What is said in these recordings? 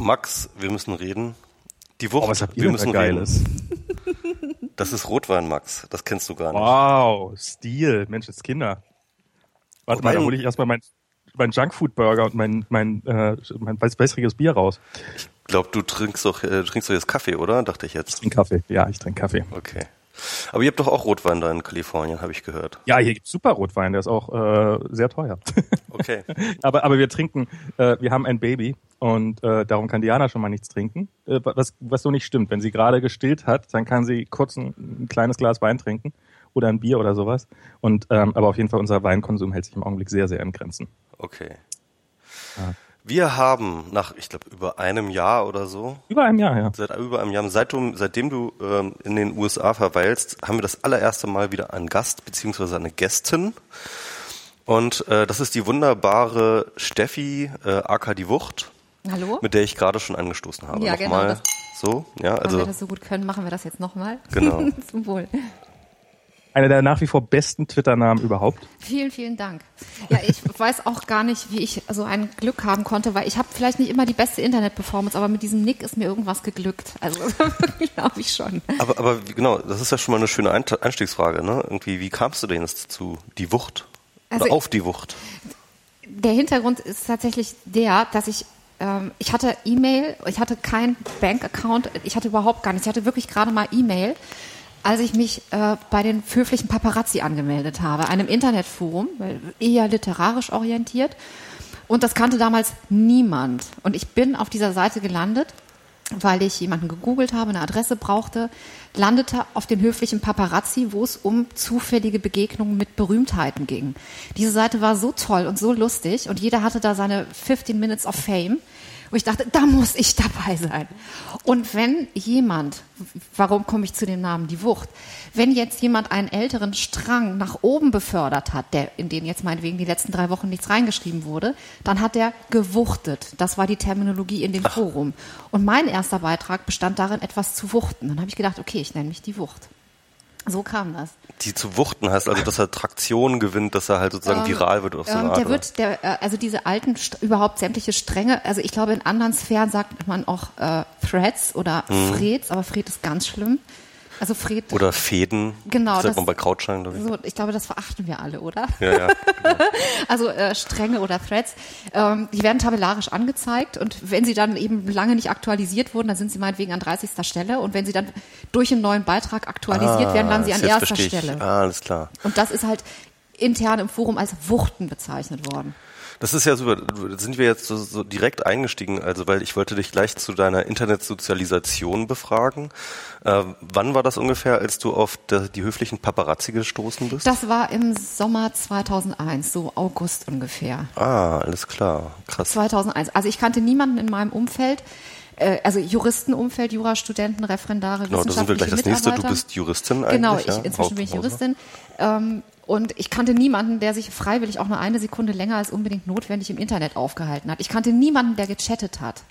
Max, wir müssen reden. Die Wucht, Oh, was habt ihr wir müssen da Geiles? reden. Das ist Rotwein, Max. Das kennst du gar nicht. Wow, Stil, Mensch, das Kinder. Warte mal, Wobei- da hole ich erstmal mein, mein Junkfood-Burger und mein, mein, äh, mein weiß, wässriges Bier raus. Ich glaube, du trinkst doch, äh, trinkst doch jetzt Kaffee, oder? Dachte ich jetzt. Trink Kaffee. Ja, ich trinke Kaffee. Okay. Aber ihr habt doch auch Rotwein da in Kalifornien, habe ich gehört. Ja, hier gibt's super Rotwein, der ist auch äh, sehr teuer. Okay. aber, aber wir trinken, äh, wir haben ein Baby und äh, darum kann Diana schon mal nichts trinken. Äh, was, was so nicht stimmt. Wenn sie gerade gestillt hat, dann kann sie kurz ein, ein kleines Glas Wein trinken oder ein Bier oder sowas. Und ähm, aber auf jeden Fall unser Weinkonsum hält sich im Augenblick sehr, sehr in Grenzen. Okay. Ja. Wir haben nach, ich glaube, über einem Jahr oder so, Über einem Jahr, ja. seit über einem Jahr, seit du, seitdem du ähm, in den USA verweilst, haben wir das allererste Mal wieder einen Gast beziehungsweise eine Gästin. Und äh, das ist die wunderbare Steffi äh, aka die Wucht, Hallo? mit der ich gerade schon angestoßen habe. Ja, genau, Nochmal das- so, ja, also wir das so gut können, machen wir das jetzt nochmal. Genau. Zum Wohl. Einer der nach wie vor besten Twitter-Namen überhaupt. Vielen, vielen Dank. Ja, ich weiß auch gar nicht, wie ich so ein Glück haben konnte, weil ich habe vielleicht nicht immer die beste Internet-Performance, aber mit diesem Nick ist mir irgendwas geglückt. Also glaube ich schon. Aber, aber genau, das ist ja schon mal eine schöne Ein- Einstiegsfrage, ne? Irgendwie, wie kamst du denn jetzt zu die Wucht? Also Oder auf die Wucht? Der Hintergrund ist tatsächlich der, dass ich ähm, ich hatte E-Mail, ich hatte keinen Bank-Account, ich hatte überhaupt gar nichts. Ich hatte wirklich gerade mal E-Mail, als ich mich äh, bei den höflichen Paparazzi angemeldet habe, einem Internetforum, weil eher literarisch orientiert. Und das kannte damals niemand. Und ich bin auf dieser Seite gelandet, weil ich jemanden gegoogelt habe, eine Adresse brauchte, landete auf den höflichen Paparazzi, wo es um zufällige Begegnungen mit Berühmtheiten ging. Diese Seite war so toll und so lustig und jeder hatte da seine 15 Minutes of Fame. Und ich dachte, da muss ich dabei sein. Und wenn jemand, warum komme ich zu dem Namen die Wucht, wenn jetzt jemand einen älteren Strang nach oben befördert hat, der, in den jetzt meinetwegen die letzten drei Wochen nichts reingeschrieben wurde, dann hat er gewuchtet. Das war die Terminologie in dem Forum. Und mein erster Beitrag bestand darin, etwas zu wuchten. Dann habe ich gedacht, okay, ich nenne mich die Wucht. So kam das. Die zu wuchten heißt also, dass er Traktion gewinnt, dass er halt sozusagen viral wird auf so eine Ähm, Art. der wird, der, äh, also diese alten, überhaupt sämtliche Stränge, also ich glaube in anderen Sphären sagt man auch äh, Threads oder Freds, aber Fred ist ganz schlimm. Also Fred, Oder Fäden. Genau, Das sagt das- man bei Krautschein, glaube ich. so, ich glaube, das verachten wir alle, oder? Ja, ja. Also äh, Stränge oder Threads, ähm, die werden tabellarisch angezeigt und wenn sie dann eben lange nicht aktualisiert wurden, dann sind sie meinetwegen an 30. Stelle und wenn sie dann durch einen neuen Beitrag aktualisiert werden, landen sie an erster. Stelle. Ah, alles klar. Und das ist halt intern im Forum als Wuchten bezeichnet worden. Das ist ja super. Sind wir jetzt so, so direkt eingestiegen, also weil ich wollte dich gleich zu deiner Internetsozialisation befragen. Äh, wann war das ungefähr, als du auf der, die höflichen Paparazzi gestoßen bist? Das war im Sommer 2001, so August ungefähr. ah, alles klar. Krass. 2001. Also ich kannte niemanden in meinem Umfeld, äh, also Juristenumfeld, Jurastudenten, Referendare, Genau, da sind wir gleich das wissenschaftliche nächste. Du bist Juristin eigentlich. Genau, ja? ich, inzwischen Hau- bin ich. Juristin. Ähm, und ich kannte niemanden, der sich freiwillig auch nur eine Sekunde länger als unbedingt notwendig im Internet aufgehalten hat. Ich kannte niemanden, der gechattet hat.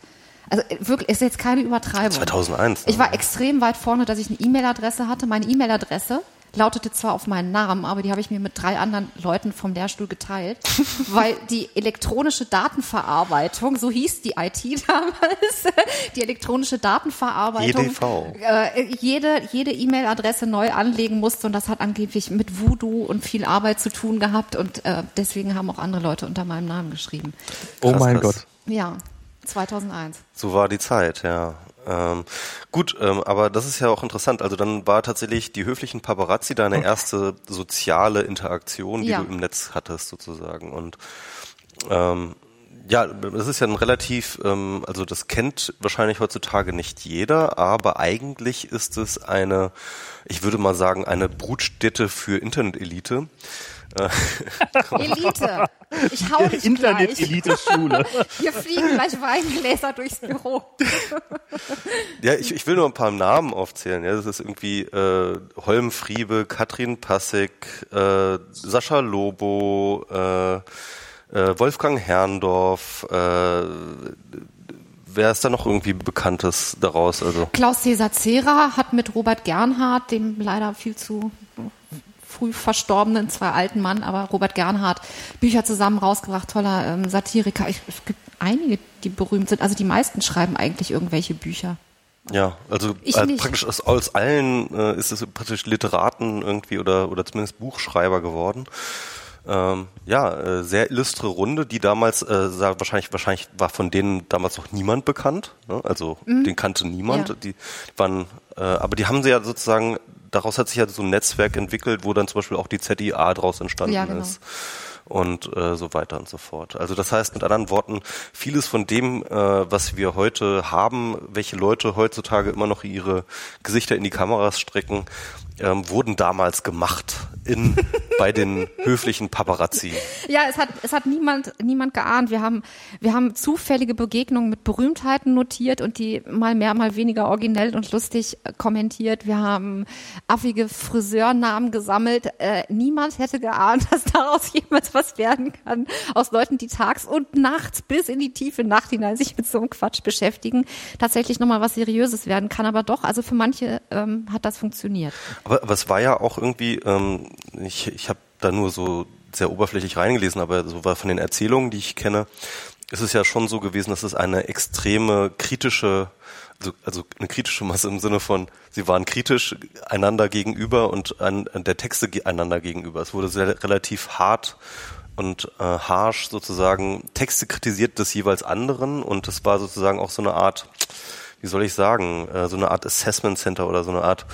Also äh, wirklich, ist jetzt keine Übertreibung. 2001, ne? Ich war extrem weit vorne, dass ich eine E-Mail-Adresse hatte. Meine E-Mail-Adresse lautete zwar auf meinen Namen, aber die habe ich mir mit drei anderen Leuten vom Lehrstuhl geteilt, weil die elektronische Datenverarbeitung, so hieß die IT damals, die elektronische Datenverarbeitung, äh, jede jede E-Mail-Adresse neu anlegen musste und das hat angeblich mit Voodoo und viel Arbeit zu tun gehabt und äh, deswegen haben auch andere Leute unter meinem Namen geschrieben. Oh Krass, mein krass. Gott. Ja, 2001. So war die Zeit, ja. Ähm, gut, ähm, aber das ist ja auch interessant. Also dann war tatsächlich die höflichen Paparazzi deine erste soziale Interaktion, die Ja. du im Netz hattest sozusagen. Und ähm, ja, das ist ja ein relativ, ähm, also das kennt wahrscheinlich heutzutage nicht jeder, aber eigentlich ist es eine, ich würde mal sagen, eine Brutstätte für Internetelite. Elite. Ich hau dich. Internet-Elite-Schule. Hier fliegen gleich Weingläser durchs Büro. Ja, ich, ich will nur ein paar Namen aufzählen. Ja, das ist irgendwie äh, Holm Friebe, Katrin Passig, äh, Sascha Lobo, äh, äh, Wolfgang Herrndorf. Äh, wer ist da noch irgendwie Bekanntes daraus? Also Klaus Cäsar Zera hat mit Robert Gernhardt, dem leider viel zu früh verstorbenen, zwar alten Mann, aber Robert Gernhardt, Bücher zusammen rausgebracht, toller ähm, Satiriker. Ich, es gibt einige, die berühmt sind. Also die meisten schreiben eigentlich irgendwelche Bücher. Ja, also nicht. praktisch aus, aus allen äh, ist es praktisch Literaten irgendwie oder oder zumindest Buchschreiber geworden. Ähm, ja, äh, sehr illustre Runde, die damals äh, wahrscheinlich wahrscheinlich war von denen damals noch niemand bekannt. Ne? Also den kannte niemand. Ja. Die waren, äh, aber die haben sie ja sozusagen daraus hat sich ja so ein Netzwerk entwickelt, wo dann zum Beispiel auch die ZIA daraus entstanden Ja, genau. ist und äh, so weiter und so fort. Also das heißt mit anderen Worten, vieles von dem, äh, was wir heute haben, welche Leute heutzutage immer noch ihre Gesichter in die Kameras strecken, ähm, wurden damals gemacht in bei den höflichen Paparazzi. Ja, es hat, es hat niemand, niemand geahnt. Wir haben, wir haben zufällige Begegnungen mit Berühmtheiten notiert und die mal mehr, mal weniger originell und lustig äh, kommentiert. Wir haben affige Friseurnamen gesammelt. Äh, niemand hätte geahnt, dass daraus jemals was werden kann. Aus Leuten, die tags und nachts bis in die tiefe Nacht hinein sich mit so einem Quatsch beschäftigen, tatsächlich nochmal was Seriöses werden kann. Aber doch, also für manche ähm, hat das funktioniert. Aber, aber es war ja auch irgendwie, ähm, ich, ich habe da nur so sehr oberflächlich reingelesen, aber so war von den Erzählungen, die ich kenne, ist es ja schon so gewesen, dass es eine extreme kritische, also, also eine kritische Masse im Sinne von, sie waren kritisch einander gegenüber und an, an der Texte einander gegenüber. Es wurde sehr relativ hart und äh, harsh sozusagen Texte kritisiert des jeweils anderen und es war sozusagen auch so eine Art, wie soll ich sagen, äh, so eine Art Assessment Center oder so eine Art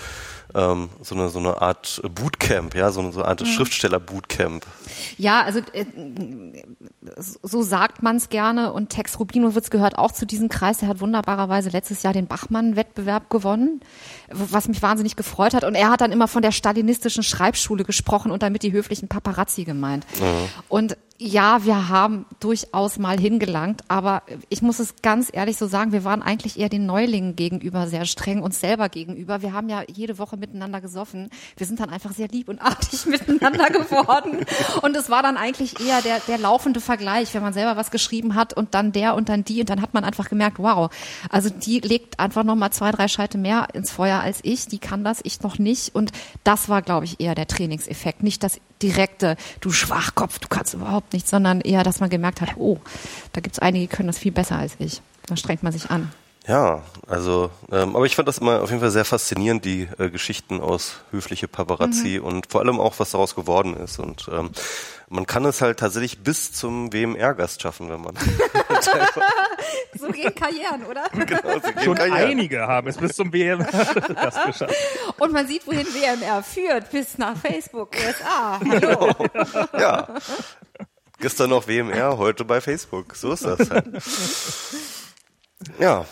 ähm, so eine so eine Art Bootcamp, ja, so eine, so eine Art Schriftsteller Bootcamp. Ja, also äh, so sagt man es gerne und Tex Rubinowitz gehört auch zu diesem Kreis. Er hat wunderbarerweise letztes Jahr den Bachmann-Wettbewerb gewonnen, was mich wahnsinnig gefreut hat. Und er hat dann immer von der stalinistischen Schreibschule gesprochen und damit die höflichen Paparazzi gemeint. Und ja, wir haben durchaus mal hingelangt, aber ich muss es ganz ehrlich so sagen, wir waren eigentlich eher den Neulingen gegenüber sehr streng, uns selber gegenüber. Wir haben ja jede Woche miteinander gesoffen. Wir sind dann einfach sehr lieb und artig miteinander geworden. Und es war dann eigentlich eher der, der laufende Vergleich, wenn man selber was geschrieben hat und dann der und dann die und dann hat man einfach gemerkt, wow, also die legt einfach nochmal zwei, drei Scheite mehr ins Feuer als ich, die kann das, ich noch nicht. Und das war, glaube ich, eher der Trainingseffekt. Nicht das direkte, du Schwachkopf, du kannst überhaupt nichts, sondern eher, dass man gemerkt hat, oh, da gibt's einige, die können das viel besser als ich. Da strengt man sich an. Ja, also, ähm, aber ich fand das immer auf jeden Fall sehr faszinierend, die äh, Geschichten aus höfliche Paparazzi und vor allem auch, was daraus geworden ist. Und ähm, man kann es halt tatsächlich bis zum WMR-Gast schaffen, wenn man. So gehen Karrieren, oder? genau, gehen Schon Karriere. einige haben es bis zum WM das geschafft. Und man sieht, wohin WMR führt, bis nach Facebook, USA. Hallo. Ja. Gestern noch WMR, heute bei Facebook. So ist das halt. Ja.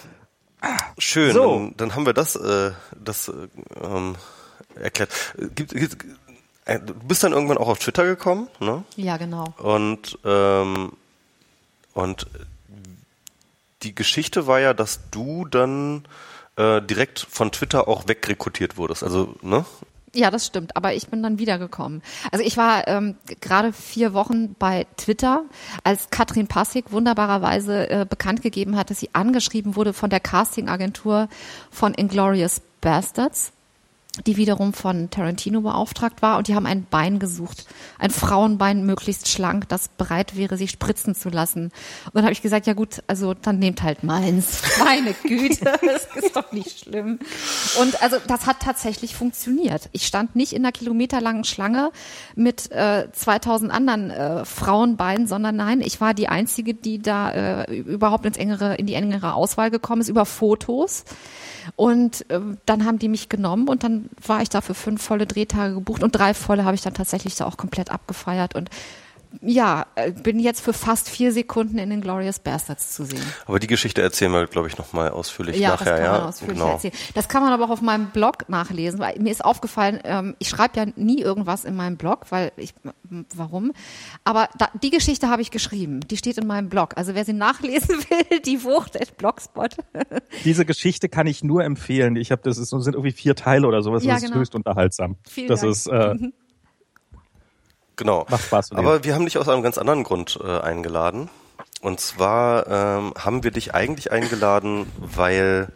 Schön. So. Dann, dann haben wir das, äh, das äh, ähm, erklärt. Äh, Gibt, gibt, du bist dann irgendwann auch auf Twitter gekommen, ne? Ja, genau. Und ähm, und die Geschichte war ja, dass du dann äh, direkt von Twitter auch wegrekrutiert wurdest. Also, ne? Ja, das stimmt. Aber ich bin dann wiedergekommen. Also ich war ähm, gerade vier Wochen bei Twitter, als Katrin Passig wunderbarerweise äh, bekannt gegeben hat, dass sie angeschrieben wurde von der Castingagentur von Inglorious Bastards, die wiederum von Tarantino beauftragt war. Und die haben ein Bein gesucht, ein Frauenbein, möglichst schlank, das bereit wäre, sich spritzen zu lassen. Und dann habe ich gesagt, ja gut, also dann nehmt halt meins. Meine Güte, das ist doch nicht schlimm. Und also das hat tatsächlich funktioniert. Ich stand nicht in einer kilometerlangen Schlange mit äh, 2000 anderen äh, Frauenbeinen, sondern nein, ich war die einzige, die da äh, überhaupt ins engere, in die engere Auswahl gekommen ist über Fotos. Und ähm, dann haben die mich genommen und dann war ich da für fünf volle Drehtage gebucht und drei volle habe ich dann tatsächlich da auch komplett abgefeiert und ja, äh, bin jetzt für fast vier Sekunden in den Glorious Bastards zu sehen. Aber die Geschichte erzählen wir, glaube ich, nochmal ausführlich Ja, nachher. das kann ja, man ausführlich genau. erzählen. Das kann man aber auch auf meinem Blog nachlesen, weil mir ist aufgefallen, ähm, ich schreibe ja nie irgendwas in meinem Blog, weil ich, warum? Aber da, die Geschichte habe ich geschrieben, die steht in meinem Blog. Also wer sie nachlesen will, die Wucht at Blogspot. Diese Geschichte kann ich nur empfehlen. Ich habe das ist, sind irgendwie vier Teile oder sowas. Ja, das ist genau. höchst unterhaltsam. Vielen das Dank. ist äh, Genau. Macht Spaß. Aber wir haben dich aus einem ganz anderen Grund äh, eingeladen. Und zwar ähm, haben wir dich eigentlich eingeladen, weil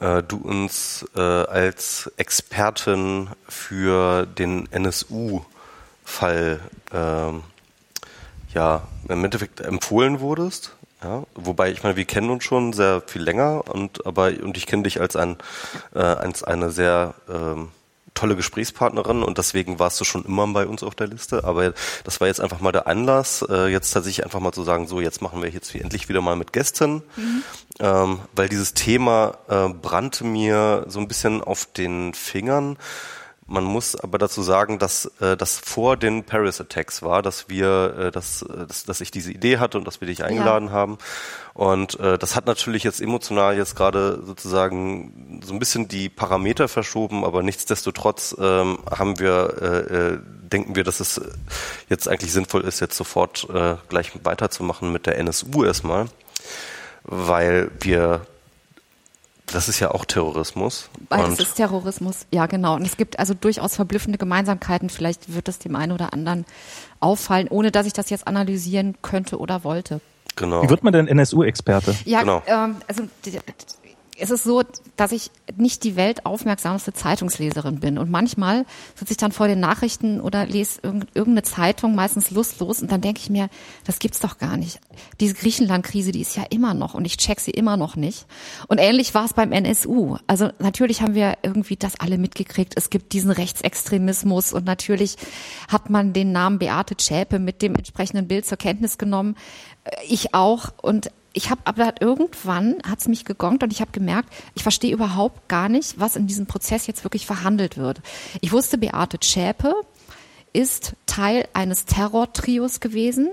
äh, du uns äh, als Expertin für den NSU-Fall ähm, ja im Endeffekt empfohlen wurdest. Ja, wobei ich meine, wir kennen uns schon sehr viel länger und aber und ich kenne dich als ein äh, als eine sehr ähm, tolle Gesprächspartnerin und deswegen warst du schon immer bei uns auf der Liste. Aber das war jetzt einfach mal der Anlass, äh, jetzt tatsächlich einfach mal zu sagen, so jetzt machen wir jetzt endlich wieder mal mit Gästen, mhm. ähm, weil dieses Thema äh, brannte mir so ein bisschen auf den Fingern. Man muss aber dazu sagen, dass äh, das vor den Paris Attacks war, dass wir, äh, dass, äh, dass, dass ich diese Idee hatte und dass wir dich eingeladen ja. haben. Und äh, das hat natürlich jetzt emotional jetzt gerade sozusagen so ein bisschen die Parameter verschoben, aber nichtsdestotrotz ähm, haben wir, äh, äh, denken wir, dass es jetzt eigentlich sinnvoll ist, jetzt sofort äh, gleich weiterzumachen mit der NSU erstmal, weil wir das ist ja auch Terrorismus. Beides ist Terrorismus, ja genau. Und es gibt also durchaus verblüffende Gemeinsamkeiten. Vielleicht wird das dem einen oder anderen auffallen, ohne dass ich das jetzt analysieren könnte oder wollte. Genau. Wie wird man denn NSU-Experte? Ja, genau. ähm, also es ist so, dass ich nicht die weltaufmerksamste Zeitungsleserin bin. Und manchmal sitze ich dann vor den Nachrichten oder lese irgendeine Zeitung, meistens lustlos, und dann denke ich mir, das gibt's doch gar nicht. Diese Griechenland-Krise, die ist ja immer noch und ich check sie immer noch nicht. Und ähnlich war es beim NSU. Also natürlich haben wir irgendwie das alle mitgekriegt. Es gibt diesen Rechtsextremismus und natürlich hat man den Namen Beate Zschäpe mit dem entsprechenden Bild zur Kenntnis genommen. Ich auch. Und ich habe aber irgendwann hat's mich gegongt und ich habe gemerkt, ich verstehe überhaupt gar nicht, was in diesem Prozess jetzt wirklich verhandelt wird. Ich wusste, Beate Zschäpe ist Teil eines Terrortrios gewesen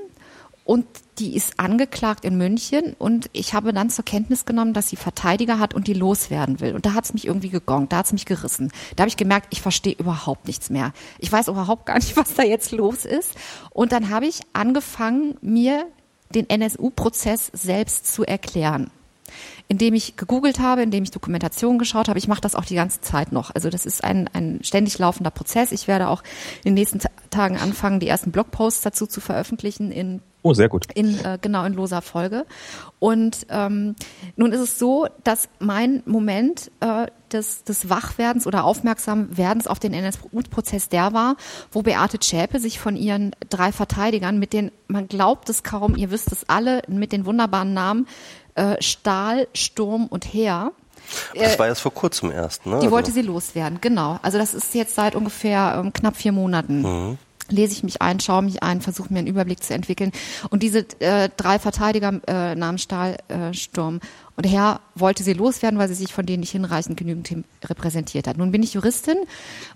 und die ist angeklagt in München und ich habe dann zur Kenntnis genommen, dass sie Verteidiger hat und die loswerden will. Und da hat's mich irgendwie gegongt, da hat's mich gerissen. Da habe ich gemerkt, ich verstehe überhaupt nichts mehr. Ich weiß überhaupt gar nicht, was da jetzt los ist. Und dann habe ich angefangen, mir den NSU-Prozess selbst zu erklären. Indem ich gegoogelt habe, indem ich Dokumentation geschaut habe, ich mache das auch die ganze Zeit noch. Also das ist ein, ein ständig laufender Prozess. Ich werde auch in den nächsten Tagen anfangen, die ersten Blogposts dazu zu veröffentlichen in Oh, sehr gut. In, äh, genau, in loser Folge. Und ähm, nun ist es so, dass mein Moment äh, des, des Wachwerdens oder Aufmerksamwerdens auf den NSU-Prozess der war, wo Beate Zschäpe sich von ihren drei Verteidigern mit den, man glaubt es kaum, ihr wisst es alle, mit den wunderbaren Namen äh, Stahl, Sturm und Heer. Das äh, war erst vor kurzem erst, ne? Die also. wollte sie loswerden, genau. Also das ist jetzt seit ungefähr ähm, knapp vier Monaten. Mhm lese ich mich ein, schaue mich ein, versuche mir einen Überblick zu entwickeln. Und diese äh, drei Verteidiger äh, namens Stahlsturm äh, und Herr wollte sie loswerden, weil sie sich von denen nicht hinreichend genügend repräsentiert hat. Nun bin ich Juristin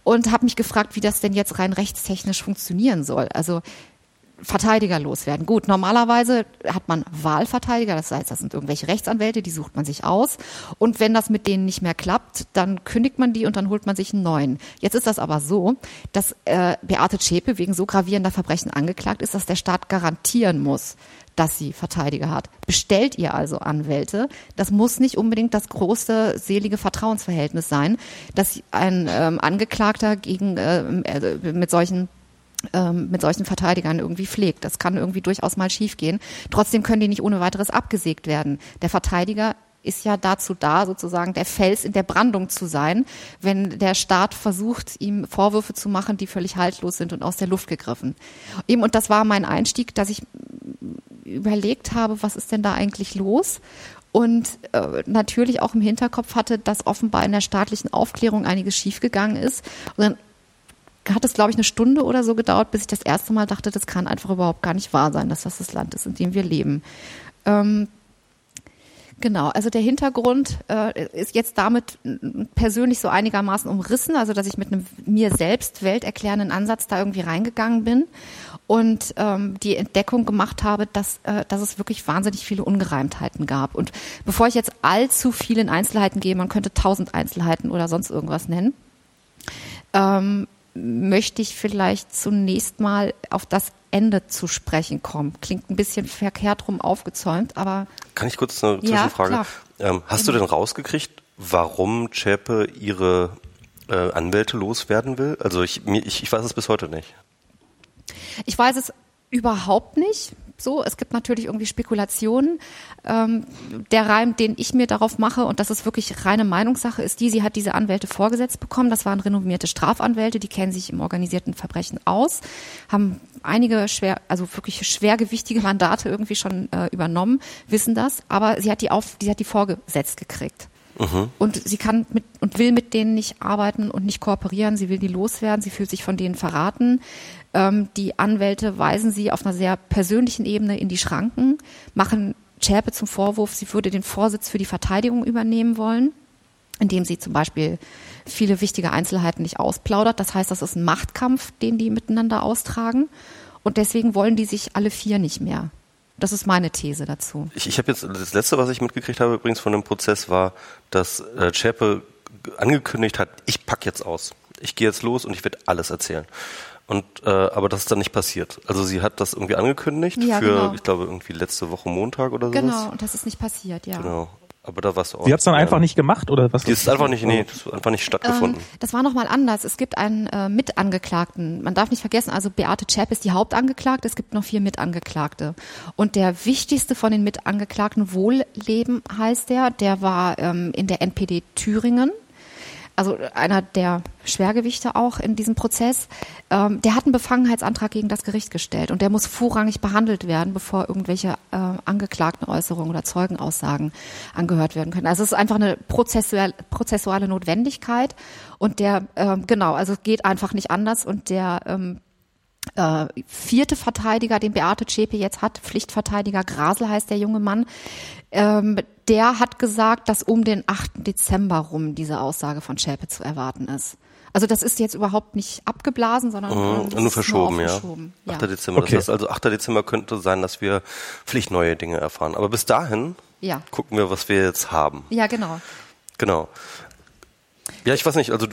und habe mich gefragt, wie das denn jetzt rein rechtstechnisch funktionieren soll. Also Verteidiger loswerden. Gut, normalerweise hat man Wahlverteidiger, das heißt, das sind irgendwelche Rechtsanwälte, die sucht man sich aus. Und wenn das mit denen nicht mehr klappt, dann kündigt man die und dann holt man sich einen neuen. Jetzt ist das aber so, dass äh, Beate Zschäpe wegen so gravierender Verbrechen angeklagt ist, dass der Staat garantieren muss, dass sie Verteidiger hat. Bestellt ihr also Anwälte. Das muss nicht unbedingt das große, selige Vertrauensverhältnis sein, dass ein ähm, Angeklagter gegen äh, äh mit solchen ähm, mit solchen Verteidigern irgendwie pflegt. Das kann irgendwie durchaus mal schiefgehen. Trotzdem können die nicht ohne weiteres abgesägt werden. Der Verteidiger ist ja dazu da, sozusagen der Fels in der Brandung zu sein, wenn der Staat versucht, ihm Vorwürfe zu machen, die völlig haltlos sind und aus der Luft gegriffen. Eben, und das war mein Einstieg, dass ich überlegt habe, was ist denn da eigentlich los? Und äh, natürlich auch im Hinterkopf hatte, dass offenbar in der staatlichen Aufklärung einiges schiefgegangen ist. Und dann hat es, glaube ich, eine Stunde oder so gedauert, bis ich das erste Mal dachte, das kann einfach überhaupt gar nicht wahr sein, dass das das Land ist, in dem wir leben. Ähm, Genau, also der Hintergrund äh, ist jetzt damit persönlich so einigermaßen umrissen, also dass ich mit einem mir selbst welterklärenden Ansatz da irgendwie reingegangen bin und ähm, die Entdeckung gemacht habe, dass, äh, dass es wirklich wahnsinnig viele Ungereimtheiten gab. Und bevor ich jetzt allzu viel in Einzelheiten gehe, man könnte tausend Einzelheiten oder sonst irgendwas nennen, ähm, möchte ich vielleicht zunächst mal auf das Ende zu sprechen kommen. Klingt ein bisschen verkehrt rum aufgezäumt, aber. Kann ich kurz eine Zwischenfrage? Ja, ähm, hast du denn rausgekriegt, warum Zschäpe ihre äh, Anwälte loswerden will? Also ich, ich, ich weiß es bis heute nicht. Ich weiß es überhaupt nicht. So. Es gibt natürlich irgendwie Spekulationen. Ähm, der Reim, den ich mir darauf mache, und das ist wirklich reine Meinungssache, ist die, sie hat diese Anwälte vorgesetzt bekommen. Das waren renommierte Strafanwälte, die kennen sich im organisierten Verbrechen aus, haben einige schwer, also wirklich schwergewichtige Mandate irgendwie schon äh, übernommen, wissen das, aber sie hat die auf, sie hat die vorgesetzt gekriegt. Mhm. Und sie kann mit und will mit denen nicht arbeiten und nicht kooperieren. Sie will die loswerden. Sie fühlt sich von denen verraten. Ähm, die Anwälte weisen sie auf einer sehr persönlichen Ebene in die Schranken, machen Schärpe zum Vorwurf, sie würde den Vorsitz für die Verteidigung übernehmen wollen, indem sie zum Beispiel viele wichtige Einzelheiten nicht ausplaudert. Das heißt, das ist ein Machtkampf, den die miteinander austragen. Und deswegen wollen die sich alle vier nicht mehr. Das ist meine These dazu. Ich, ich habe jetzt das letzte, was ich mitgekriegt habe übrigens von dem Prozess, war, dass äh, Zschäpe angekündigt hat, ich pack jetzt aus. Ich gehe jetzt los und ich werde alles erzählen. Und äh, aber das ist dann nicht passiert. Also sie hat das irgendwie angekündigt ja, für, genau. ich glaube, irgendwie letzte Woche Montag oder so. Genau, und das ist nicht passiert, ja. Genau. Aber da war es auch. Sie hat es dann einfach nicht gemacht oder was? Die ist einfach nicht, nee, das ist einfach nicht stattgefunden. Ähm, das war nochmal anders. Es gibt einen äh, Mitangeklagten. Man darf nicht vergessen, also Beate Zschäpe ist die Hauptangeklagte, es gibt noch vier Mitangeklagte. Und der wichtigste von den Mitangeklagten, Wohlleben heißt der, der war ähm, in der NPD Thüringen also einer der Schwergewichte auch in diesem Prozess, ähm, der hat einen Befangenheitsantrag gegen das Gericht gestellt und der muss vorrangig behandelt werden, bevor irgendwelche äh, angeklagten Äußerungen oder Zeugenaussagen angehört werden können. Also es ist einfach eine prozessual, prozessuale Notwendigkeit und der, äh, genau, also es geht einfach nicht anders und der ähm, äh, vierte Verteidiger, den Beate Zschäpe jetzt hat, Pflichtverteidiger Grasel heißt der junge Mann, ähm, der hat gesagt, dass um den 8. Dezember rum diese Aussage von Schäpe zu erwarten ist. Also das ist jetzt überhaupt nicht abgeblasen, sondern mhm, nur verschoben, nur ja. verschoben. 8. Dezember. Okay. Das heißt also 8. Dezember könnte sein, dass wir vielleicht neue Dinge erfahren. Aber bis dahin ja. gucken wir, was wir jetzt haben. Ja, genau. Genau. Ja, ich weiß nicht, also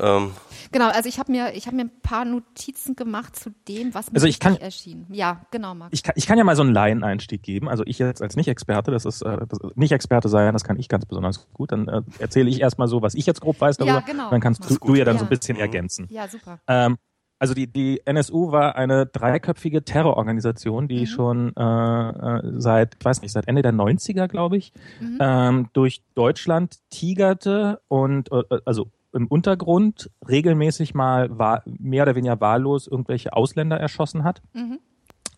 ähm, Genau, also ich habe mir, ich habe mir ein paar Notizen gemacht zu dem, was mir also ich kann, erschien. Ja, genau, Marc. Ich kann, ich kann ja mal so einen Laieneinstieg geben. Also ich jetzt als Nicht-Experte, das ist äh, das, Nicht-Experte sein, das kann ich ganz besonders gut. Dann äh, erzähle ich erstmal so, was ich jetzt grob weiß darüber. Ja, genau. Dann kannst du, du ja dann ja. so ein bisschen mhm. ergänzen. Ja, super. Ähm, also die, die NSU war eine dreiköpfige Terrororganisation, die mhm. schon äh, äh seit, ich weiß nicht, seit Ende der 90er, glaube ich, mhm. ähm, durch Deutschland tigerte und äh, also im Untergrund regelmäßig mal war, mehr oder weniger wahllos irgendwelche Ausländer erschossen hat mhm.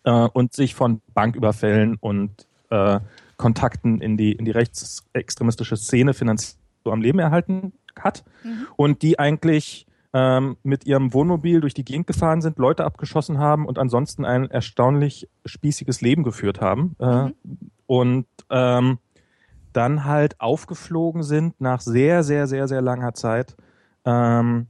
äh, und sich von Banküberfällen und äh, Kontakten in die, in die rechtsextremistische Szene finanziell so am Leben erhalten hat mhm. und die eigentlich ähm, mit ihrem Wohnmobil durch die Gegend gefahren sind, Leute abgeschossen haben und ansonsten ein erstaunlich spießiges Leben geführt haben. Äh, mhm. Und ähm, dann halt aufgeflogen sind nach sehr, sehr, sehr, sehr langer Zeit. Ähm,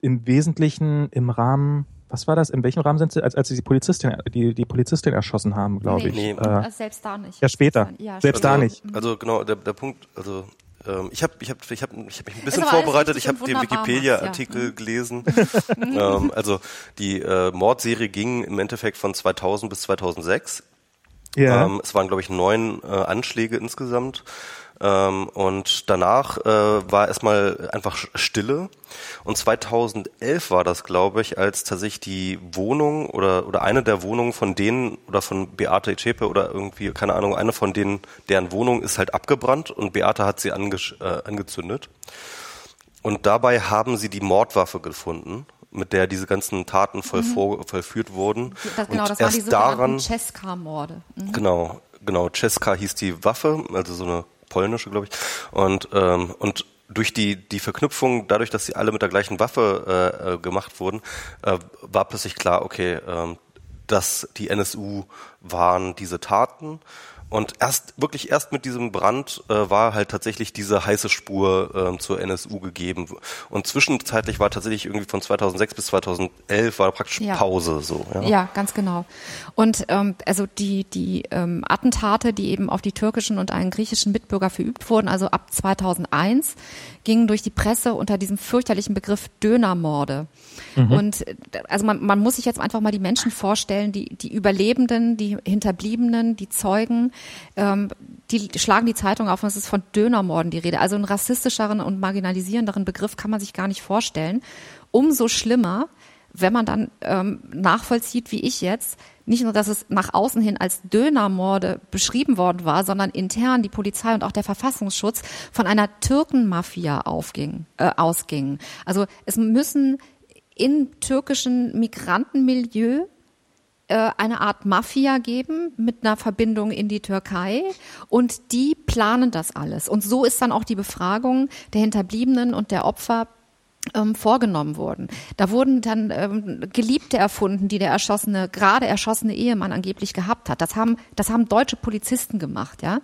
Im Wesentlichen im Rahmen, was war das? In welchem Rahmen sind sie, als, als sie die Polizistin, die, die Polizistin erschossen haben, glaube nee, ich? Nee. Äh, selbst da nicht. Ja, später. Ja, selbst also, da nicht. Also genau, der, der Punkt, also ähm, ich habe ich hab, ich hab, ich hab mich ein bisschen vorbereitet, ich habe den Wikipedia-Artikel ja. gelesen. ähm, also die äh, Mordserie ging im Endeffekt von 2000 bis 2006 ja. Ähm, es waren, glaube ich, neun äh, Anschläge insgesamt. Ähm, und danach äh, war erstmal einfach Stille. Und 2011 war das, glaube ich, als tatsächlich die Wohnung oder, oder eine der Wohnungen von denen oder von Beate Echepe oder irgendwie, keine Ahnung, eine von denen, deren Wohnung ist halt abgebrannt und Beate hat sie ange, äh, angezündet. Und dabei haben sie die Mordwaffe gefunden mit der diese ganzen Taten vollvor, mhm. vollführt wurden. Das, genau, und das erst waren die Czeska-Morde. Mhm. Genau, genau. Czeska hieß die Waffe, also so eine polnische, glaube ich. Und, ähm, und durch die, die Verknüpfung, dadurch, dass sie alle mit der gleichen Waffe äh, äh gemacht wurden, äh, war plötzlich klar, okay, ähm, dass die NSU waren diese Taten und erst, wirklich erst mit diesem Brand äh, war halt tatsächlich diese heiße Spur äh, zur NSU gegeben. Und zwischenzeitlich war tatsächlich irgendwie von 2006 bis 2011 war praktisch ja. Pause so. Ja, ja ganz genau. Und ähm, also die, die ähm, Attentate, die eben auf die türkischen und einen griechischen Mitbürger verübt wurden, also ab 2001, gingen durch die Presse unter diesem fürchterlichen Begriff Dönermorde. Mhm. Und also man, man muss sich jetzt einfach mal die Menschen vorstellen, die, die Überlebenden, die Hinterbliebenen, die Zeugen, ähm, die schlagen die Zeitung auf und es ist von Dönermorden die Rede. Also einen rassistischeren und marginalisierenderen Begriff kann man sich gar nicht vorstellen. Umso schlimmer, wenn man dann ähm, nachvollzieht, wie ich jetzt, nicht nur, dass es nach außen hin als Dönermorde beschrieben worden war, sondern intern die Polizei und auch der Verfassungsschutz von einer Türkenmafia aufging, äh, ausging. Also es müssen in türkischen Migrantenmilieu äh, eine Art Mafia geben mit einer Verbindung in die Türkei und die planen das alles. Und so ist dann auch die Befragung der Hinterbliebenen und der Opfer ähm, vorgenommen wurden. Da wurden dann ähm, Geliebte erfunden, die der erschossene, gerade erschossene Ehemann angeblich gehabt hat. Das haben, das haben deutsche Polizisten gemacht, ja.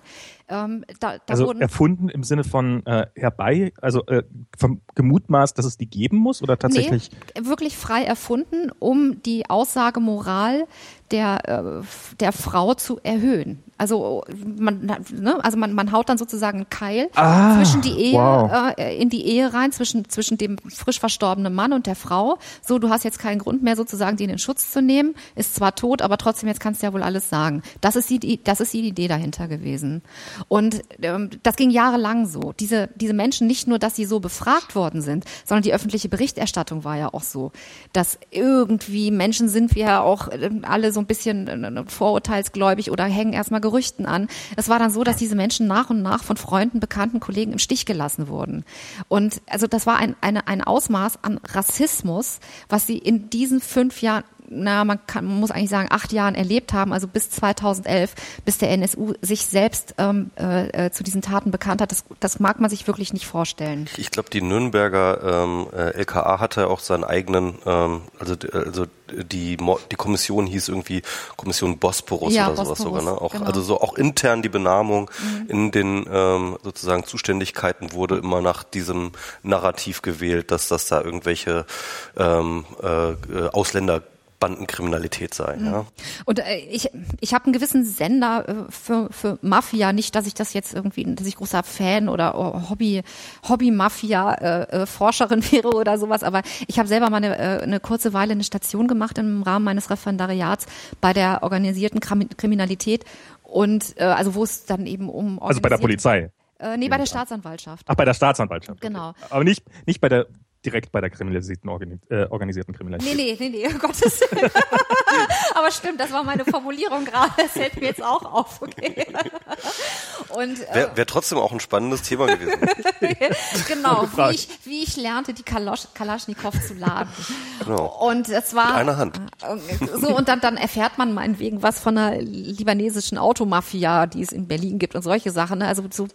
Ähm, da, da also wurden, erfunden im Sinne von äh, herbei, also äh, vom gemutmaßt, dass es die geben muss oder tatsächlich? Nee, wirklich frei erfunden, um die Aussagemoral der, äh, der Frau zu erhöhen. Also man, ne, also man, man haut dann sozusagen einen Keil ah, zwischen die Ehe, wow. äh, in die Ehe rein, zwischen, zwischen dem frisch verstorbenen Mann und der Frau. So, du hast jetzt keinen Grund mehr sozusagen, die in den Schutz zu nehmen, ist zwar tot, aber trotzdem jetzt kannst du ja wohl alles sagen. Das ist die, das ist die Idee dahinter gewesen. Und ähm, das ging jahrelang so. Diese, diese Menschen, nicht nur, dass sie so befragt worden sind, sondern die öffentliche Berichterstattung war ja auch so, dass irgendwie Menschen sind wir ja auch äh, alle so ein bisschen äh, vorurteilsgläubig oder hängen erstmal Gerüchten an. Es war dann so, dass diese Menschen nach und nach von Freunden, Bekannten, Kollegen im Stich gelassen wurden. Und also das war ein, eine, ein Ausmaß an Rassismus, was sie in diesen fünf Jahren na, man, kann, man muss eigentlich sagen, acht Jahren erlebt haben, also bis 2011, bis der NSU sich selbst ähm, äh, äh, zu diesen Taten bekannt hat. Das, das mag man sich wirklich nicht vorstellen. Ich glaube, die Nürnberger ähm, äh, LKA hatte auch seinen eigenen, ähm, also, also die, die Kommission hieß irgendwie Kommission Bosporus ja, oder Bosporus, sowas sogar. Ne? Auch, genau. Also so auch intern die Benamung mhm. in den ähm, sozusagen Zuständigkeiten wurde immer nach diesem Narrativ gewählt, dass das da irgendwelche ähm, äh, Ausländer Bandenkriminalität sei. Mhm. Ja. Und äh, ich, ich habe einen gewissen Sender äh, für, für Mafia, nicht, dass ich das jetzt irgendwie, dass ich großer Fan oder oh, Hobby, Hobby-Mafia-Forscherin äh, äh wäre oder sowas, aber ich habe selber mal eine, äh, eine kurze Weile eine Station gemacht im Rahmen meines Referendariats bei der organisierten Kriminalität und äh, also wo es dann eben um also bei der Polizei äh, nee, bei der Staatsanwaltschaft. Ach, bei der Staatsanwaltschaft. Genau. Okay. Aber nicht, nicht bei der direkt bei der kriminalisierten, organi äh, organisierten Kriminalität. Nee, nee, nee, nee, um Gottes Willen. Aber stimmt, das war meine Formulierung gerade, das fällt mir jetzt auch auf, okay. Und äh, Wäre wär trotzdem auch ein spannendes Thema gewesen. genau, wie ich, wie ich lernte, die Kalasch, Kalaschnikow zu laden. Genau. Und es war... Mit einer Hand. Äh, so, und dann, dann erfährt man meinetwegen was von einer libanesischen Automafia, die es in Berlin gibt und solche Sachen. Ne? Also so,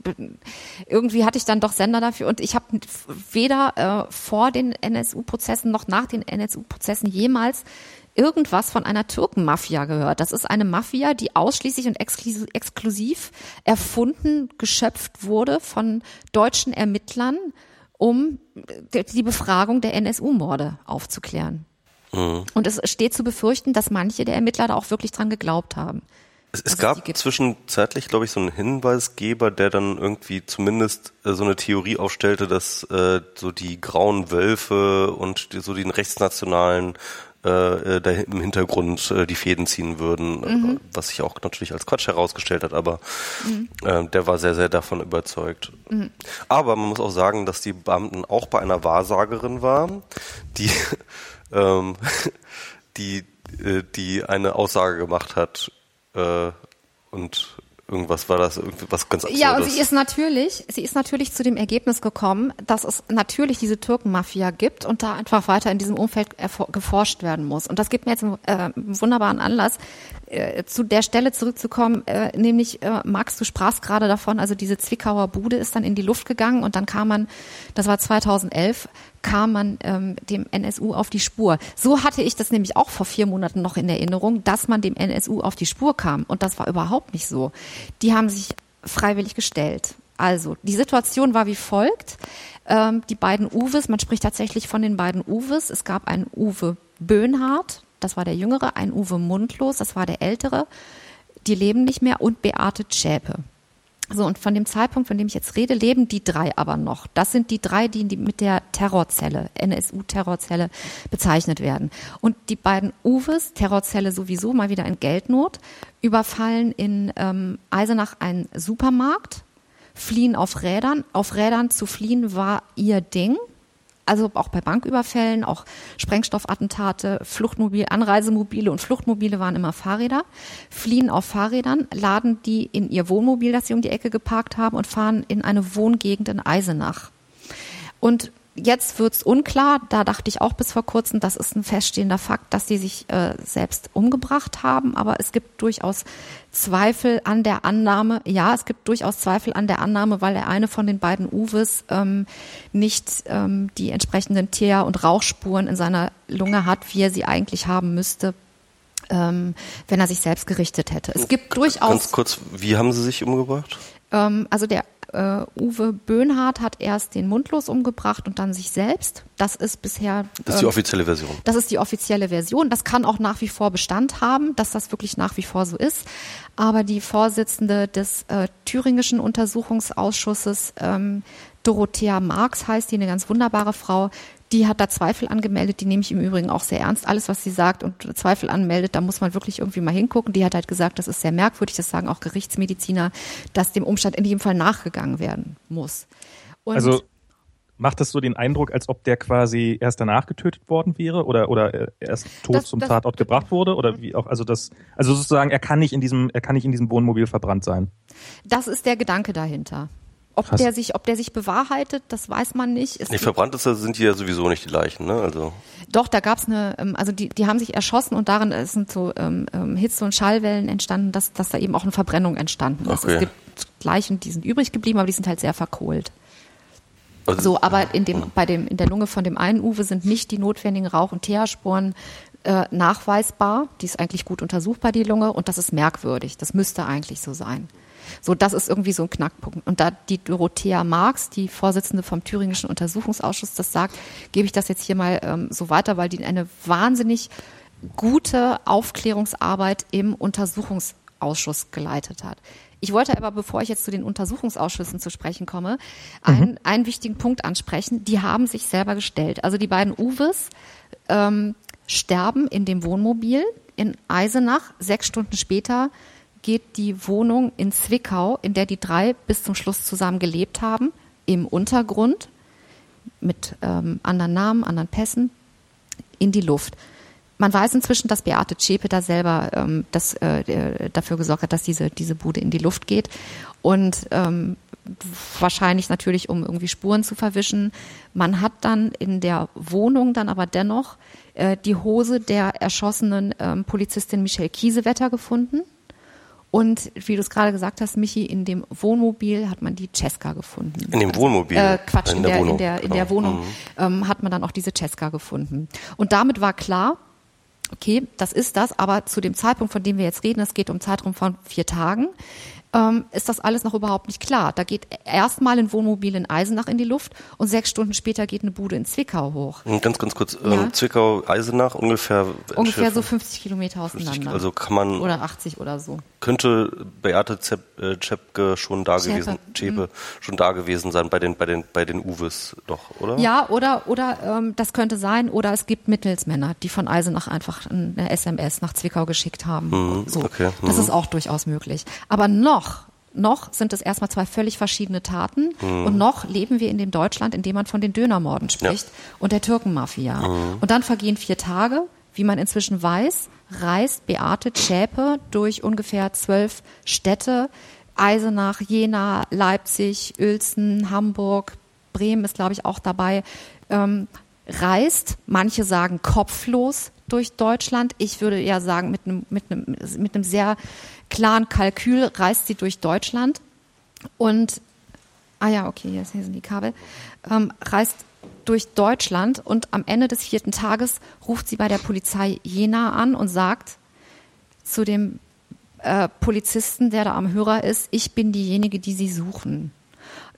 irgendwie hatte ich dann doch Sender dafür und ich habe weder äh, vor vor den NSU-Prozessen noch nach den NSU-Prozessen jemals irgendwas von einer Türkenmafia gehört. Das ist eine Mafia, die ausschließlich und exklusiv erfunden, geschöpft wurde von deutschen Ermittlern, um die Befragung der NSU-Morde aufzuklären. Mhm. Und es steht zu befürchten, dass manche der Ermittler da auch wirklich dran geglaubt haben. Es, es gab zwischenzeitlich, glaube ich, so einen Hinweisgeber, der dann irgendwie zumindest äh, so eine Theorie aufstellte, dass äh, so die grauen Wölfe und die, so den rechtsnationalen äh, äh da im Hintergrund äh, die Fäden ziehen würden, mhm. was sich auch natürlich als Quatsch herausgestellt hat, aber mhm. äh, der war sehr, sehr davon überzeugt. Mhm. Aber man muss auch sagen, dass die Beamten auch bei einer Wahrsagerin waren, die, ähm, die, die eine Aussage gemacht hat äh, und irgendwas war das, irgendwas ganz Absurdes. Ja, und sie ist natürlich, sie ist natürlich zu dem Ergebnis gekommen, dass es natürlich diese Türkenmafia gibt und da einfach weiter in diesem Umfeld geforscht werden muss. Und das gibt mir jetzt einen, äh, wunderbaren Anlass, äh, zu der Stelle zurückzukommen, äh, nämlich, äh, Max, du sprachst gerade davon, also diese Zwickauer Bude ist dann in die Luft gegangen und dann kam man, das war 2011, kam man ähm, dem NSU auf die Spur. So hatte ich das nämlich auch vor vier Monaten noch in Erinnerung, dass man dem NSU auf die Spur kam. Und das war überhaupt nicht so. Die haben sich freiwillig gestellt. Also, die Situation war wie folgt. Ähm, die beiden Uwes, man spricht tatsächlich von den beiden Uwes. Es gab einen Uwe Böhnhardt, das war der Jüngere, ein Uwe Mundlos, das war der Ältere. Die leben nicht mehr und Beate Zschäpe. So, und von dem Zeitpunkt, von dem ich jetzt rede, leben die drei aber noch. Das sind die drei, die mit der Terrorzelle, NSU-Terrorzelle bezeichnet werden. Und die beiden Uwes, Terrorzelle sowieso, mal wieder in Geldnot, überfallen in ähm, Eisenach einen Supermarkt, fliehen auf Rädern. Auf Rädern zu fliehen war ihr Ding. Also auch bei Banküberfällen, auch Sprengstoffattentate, Fluchtmobil, Anreisemobile und Fluchtmobile waren immer Fahrräder, fliehen auf Fahrrädern, laden die in ihr Wohnmobil, das sie um die Ecke geparkt haben und fahren in eine Wohngegend in Eisenach. Und jetzt wird's unklar. Da dachte ich auch bis vor kurzem, das ist ein feststehender Fakt, dass sie sich äh, selbst umgebracht haben. Aber es gibt durchaus Zweifel an der Annahme. Ja, es gibt durchaus Zweifel an der Annahme, weil der eine von den beiden Uwes ähm, nicht ähm, die entsprechenden Teer- und Rauchspuren in seiner Lunge hat, wie er sie eigentlich haben müsste. Ähm, wenn er sich selbst gerichtet hätte. Es gibt durchaus. Ganz kurz, wie haben Sie sich umgebracht? Ähm, also der äh, Uwe Böhnhardt hat erst den Mundlos umgebracht und dann sich selbst. Das ist bisher. Das ist die ähm, offizielle Version. Das ist die offizielle Version. Das kann auch nach wie vor Bestand haben, dass das wirklich nach wie vor so ist. Aber die Vorsitzende des äh, thüringischen Untersuchungsausschusses, ähm, Dorothea Marx heißt die, eine ganz wunderbare Frau, die hat da Zweifel angemeldet, die nehme ich im Übrigen auch sehr ernst, alles, was sie sagt und Zweifel anmeldet, da muss man wirklich irgendwie mal hingucken. Die hat halt gesagt, das ist sehr merkwürdig, das sagen auch Gerichtsmediziner, dass dem Umstand in jedem Fall nachgegangen werden muss. Und also macht das so den Eindruck, als ob der quasi erst danach getötet worden wäre oder oder äh, erst tot das, zum das, Tatort gebracht wurde oder wie auch also das also sozusagen er kann nicht in diesem er kann nicht in diesem Wohnmobil verbrannt sein. Das ist der Gedanke dahinter. Ob Krass. der sich, ob der sich bewahrheitet, das weiß man nicht. Es nee, verbrannt ist, sind die ja sowieso nicht die Leichen, ne? Also. Doch, da gab's eine, ähm, also die, die haben sich erschossen und darin sind so ähm, ähm, Hitze- und Schallwellen entstanden, dass, dass da eben auch eine Verbrennung entstanden ist. Okay. Es gibt Leichen, die sind übrig geblieben, aber die sind halt sehr verkohlt. Also, so, aber in dem, bei dem, in der Lunge von dem einen Uwe sind nicht die notwendigen Rauch- und Teersporen äh, nachweisbar. Die ist eigentlich gut untersuchbar, die Lunge, und das ist merkwürdig. Das müsste eigentlich so sein. So, das ist irgendwie so ein Knackpunkt. Und da die Dorothea Marx, die Vorsitzende vom Thüringischen Untersuchungsausschuss, das sagt, gebe ich das jetzt hier mal ähm, so weiter, weil die eine wahnsinnig gute Aufklärungsarbeit im Untersuchungsausschuss geleitet hat. Ich wollte aber, bevor ich jetzt zu den Untersuchungsausschüssen zu sprechen komme, mhm. einen, einen wichtigen Punkt ansprechen. Die haben sich selber gestellt. Also die beiden Uwes ähm, sterben in dem Wohnmobil in Eisenach. Sechs Stunden später geht die Wohnung in Zwickau, in der die drei bis zum Schluss zusammen gelebt haben, im Untergrund mit ähm, anderen Namen, anderen Pässen, in die Luft. Man weiß inzwischen, dass Beate Zschäpe da selber ähm, das, äh, dafür gesorgt hat, dass diese, diese Bude in die Luft geht. Und ähm, wahrscheinlich natürlich, um irgendwie Spuren zu verwischen. Man hat dann in der Wohnung dann aber dennoch äh, die Hose der erschossenen ähm, Polizistin Michelle Kiesewetter gefunden. Und wie du es gerade gesagt hast, Michi, in dem Wohnmobil hat man die Cesca gefunden. In dem Wohnmobil? Äh, Quatsch, in, in, der, der, Wohnung, in der, in der Wohnung mhm. ähm, hat man dann auch diese Cesca gefunden. Und damit war klar, okay, das ist das, aber zu dem Zeitpunkt, von dem wir jetzt reden, es geht um Zeitraum von vier Tagen, ähm, ist das alles noch überhaupt nicht klar. Da geht erstmal ein Wohnmobil in Eisenach in die Luft und sechs Stunden später geht eine Bude in Zwickau hoch. Ganz, ganz kurz, ähm, ja. Zwickau, Eisenach ungefähr? Ungefähr so 50 Kilometer auseinander. 50, also kann man... Oder 80 oder so. Könnte Beate Zepp, äh, Zschäpke schon da Zschäpe. gewesen, Zschäpe, mhm. schon da gewesen sein bei den, bei den, bei den Uwes doch, oder? Ja, oder, oder ähm, das könnte sein, oder es gibt Mittelsmänner, die von Eisenach einfach eine SMS nach Zwickau geschickt haben. Mhm, so. okay. Das mhm. ist auch durchaus möglich. Aber noch noch sind es erstmal zwei völlig verschiedene Taten mhm. und noch leben wir in dem Deutschland, in dem man von den Dönermorden spricht ja. und der Türkenmafia. Mhm. Und dann vergehen vier Tage, wie man inzwischen weiß, reist Beate Zschäpe durch ungefähr zwölf Städte, Eisenach, Jena, Leipzig, Uelzen, Hamburg, Bremen ist, glaube ich, auch dabei, ähm, reist, manche sagen kopflos durch Deutschland. Ich würde eher sagen, mit einem, mit einem, mit einem sehr klaren Kalkül reist sie durch Deutschland und, ah ja, okay, hier sind die Kabel, ähm, reist durch Deutschland und am Ende des vierten Tages ruft sie bei der Polizei Jena an und sagt zu dem äh, Polizisten, der da am Hörer ist, ich bin diejenige, die Sie suchen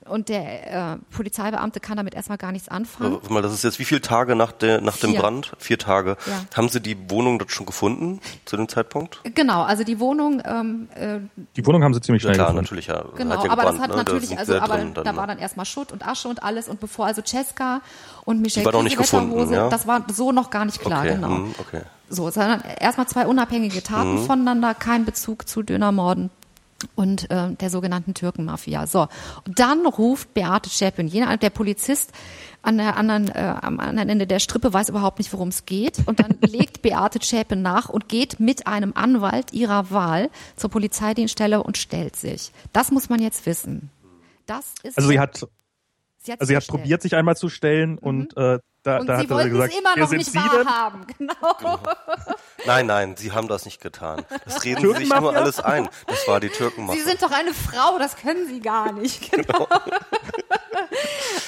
und der äh, Polizeibeamte kann damit erstmal gar nichts anfangen. Warte mal, das ist jetzt wie viele Tage nach, der, nach dem Brand? Vier Tage. Ja. Haben Sie die Wohnung dort schon gefunden zu dem Zeitpunkt? Genau, also die Wohnung. Ähm, äh, die Wohnung haben Sie ziemlich schnell ja, klar, gefunden. natürlich, ja. Genau, ja aber gebrannt, das hat ne? natürlich, also aber drin, da war dann erstmal Schutt und Asche und alles und bevor also Cesca und Michelle war noch nicht gefunden, ja? das war so noch gar nicht klar, okay, genau. Mh, okay. So, sondern erstmal zwei unabhängige Taten mhm. voneinander, kein Bezug zu Dönermorden, und äh, der sogenannten Türkenmafia. So, und dann ruft Beate Schäpin, jener der Polizist an der anderen, äh, am anderen Ende der Strippe weiß überhaupt nicht, worum es geht. Und dann legt Beate Schäpin nach und geht mit einem Anwalt ihrer Wahl zur Polizeidienststelle und stellt sich. Das muss man jetzt wissen. Das ist also sie hat, sie hat, also sie hat probiert, sich einmal zu stellen mhm. und äh, da, und da sie hat er wollten gesagt, es immer noch sind nicht Sie wahrhaben. Genau. Nein, nein, sie haben das nicht getan. Das reden sie sich nur alles ein. Das war die Sie Türkenmafia. sind doch eine Frau, das können Sie gar nicht. Genau.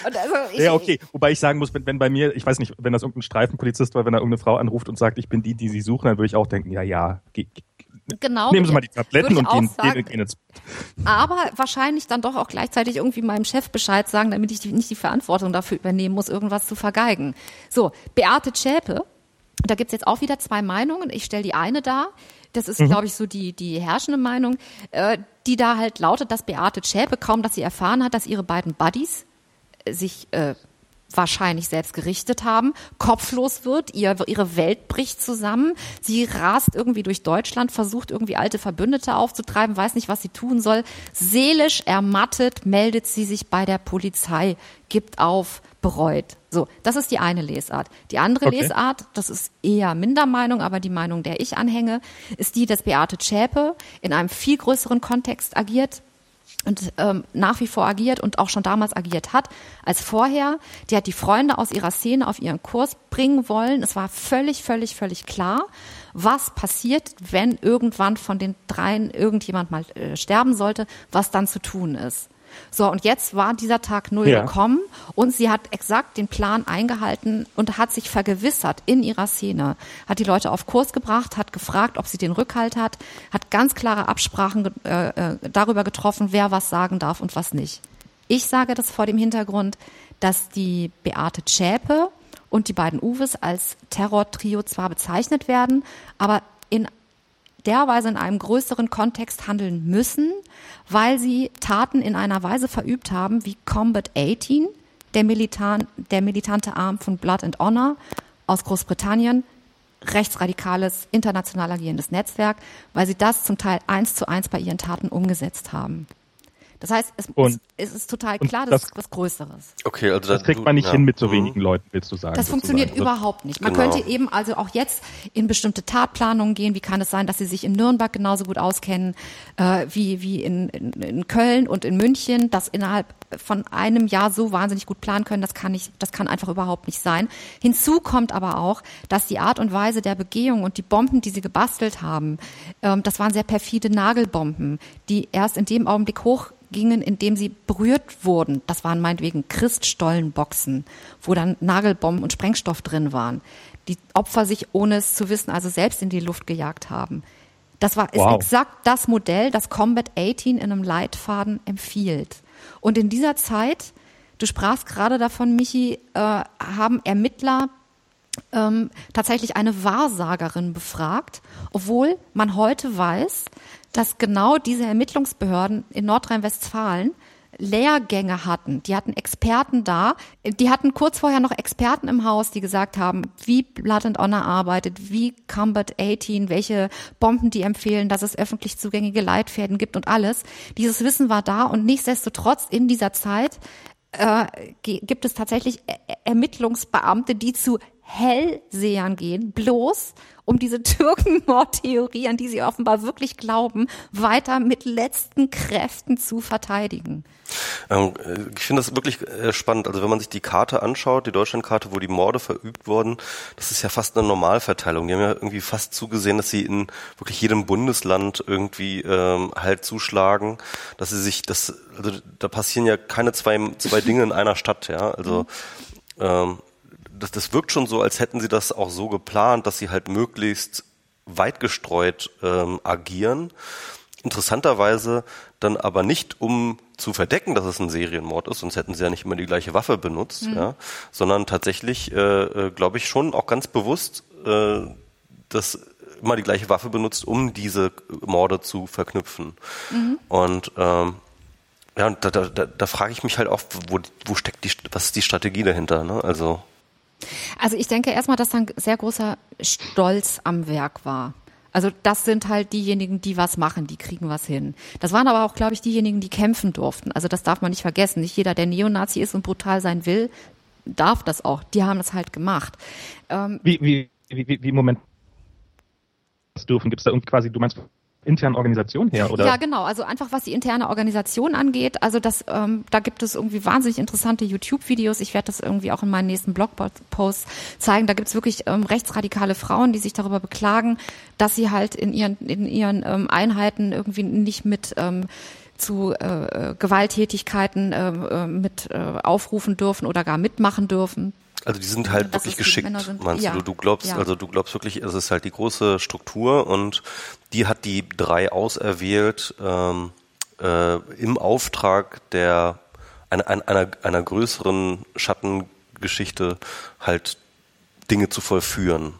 Und also ich, Ja, okay. Wobei ich sagen muss, wenn, wenn bei mir, ich weiß nicht, wenn das irgendein Streifenpolizist war, wenn da irgendeine Frau anruft und sagt, ich bin die, die Sie suchen, dann würde ich auch denken, ja, ja, ge- ge- Genau. nehmen Sie mal die Tabletten und gehen, sagen. gehen, ins aber wahrscheinlich dann doch auch gleichzeitig irgendwie meinem Chef Bescheid sagen, damit ich die, nicht die Verantwortung dafür übernehmen muss, irgendwas zu vergeigen. So, Beate Zschäpe, da gibt's jetzt auch wieder zwei Meinungen. Ich stelle die eine dar. Das ist, glaube ich, so die, die herrschende Meinung, äh, die da halt lautet, dass Beate Zschäpe kaum, dass sie erfahren hat, dass ihre beiden Buddies äh, sich äh, wahrscheinlich selbst gerichtet haben, kopflos wird, ihr, ihre Welt bricht zusammen, sie rast irgendwie durch Deutschland, versucht irgendwie alte Verbündete aufzutreiben, weiß nicht, was sie tun soll. Seelisch ermattet meldet sie sich bei der Polizei, gibt auf, bereut. So, das ist die eine Lesart. Die andere Okay. Lesart, das ist eher Mindermeinung, aber die Meinung, der ich anhänge, ist die, dass Beate Zschäpe in einem viel größeren Kontext agiert, und ähm, nach wie vor agiert und auch schon damals agiert hat als vorher. Die hat die Freunde aus ihrer Szene auf ihren Kurs bringen wollen. Es war völlig, völlig, völlig klar, was passiert, wenn irgendwann von den dreien irgendjemand mal äh, sterben sollte, was dann zu tun ist. So, und jetzt war dieser Tag Null Ja. gekommen und sie hat exakt den Plan eingehalten und hat sich vergewissert in ihrer Szene, hat die Leute auf Kurs gebracht, hat gefragt, ob sie den Rückhalt hat, hat ganz klare Absprachen äh, äh, darüber getroffen, wer was sagen darf und was nicht. Ich sage das vor dem Hintergrund, dass die Beate Zschäpe und die beiden Uwes als Terrortrio zwar bezeichnet werden, aber in derweise in einem größeren Kontext handeln müssen, weil sie Taten in einer Weise verübt haben wie Combat 18, der, Militan, der militante Arm von Blood and Honor aus Großbritannien, rechtsradikales, international agierendes Netzwerk, weil sie das zum Teil eins zu eins bei ihren Taten umgesetzt haben. Das heißt, es, Und- es ist total klar, das, das- ist was Größeres. Okay, also Das kriegt man nicht ja. hin mit so Mhm. wenigen Leuten, willst du sagen. Das sozusagen. funktioniert Also, überhaupt nicht. Man Genau. könnte eben also auch jetzt in bestimmte Tatplanungen gehen. Wie kann es sein, dass sie sich in Nürnberg genauso gut auskennen äh, wie, wie in, in, in Köln und in München, das innerhalb von einem Jahr so wahnsinnig gut planen können? Das kann nicht, das kann einfach überhaupt nicht sein. Hinzu kommt aber auch, dass die Art und Weise der Begehung und die Bomben, die sie gebastelt haben, ähm, das waren sehr perfide Nagelbomben, die erst in dem Augenblick hochgingen, in dem sie berührt wurden. Das waren meinetwegen Christstollenboxen, wo dann Nagelbomben und Sprengstoff drin waren. Die Opfer sich, ohne es zu wissen, also selbst in die Luft gejagt haben. Das war ist Wow. exakt das Modell, das Combat 18 in einem Leitfaden empfiehlt. Und in dieser Zeit, du sprachst gerade davon, Michi, äh, haben Ermittler ähm, tatsächlich eine Wahrsagerin befragt, obwohl man heute weiß, dass genau diese Ermittlungsbehörden in Nordrhein-Westfalen Lehrgänge hatten. Die hatten Experten da. Die hatten kurz vorher noch Experten im Haus, die gesagt haben, wie Blood and Honor arbeitet, wie Combat 18, welche Bomben die empfehlen, dass es öffentlich zugängige Leitfäden gibt und alles. Dieses Wissen war da und nichtsdestotrotz in dieser Zeit äh, gibt es tatsächlich E- E- Ermittlungsbeamte, die zu Hellsehern gehen, bloß um diese Türkenmordtheorie, an die sie offenbar wirklich glauben, weiter mit letzten Kräften zu verteidigen. Ähm, äh, ich finde das wirklich äh, spannend. Also wenn man sich die Karte anschaut, die Deutschlandkarte, wo die Morde verübt wurden, das ist ja fast eine Normalverteilung. Die haben ja irgendwie fast zugesehen, dass sie in wirklich jedem Bundesland irgendwie ähm, halt zuschlagen, dass sie sich das, also da passieren ja keine zwei, zwei Dinge in einer Stadt, ja. Also ähm, das, das wirkt schon so, als hätten sie das auch so geplant, dass sie halt möglichst weit gestreut ähm, agieren. Interessanterweise dann aber nicht, um zu verdecken, dass es ein Serienmord ist, sonst hätten sie ja nicht immer die gleiche Waffe benutzt, ja, sondern tatsächlich, äh, äh, glaube ich, schon auch ganz bewusst äh, das immer die gleiche Waffe benutzt, um diese Morde zu verknüpfen. Und ähm, ja, da, da, da, da frage ich mich halt auch, wo, wo steckt die, was ist die Strategie dahinter? Ne? Also Also ich denke erstmal, dass da ein sehr großer Stolz am Werk war. Also das sind halt diejenigen, die was machen, die kriegen was hin. Das waren aber auch, glaube ich, diejenigen, die kämpfen durften. Also das darf man nicht vergessen. Nicht jeder, der Neonazi ist und brutal sein will, darf das auch. Die haben das halt gemacht. Ähm, wie, wie, wie, wie, Moment dürfen? Gibt es da irgendwie quasi, du meinst internen Organisation her, oder? Ja, genau. Also einfach was die interne Organisation angeht. Also das, ähm, da gibt es irgendwie wahnsinnig interessante YouTube-Videos. Ich werde das irgendwie auch in meinen nächsten Blogposts zeigen. Da gibt es wirklich ähm, rechtsradikale Frauen, die sich darüber beklagen, dass sie halt in ihren in ihren ähm, Einheiten irgendwie nicht mit ähm, zu äh, Gewalttätigkeiten äh, äh mit äh, aufrufen dürfen oder gar mitmachen dürfen. Also die sind halt wirklich geschickt, meinst ja. du? Du glaubst, ja. also du glaubst wirklich, es ist halt die große Struktur und die hat die drei auserwählt ähm, äh, im Auftrag der einer, einer, einer größeren Schattengeschichte halt Dinge zu vollführen.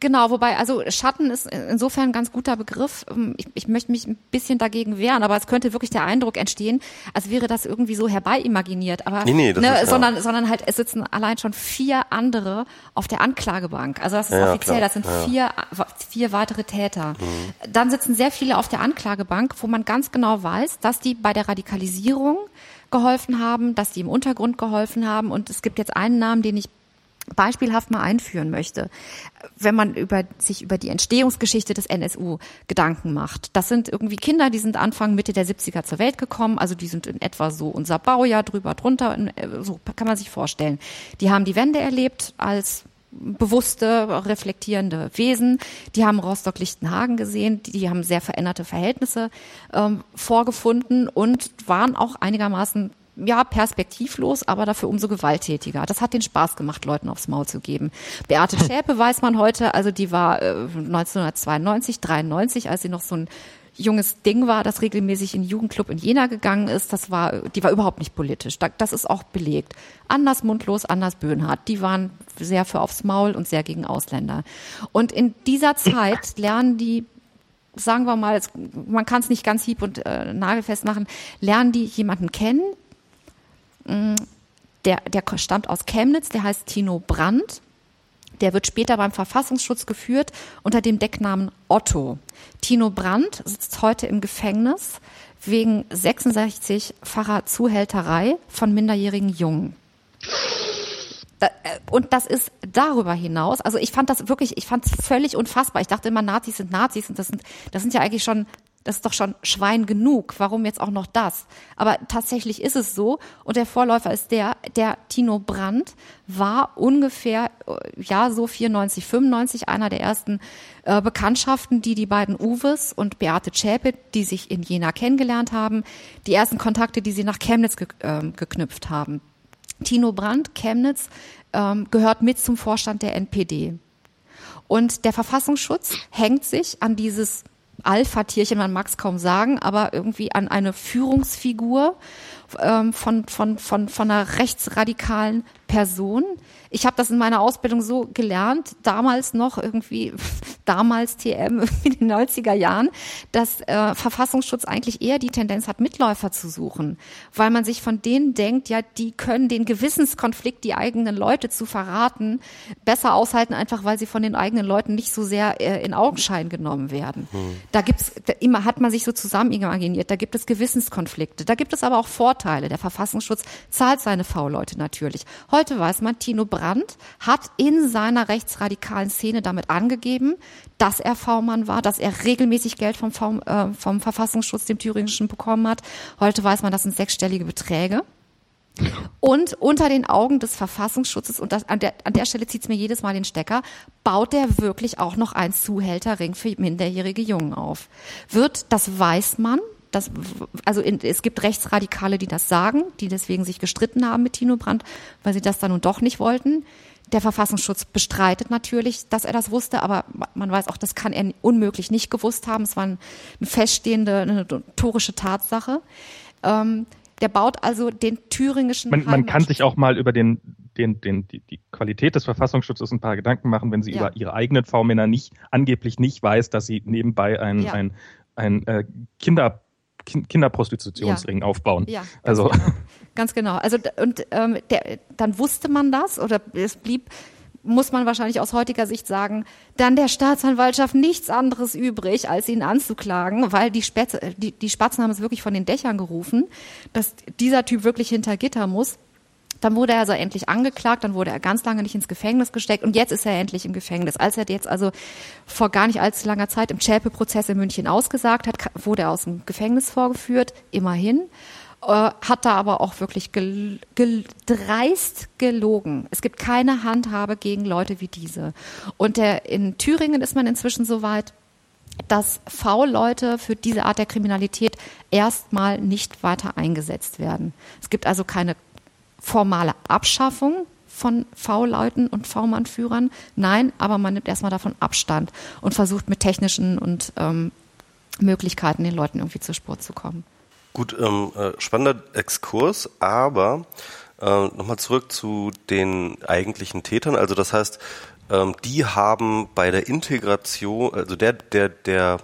Genau, wobei, also Schatten ist insofern ein ganz guter Begriff. Ähm, ich, ich möchte mich ein bisschen dagegen wehren, aber es könnte wirklich der Eindruck entstehen, als wäre das irgendwie so herbeiimaginiert. Aber nee, nee, das ne, ist, sondern, ja. sondern halt, es sitzen allein schon vier andere auf der Anklagebank. Also das ist ja, offiziell, klar. das sind ja. vier, vier weitere Täter. Mhm. Dann sitzen sehr viele auf der Anklagebank, wo man ganz genau weiß, dass die bei der Radikalisierung geholfen haben, dass die im Untergrund geholfen haben. Und es gibt jetzt einen Namen, den ich beispielhaft mal einführen möchte, wenn man über, sich über die Entstehungsgeschichte des NSU Gedanken macht. Das sind irgendwie Kinder, die sind Anfang, Mitte der 70er zur Welt gekommen, also die sind in etwa so unser Baujahr drüber, drunter, so kann man sich vorstellen. Die haben die Wende erlebt als bewusste, reflektierende Wesen. Die haben Rostock-Lichtenhagen gesehen, die, die, haben sehr veränderte Verhältnisse ähm, vorgefunden und waren auch einigermaßen ja, perspektivlos, aber dafür umso gewalttätiger. Das hat den Spaß gemacht, Leuten aufs Maul zu geben. Beate Schäpe weiß man heute, also die war äh, 1992, 93, als sie noch so ein junges Ding war, das regelmäßig in den Jugendclub in Jena gegangen ist, das war, die war überhaupt nicht politisch. Das ist auch belegt. Anders mundlos, anders Böhnhardt. Die waren sehr für aufs Maul und sehr gegen Ausländer. Und in dieser Zeit lernen die sagen wir mal, man kann es nicht ganz hieb und äh, nagelfest machen, lernen die jemanden kennen, der, der stammt aus Chemnitz, der heißt Tino Brandt. Der wird später beim Verfassungsschutz geführt unter dem Decknamen Otto. Tino Brandt sitzt heute im Gefängnis wegen 66-facher Zuhälterei von minderjährigen Jungen. Äh, und das ist darüber hinaus, also ich fand das wirklich, ich fand es völlig unfassbar. Ich dachte immer, Nazis sind Nazis und das sind, das sind ja eigentlich schon das ist doch schon Schwein genug. Warum jetzt auch noch das? Aber tatsächlich ist es so. Und der Vorläufer ist der, der Tino Brandt war ungefähr, äh, ja, so 94, 95 einer der ersten äh, Bekanntschaften, die die beiden Uwes und Beate Zschäpe, die sich in Jena kennengelernt haben, die ersten Kontakte, die sie nach Chemnitz ge äh, geknüpft haben. Tino Brandt, Chemnitz, ähm, gehört mit zum Vorstand der NPD. Und der Verfassungsschutz hängt sich an dieses Alpha-Tierchen, man mag es kaum sagen, aber irgendwie an eine Führungsfigur ähm, von, von, von, von einer rechtsradikalen Person. Ich habe das in meiner Ausbildung so gelernt, damals noch irgendwie, damals TM in den 90er Jahren, dass äh, Verfassungsschutz eigentlich eher die Tendenz hat, Mitläufer zu suchen, weil man sich von denen denkt, ja, die können den Gewissenskonflikt, die eigenen Leute zu verraten, besser aushalten, einfach weil sie von den eigenen Leuten nicht so sehr äh, in Augenschein genommen werden. Hm. Da gibt's immer hat man sich so zusammen imaginiert, da gibt es Gewissenskonflikte, da gibt es aber auch Vorteile. Der Verfassungsschutz zahlt seine V-Leute natürlich. Heute weiß man, Tino Brandt hat in seiner rechtsradikalen Szene damit angegeben, dass er V-Mann war, dass er regelmäßig Geld vom, v, äh, vom Verfassungsschutz, dem Thüringischen, bekommen hat. Heute weiß man, das sind sechsstellige Beträge. Und unter den Augen des Verfassungsschutzes, und das, an, der, an der Stelle zieht es mir jedes Mal den Stecker, baut der wirklich auch noch einen Zuhälterring für minderjährige Jungen auf. Wird, das weiß man, das, also in, es gibt Rechtsradikale, die das sagen, die deswegen sich gestritten haben mit Tino Brandt, weil sie das dann nun doch nicht wollten. Der Verfassungsschutz bestreitet natürlich, dass er das wusste, aber man weiß auch, das kann er unmöglich nicht gewusst haben. Es war eine feststehende, eine notorische Tatsache. Ähm, der baut also den thüringischen. Man, man kann sich auch mal über den, den, den, die, die Qualität des Verfassungsschutzes ein paar Gedanken machen, wenn sie ja. über ihre eigenen V-Männer nicht, angeblich nicht weiß, dass sie nebenbei ein, ja. ein, ein äh, Kinder Kinderprostitutionsring ja. aufbauen. Ja, also genau. ganz genau. Also und ähm, der, dann wusste man das oder es blieb muss man wahrscheinlich aus heutiger Sicht sagen, dann der Staatsanwaltschaft nichts anderes übrig, als ihn anzuklagen, weil die, Spätze, die, die Spatzen haben es wirklich von den Dächern gerufen, dass dieser Typ wirklich hinter Gitter muss. Dann wurde er also endlich angeklagt, dann wurde er ganz lange nicht ins Gefängnis gesteckt und jetzt ist er endlich im Gefängnis. Als er jetzt also vor gar nicht allzu langer Zeit im Chelpe-Prozess in München ausgesagt hat, wurde er aus dem Gefängnis vorgeführt, immerhin äh, hat da aber auch wirklich gel gel dreist gelogen. Es gibt keine Handhabe gegen Leute wie diese. Und der, in Thüringen ist man inzwischen so weit, dass V-Leute für diese Art der Kriminalität erstmal nicht weiter eingesetzt werden. Es gibt also keine formale Abschaffung von V-Leuten und V-Mann-Führern. Nein, aber man nimmt erstmal davon Abstand und versucht mit technischen und ähm, Möglichkeiten den Leuten irgendwie zur Spur zu kommen. Gut, ähm, äh, spannender Exkurs, aber äh, nochmal zurück zu den eigentlichen Tätern. Also das heißt, ähm, die haben bei der Integration, also der, der, der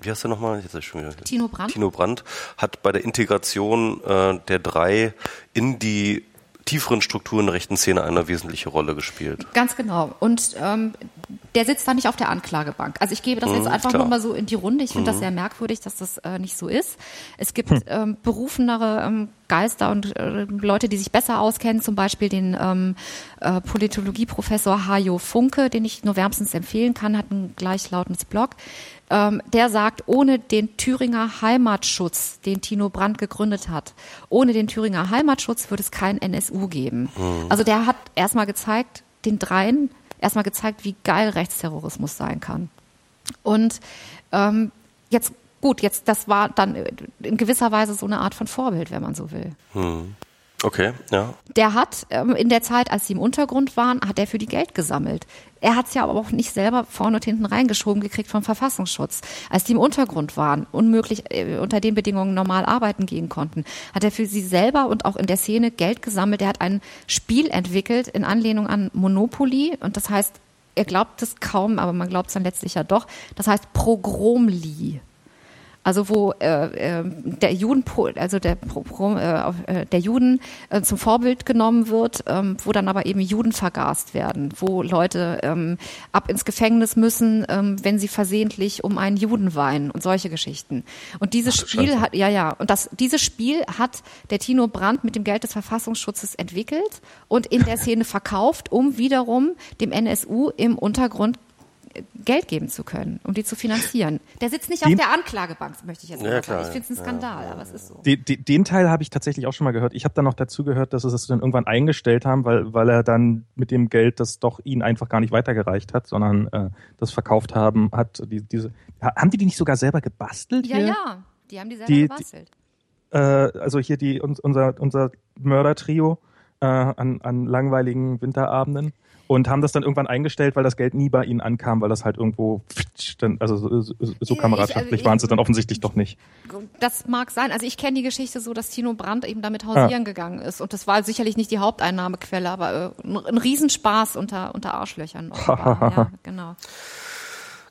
wie heißt der nochmal? Jetzt ist schon wieder. Tino Brandt. Tino Brandt hat bei der Integration äh, der drei in die tieferen Strukturen der rechten Szene eine wesentliche Rolle gespielt. Ganz genau. Und ähm, der sitzt da nicht auf der Anklagebank. Also ich gebe das Mhm, jetzt einfach klar. nur mal so in die Runde. Ich finde das sehr merkwürdig, dass das äh, nicht so ist. Es gibt ähm, berufenere ähm, Geister und äh, Leute, die sich besser auskennen, zum Beispiel den ähm, äh, Politologieprofessor Hajo Funke, den ich nur wärmstens empfehlen kann, hat ein gleichlautendes Blog. Ähm, der sagt, ohne den Thüringer Heimatschutz, den Tino Brandt gegründet hat, ohne den Thüringer Heimatschutz würde es kein NSU geben. Also der hat erstmal gezeigt, den dreien, erstmal gezeigt, wie geil Rechtsterrorismus sein kann. Und ähm, jetzt, gut, jetzt, das war dann in gewisser Weise so eine Art von Vorbild, wenn man so will. Okay, ja. Der hat ähm, in der Zeit, als sie im Untergrund waren, hat er für die Geld gesammelt. Er hat es ja aber auch nicht selber vorne und hinten reingeschoben gekriegt vom Verfassungsschutz. Als die im Untergrund waren, unmöglich äh, unter den Bedingungen normal arbeiten gehen konnten, hat er für sie selber und auch in der Szene Geld gesammelt. Er hat ein Spiel entwickelt in Anlehnung an Monopoly und das heißt, er glaubt es kaum, aber man glaubt es dann letztlich ja doch. Das heißt Progromli. Also wo äh, äh, der Juden, also der, äh, äh, der Juden äh, zum Vorbild genommen wird, ähm, wo dann aber eben Juden vergast werden, wo Leute ähm, ab ins Gefängnis müssen, ähm, wenn sie versehentlich um einen Juden weinen und solche Geschichten. Und dieses Ach Spiel Scheiße. hat, ja ja, und das dieses Spiel hat der Tino Brandt mit dem Geld des Verfassungsschutzes entwickelt und in der Szene verkauft, um wiederum dem NSU im Untergrund Geld geben zu können, um die zu finanzieren. Der sitzt nicht auf Den- der Anklagebank, möchte ich jetzt Ja, mal klar, sagen. Ich finde es ein ja. Skandal, aber es ist so. Den, den, den Teil habe ich tatsächlich auch schon mal gehört. Ich habe dann noch dazu gehört, dass sie das dann irgendwann eingestellt haben, weil, weil er dann mit dem Geld das doch ihnen einfach gar nicht weitergereicht hat, sondern äh, das verkauft haben hat. Die, diese, ha- haben die die nicht sogar selber gebastelt Ja, hier? ja, die haben die selber Die- die- gebastelt. Äh, also hier die uns, unser unser Mördertrio äh, an, an langweiligen Winterabenden und haben das dann irgendwann eingestellt, weil das Geld nie bei ihnen ankam, weil das halt irgendwo dann, also so, so, Ich- kameradschaftlich also waren sie ich- dann offensichtlich doch nicht. Das mag sein. Also ich kenne die Geschichte so, dass Tino Brandt eben damit hausieren gegangen ist. Und das war sicherlich nicht die Haupteinnahmequelle, aber äh, ein, ein Riesenspaß unter, unter Arschlöchern. ja, genau.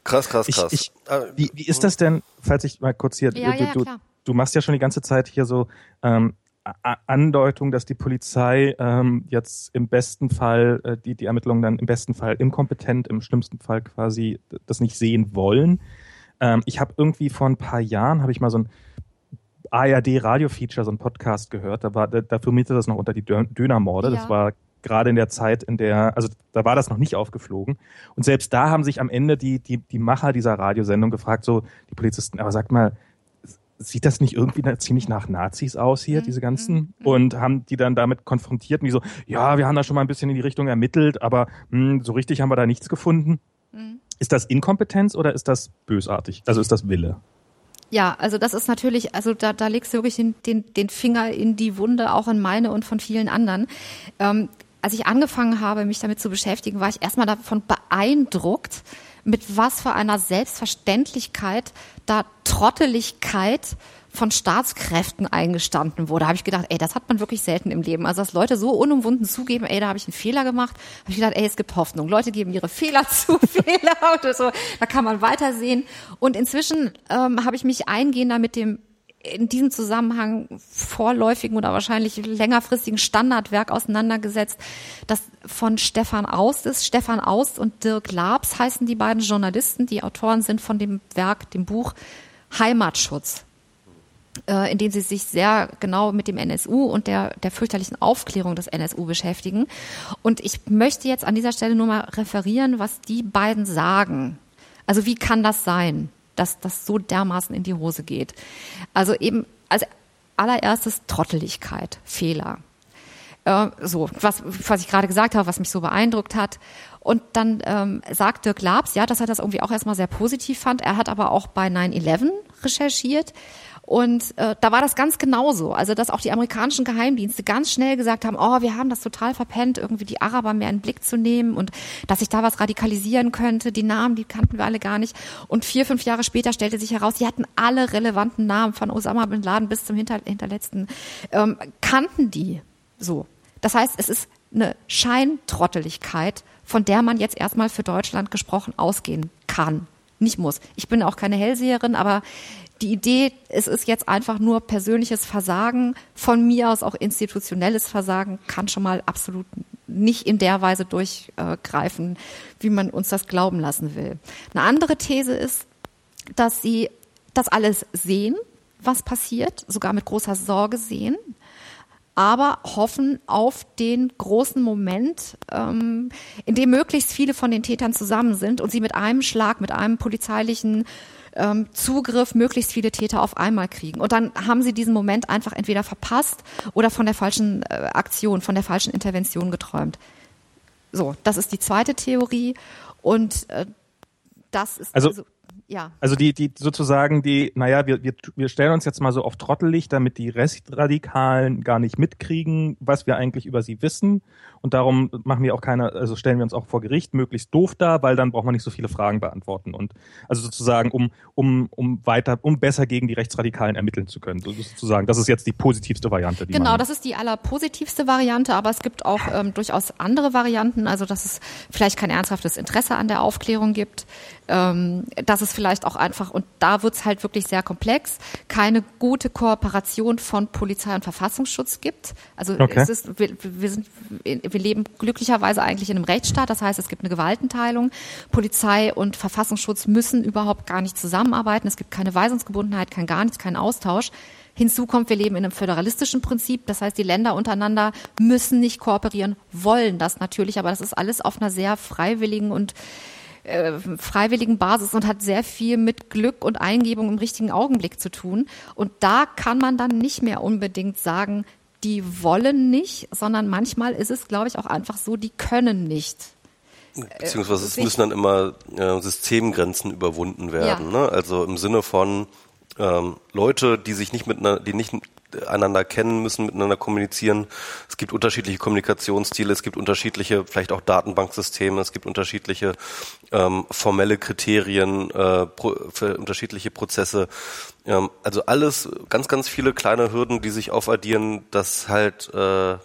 Krass, krass, Ich, krass. ich, Äh, wie, wie ist das denn, falls ich mal kurz hier, Ja, du, ja, du, du machst ja schon die ganze Zeit hier so ähm, Andeutung, dass die Polizei ähm, jetzt im besten Fall, äh, die, die Ermittlungen dann im besten Fall inkompetent, im schlimmsten Fall quasi das nicht sehen wollen. Ähm, ich habe irgendwie vor ein paar Jahren, habe ich mal so ein ARD-Radio-Feature, so ein Podcast gehört, da, war, da, da firmierte das noch unter die Dö Dönermorde. Ja. Das war gerade in der Zeit, in der, also da war das noch nicht aufgeflogen. Und selbst da haben sich am Ende die, die, die Macher dieser Radiosendung gefragt, so die Polizisten, aber sag mal, sieht das nicht irgendwie ziemlich nach Nazis aus hier, diese ganzen? Und haben die dann damit konfrontiert und die so, ja, wir haben da schon mal ein bisschen in die Richtung ermittelt, aber hm, so richtig haben wir da nichts gefunden. Ist das Inkompetenz oder ist das bösartig? Also ist das Wille? Ja, also das ist natürlich, also da, da legst du wirklich den, den, den Finger in die Wunde, auch in meine und von vielen anderen. Ähm, als ich angefangen habe, mich damit zu beschäftigen, war ich erstmal davon beeindruckt, mit was für einer Selbstverständlichkeit da Trotteligkeit von Staatskräften eingestanden wurde. Habe ich gedacht, ey, das hat man wirklich selten im Leben. Also dass Leute so unumwunden zugeben, ey, da habe ich einen Fehler gemacht, habe ich gedacht, ey, es gibt Hoffnung. Leute geben ihre Fehler zu, Fehler oder so, da kann man weitersehen. Und inzwischen ähm, habe ich mich eingehender mit dem in diesem Zusammenhang vorläufigen oder wahrscheinlich längerfristigen Standardwerk auseinandergesetzt, das von Stefan Aust ist. Stefan Aust und Dirk Labs heißen die beiden Journalisten, die Autoren sind von dem Werk, dem Buch Heimatschutz äh, in dem sie sich sehr genau mit dem NSU und der, der fürchterlichen Aufklärung des NSU beschäftigen. Und ich möchte jetzt an dieser Stelle nur mal referieren, was die beiden sagen. Also wie kann das sein, dass das so dermaßen in die Hose geht? Also eben als allererstes Trotteligkeit, Fehler. Äh, so, was, was ich gerade gesagt habe, was mich so beeindruckt hat. Und dann ähm, sagt Dirk Labs, ja, dass er das irgendwie auch erstmal sehr positiv fand. Er hat aber auch bei 9-11 recherchiert und äh, da war das ganz genauso. Also, dass auch die amerikanischen Geheimdienste ganz schnell gesagt haben, oh, wir haben das total verpennt, irgendwie die Araber mehr in den Blick zu nehmen und dass sich da was radikalisieren könnte. Die Namen, die kannten wir alle gar nicht. Und vier, fünf Jahre später stellte sich heraus, sie hatten alle relevanten Namen von Osama bin Laden bis zum hinter, hinterletzten, ähm, kannten die so. Das heißt, es ist eine Scheintrotteligkeit, von der man jetzt erstmal für Deutschland gesprochen ausgehen kann. Nicht muss. Ich bin auch keine Hellseherin, aber die Idee, es ist jetzt einfach nur persönliches Versagen, von mir aus auch institutionelles Versagen, kann schon mal absolut nicht in der Weise durchgreifen, wie man uns das glauben lassen will. Eine andere These ist, dass sie das alles sehen, was passiert, sogar mit großer Sorge sehen, aber hoffen auf den großen Moment, ähm, in dem möglichst viele von den Tätern zusammen sind und sie mit einem Schlag, mit einem polizeilichen ähm, Zugriff möglichst viele Täter auf einmal kriegen. Und dann haben sie diesen Moment einfach entweder verpasst oder von der falschen äh, Aktion, von der falschen Intervention geträumt. So, das ist die zweite Theorie. Und äh, das ist also, also ja. Also die, die sozusagen die, naja, wir, wir, wir stellen uns jetzt mal so auf Trottelig, damit die Restradikalen gar nicht mitkriegen, was wir eigentlich über sie wissen. Und darum machen wir auch keine, also stellen wir uns auch vor Gericht möglichst doof dar, weil dann braucht man nicht so viele Fragen beantworten. Und also sozusagen, um, um, um weiter, um besser gegen die Rechtsradikalen ermitteln zu können. Sozusagen, das ist jetzt die positivste Variante. genau, das ist die allerpositivste Variante, aber es gibt auch ähm, durchaus andere Varianten, also dass es vielleicht kein ernsthaftes Interesse an der Aufklärung gibt ähm, dass es vielleicht auch einfach, und da wird es halt wirklich sehr komplex, keine gute Kooperation von Polizei und Verfassungsschutz gibt. Also okay. es ist, wir, wir, sind, wir leben glücklicherweise eigentlich in einem Rechtsstaat, das heißt, es gibt eine Gewaltenteilung. Polizei und Verfassungsschutz müssen überhaupt gar nicht zusammenarbeiten. Es gibt keine Weisungsgebundenheit, kein gar nichts, kein Austausch. Hinzu kommt, wir leben in einem föderalistischen Prinzip. Das heißt, die Länder untereinander müssen nicht kooperieren, wollen das natürlich, aber das ist alles auf einer sehr freiwilligen und äh, freiwilligen Basis und hat sehr viel mit Glück und Eingebung im richtigen Augenblick zu tun. Und da kann man dann nicht mehr unbedingt sagen, die wollen nicht, sondern manchmal ist es, glaube ich, auch einfach so, die können nicht. Beziehungsweise es müssen dann immer äh, Systemgrenzen überwunden werden. Ja. Ne? Also im Sinne von ähm, Leute, die sich nicht mit einer, die nicht einander kennen, müssen miteinander kommunizieren. Es gibt unterschiedliche Kommunikationsstile, es gibt unterschiedliche, vielleicht auch Datenbanksysteme, es gibt unterschiedliche ähm, formelle Kriterien äh, für unterschiedliche Prozesse. Ähm, also alles, ganz, ganz viele kleine Hürden, die sich aufaddieren, dass halt äh,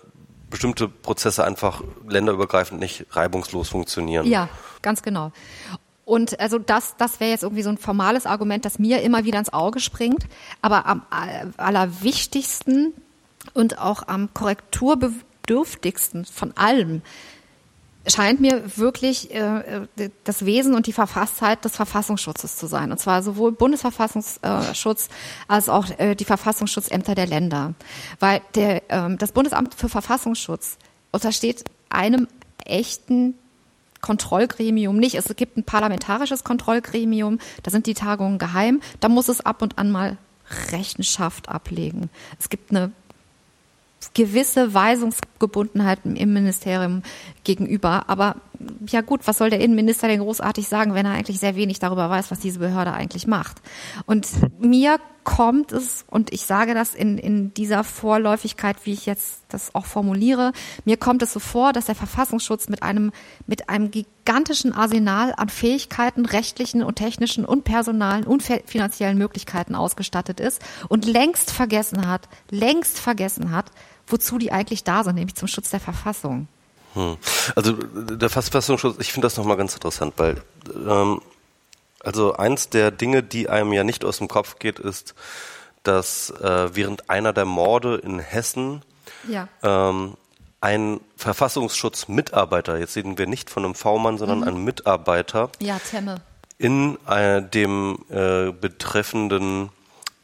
bestimmte Prozesse einfach länderübergreifend nicht reibungslos funktionieren. Ja, ganz genau. Und also das, das wäre jetzt irgendwie so ein formales Argument, das mir immer wieder ins Auge springt. Aber am allerwichtigsten und auch am korrekturbedürftigsten von allem scheint mir wirklich äh, das Wesen und die Verfasstheit des Verfassungsschutzes zu sein. Und zwar sowohl Bundesverfassungsschutz als auch äh, die Verfassungsschutzämter der Länder. Weil der, äh, das Bundesamt für Verfassungsschutz untersteht einem echten Kontrollgremium nicht. Es gibt ein parlamentarisches Kontrollgremium, da sind die Tagungen geheim, da muss es ab und an mal Rechenschaft ablegen. Es gibt eine gewisse Weisungsgebundenheit im Ministerium gegenüber. Aber ja gut, was soll der Innenminister denn großartig sagen, wenn er eigentlich sehr wenig darüber weiß, was diese Behörde eigentlich macht? Und mir kommt es, und ich sage das in, in dieser Vorläufigkeit, wie ich jetzt das auch formuliere, mir kommt es so vor, dass der Verfassungsschutz mit einem, mit einem gigantischen Arsenal an Fähigkeiten, rechtlichen und technischen und personalen und finanziellen Möglichkeiten ausgestattet ist und längst vergessen hat, längst vergessen hat, wozu die eigentlich da sind, nämlich zum Schutz der Verfassung. Hm. Also der Verfassungsschutz, ich finde das nochmal ganz interessant, weil ähm, also eins der Dinge, die einem ja nicht aus dem Kopf geht, ist, dass äh, während einer der Morde in Hessen Ja. ähm, ein Verfassungsschutzmitarbeiter, jetzt reden wir nicht von einem V-Mann, sondern ein Mitarbeiter, Ja, Temme. in äh, dem äh, betreffenden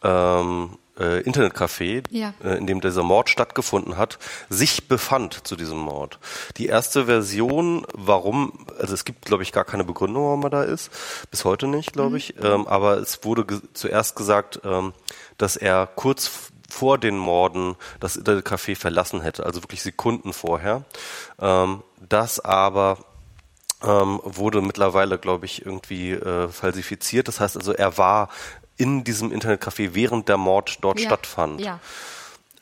ähm, äh, Internetcafé, Ja. äh, in dem dieser Mord stattgefunden hat, sich befand zu diesem Mord. Die erste Version, warum, also es gibt, glaube ich, gar keine Begründung, warum er da ist, bis heute nicht, glaube ich, ähm, aber es wurde ge zuerst gesagt, ähm, dass er kurz vor den Morden das Internetcafé verlassen hätte, also wirklich Sekunden vorher. Ähm, das aber ähm, wurde mittlerweile, glaube ich, irgendwie äh, falsifiziert. Das heißt also, er war in diesem Internetcafé, während der Mord dort Ja. stattfand. Ja.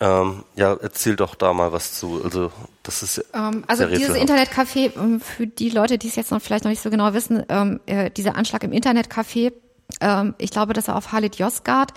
Ähm, ja, erzähl doch da mal was zu. Also das ist Ähm, also dieses. Internetcafé, ähm, für die Leute, die es jetzt noch vielleicht noch nicht so genau wissen, ähm, äh, dieser Anschlag im Internetcafé, ähm, ich glaube, das war auf Halit Yozgat,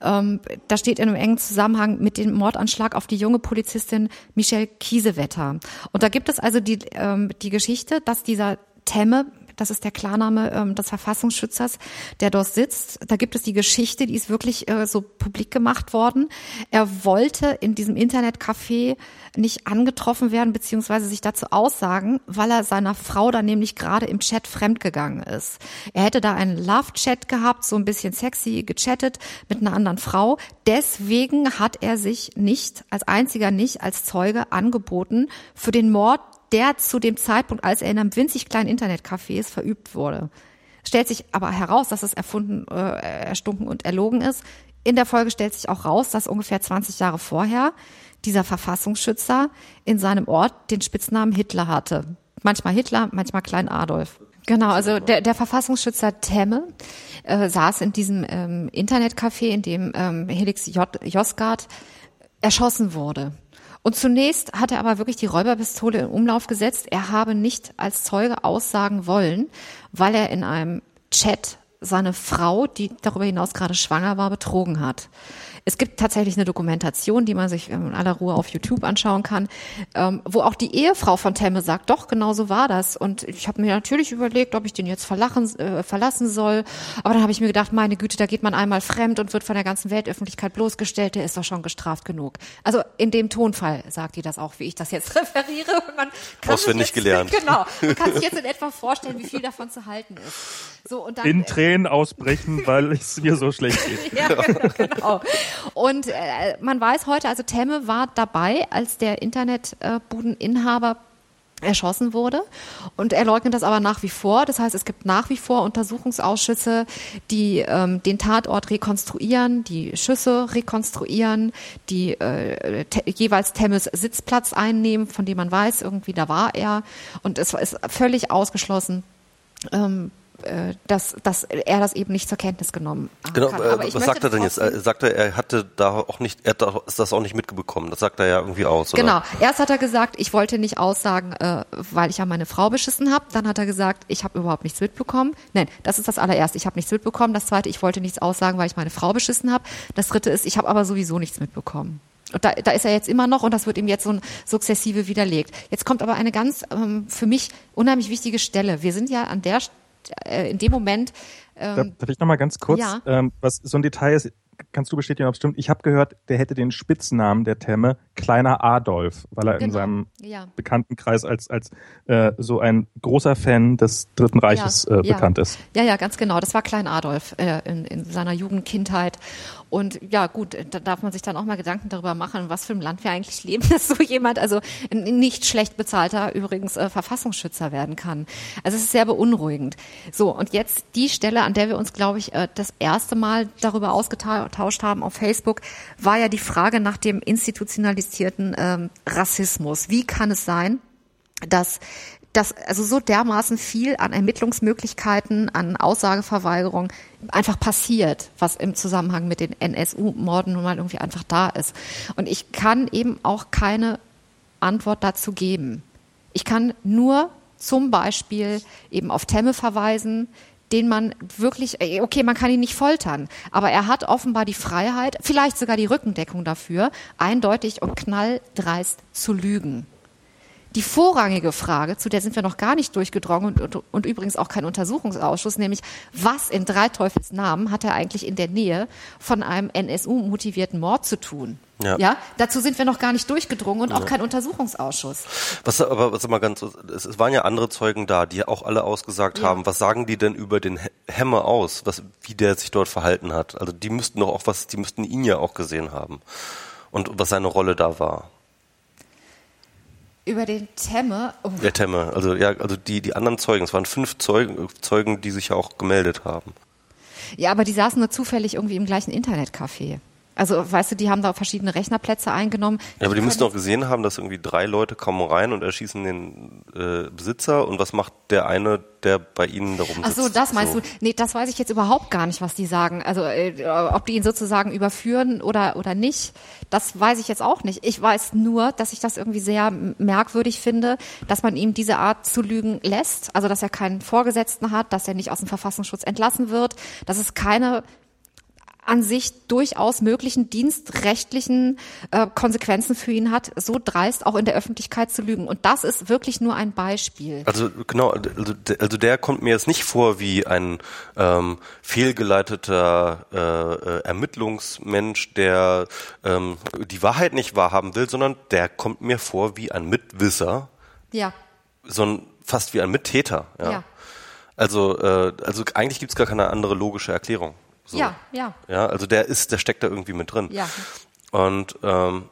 ähm, da steht in einem engen Zusammenhang mit dem Mordanschlag auf die junge Polizistin Michelle Kiesewetter. Und da gibt es also die, ähm, die Geschichte, dass dieser Temme, das ist der Klarname ähm, des Verfassungsschützers, der dort sitzt. Da gibt es die Geschichte, die ist wirklich äh, so publik gemacht worden. Er wollte in diesem Internetcafé nicht angetroffen werden, beziehungsweise sich dazu aussagen, weil er seiner Frau da nämlich gerade im Chat fremdgegangen ist. Er hätte da einen Love-Chat gehabt, so ein bisschen sexy gechattet mit einer anderen Frau. Deswegen hat er sich nicht, als einziger nicht, als Zeuge angeboten für den Mord der zu dem Zeitpunkt, als er in einem winzig kleinen Internetcafé ist, verübt wurde. Stellt sich aber heraus, dass es erfunden, äh, erstunken und erlogen ist. In der Folge stellt sich auch raus, dass ungefähr 20 Jahre vorher dieser Verfassungsschützer in seinem Ort den Spitznamen Hitler hatte. Manchmal Hitler, manchmal Klein Adolf. Genau, also der, der Verfassungsschützer Temme äh, saß in diesem ähm, Internetcafé, in dem ähm, Helix J. Josgard erschossen wurde. Und zunächst hat er aber wirklich die Räuberpistole in Umlauf gesetzt. Er habe nicht als Zeuge aussagen wollen, weil er in einem Chat seine Frau, die darüber hinaus gerade schwanger war, betrogen hat. Es gibt tatsächlich eine Dokumentation, die man sich in aller Ruhe auf YouTube anschauen kann, ähm, wo auch die Ehefrau von Temme sagt, doch, genau so war das. Und ich habe mir natürlich überlegt, ob ich den jetzt verlachen, äh, verlassen soll. Aber dann habe ich mir gedacht, meine Güte, da geht man einmal fremd und wird von der ganzen Weltöffentlichkeit bloßgestellt, der ist doch schon gestraft genug. Also in dem Tonfall sagt die das auch, wie ich das jetzt referiere. Und man kann sich Auswendig jetzt, gelernt. Genau. Man kann sich jetzt in etwa vorstellen, wie viel davon zu halten ist. So, und dann, In Tränen ausbrechen, weil es mir so schlecht geht. ja, genau, genau. Und äh, man weiß heute, also Temme war dabei, als der Internetbudeninhaber erschossen wurde. Und er leugnet das aber nach wie vor. Das heißt, es gibt nach wie vor Untersuchungsausschüsse, die ähm, den Tatort rekonstruieren, die Schüsse rekonstruieren, die äh, te jeweils Temmes Sitzplatz einnehmen, von dem man weiß, irgendwie da war er. Und es ist völlig ausgeschlossen, ähm, äh, dass, dass er das eben nicht zur Kenntnis genommen hat. Genau, kann. äh, was sagt er denn jetzt? Er sagt er, er hatte da auch nicht, er hat das auch nicht mitbekommen. Das sagt er ja irgendwie aus, oder? Genau. Erst hat er gesagt, ich wollte nicht aussagen, äh, weil ich ja meine Frau beschissen habe. Dann hat er gesagt, ich habe überhaupt nichts mitbekommen. Nein, das ist das allererste. Ich habe nichts mitbekommen. Das zweite, ich wollte nichts aussagen, weil ich meine Frau beschissen habe. Das dritte ist, ich habe aber sowieso nichts mitbekommen. Und da, da ist er jetzt immer noch und das wird ihm jetzt so ein sukzessive widerlegt. Jetzt kommt aber eine ganz ähm, für mich unheimlich wichtige Stelle. Wir sind ja an der St- äh, in dem Moment Darf, ähm, darf ich noch mal ganz kurz, Ja. ähm, was so ein Detail ist, kannst du bestätigen, ob es stimmt? Ich habe gehört, der hätte den Spitznamen der Temme Kleiner Adolf, weil er in Genau. seinem Ja. Bekanntenkreis als als äh, so ein großer Fan des Dritten Reiches Ja, äh, ja. bekannt ist. Ja, ja, ganz genau. Das war Klein Adolf äh, in, in seiner Jugend, Kindheit. Und ja, gut, da darf man sich dann auch mal Gedanken darüber machen, was für ein Land wir eigentlich leben, dass so jemand, also nicht schlecht bezahlter übrigens äh, Verfassungsschützer werden kann. Also es ist sehr beunruhigend. So, und jetzt die Stelle, an der wir uns, glaube ich, äh, das erste Mal darüber ausgetauscht haben auf Facebook, war ja die Frage nach dem institutionalisierten ähm, Rassismus. Wie kann es sein, dass dass also so dermaßen viel an Ermittlungsmöglichkeiten, an Aussageverweigerung einfach passiert, was im Zusammenhang mit den NSU-Morden nun mal irgendwie einfach da ist. Und ich kann eben auch keine Antwort dazu geben. Ich kann nur zum Beispiel eben auf Temme verweisen, den man wirklich, äh, okay, man kann ihn nicht foltern, aber er hat offenbar die Freiheit, vielleicht sogar die Rückendeckung dafür, eindeutig und knalldreist zu lügen. Die vorrangige Frage, zu der sind wir noch gar nicht durchgedrungen und, und, und übrigens auch kein Untersuchungsausschuss, nämlich was in drei Teufels Namen hat er eigentlich in der Nähe von einem NSU-motivierten Mord zu tun? Ja. ja. dazu sind wir noch gar nicht durchgedrungen und auch ja. kein Untersuchungsausschuss. Was aber was mal ganz es waren ja andere Zeugen da, die auch alle ausgesagt ja. haben. Was sagen die denn über den Hemme aus, was wie der sich dort verhalten hat? Also die müssten doch auch was, die müssten ihn ja auch gesehen haben und was seine Rolle da war. Über den Temme. Oh. Der Temme, also ja, also die die anderen Zeugen, es waren fünf Zeugen, Zeugen, die sich ja auch gemeldet haben. Ja, aber die saßen nur zufällig irgendwie im gleichen Internetcafé. Also, weißt du, die haben da verschiedene Rechnerplätze eingenommen. Ja, aber die müssen auch gesehen haben, dass irgendwie drei Leute kommen rein und erschießen den äh, Besitzer. Und was macht der eine, der bei ihnen darum sitzt? Ach so, das meinst so. du? Nee, das weiß ich jetzt überhaupt gar nicht, was die sagen. Also, äh, ob die ihn sozusagen überführen oder, oder nicht, das weiß ich jetzt auch nicht. Ich weiß nur, dass ich das irgendwie sehr merkwürdig finde, dass man ihm diese Art zu lügen lässt. Also, dass er keinen Vorgesetzten hat, dass er nicht aus dem Verfassungsschutz entlassen wird, dass es keine an sich durchaus möglichen dienstrechtlichen äh, Konsequenzen für ihn hat, so dreist auch in der Öffentlichkeit zu lügen. Und das ist wirklich nur ein Beispiel. Also genau, also, also der kommt mir jetzt nicht vor wie ein ähm, fehlgeleiteter äh, äh, Ermittlungsmensch, der ähm, die Wahrheit nicht wahrhaben will, sondern der kommt mir vor wie ein Mitwisser. Ja. So ein, fast wie ein Mittäter. Ja. ja. Also, äh, also eigentlich gibt es gar keine andere logische Erklärung. So. Ja, ja. Ja, also der ist, der steckt da irgendwie mit drin. Ja. Und ähm,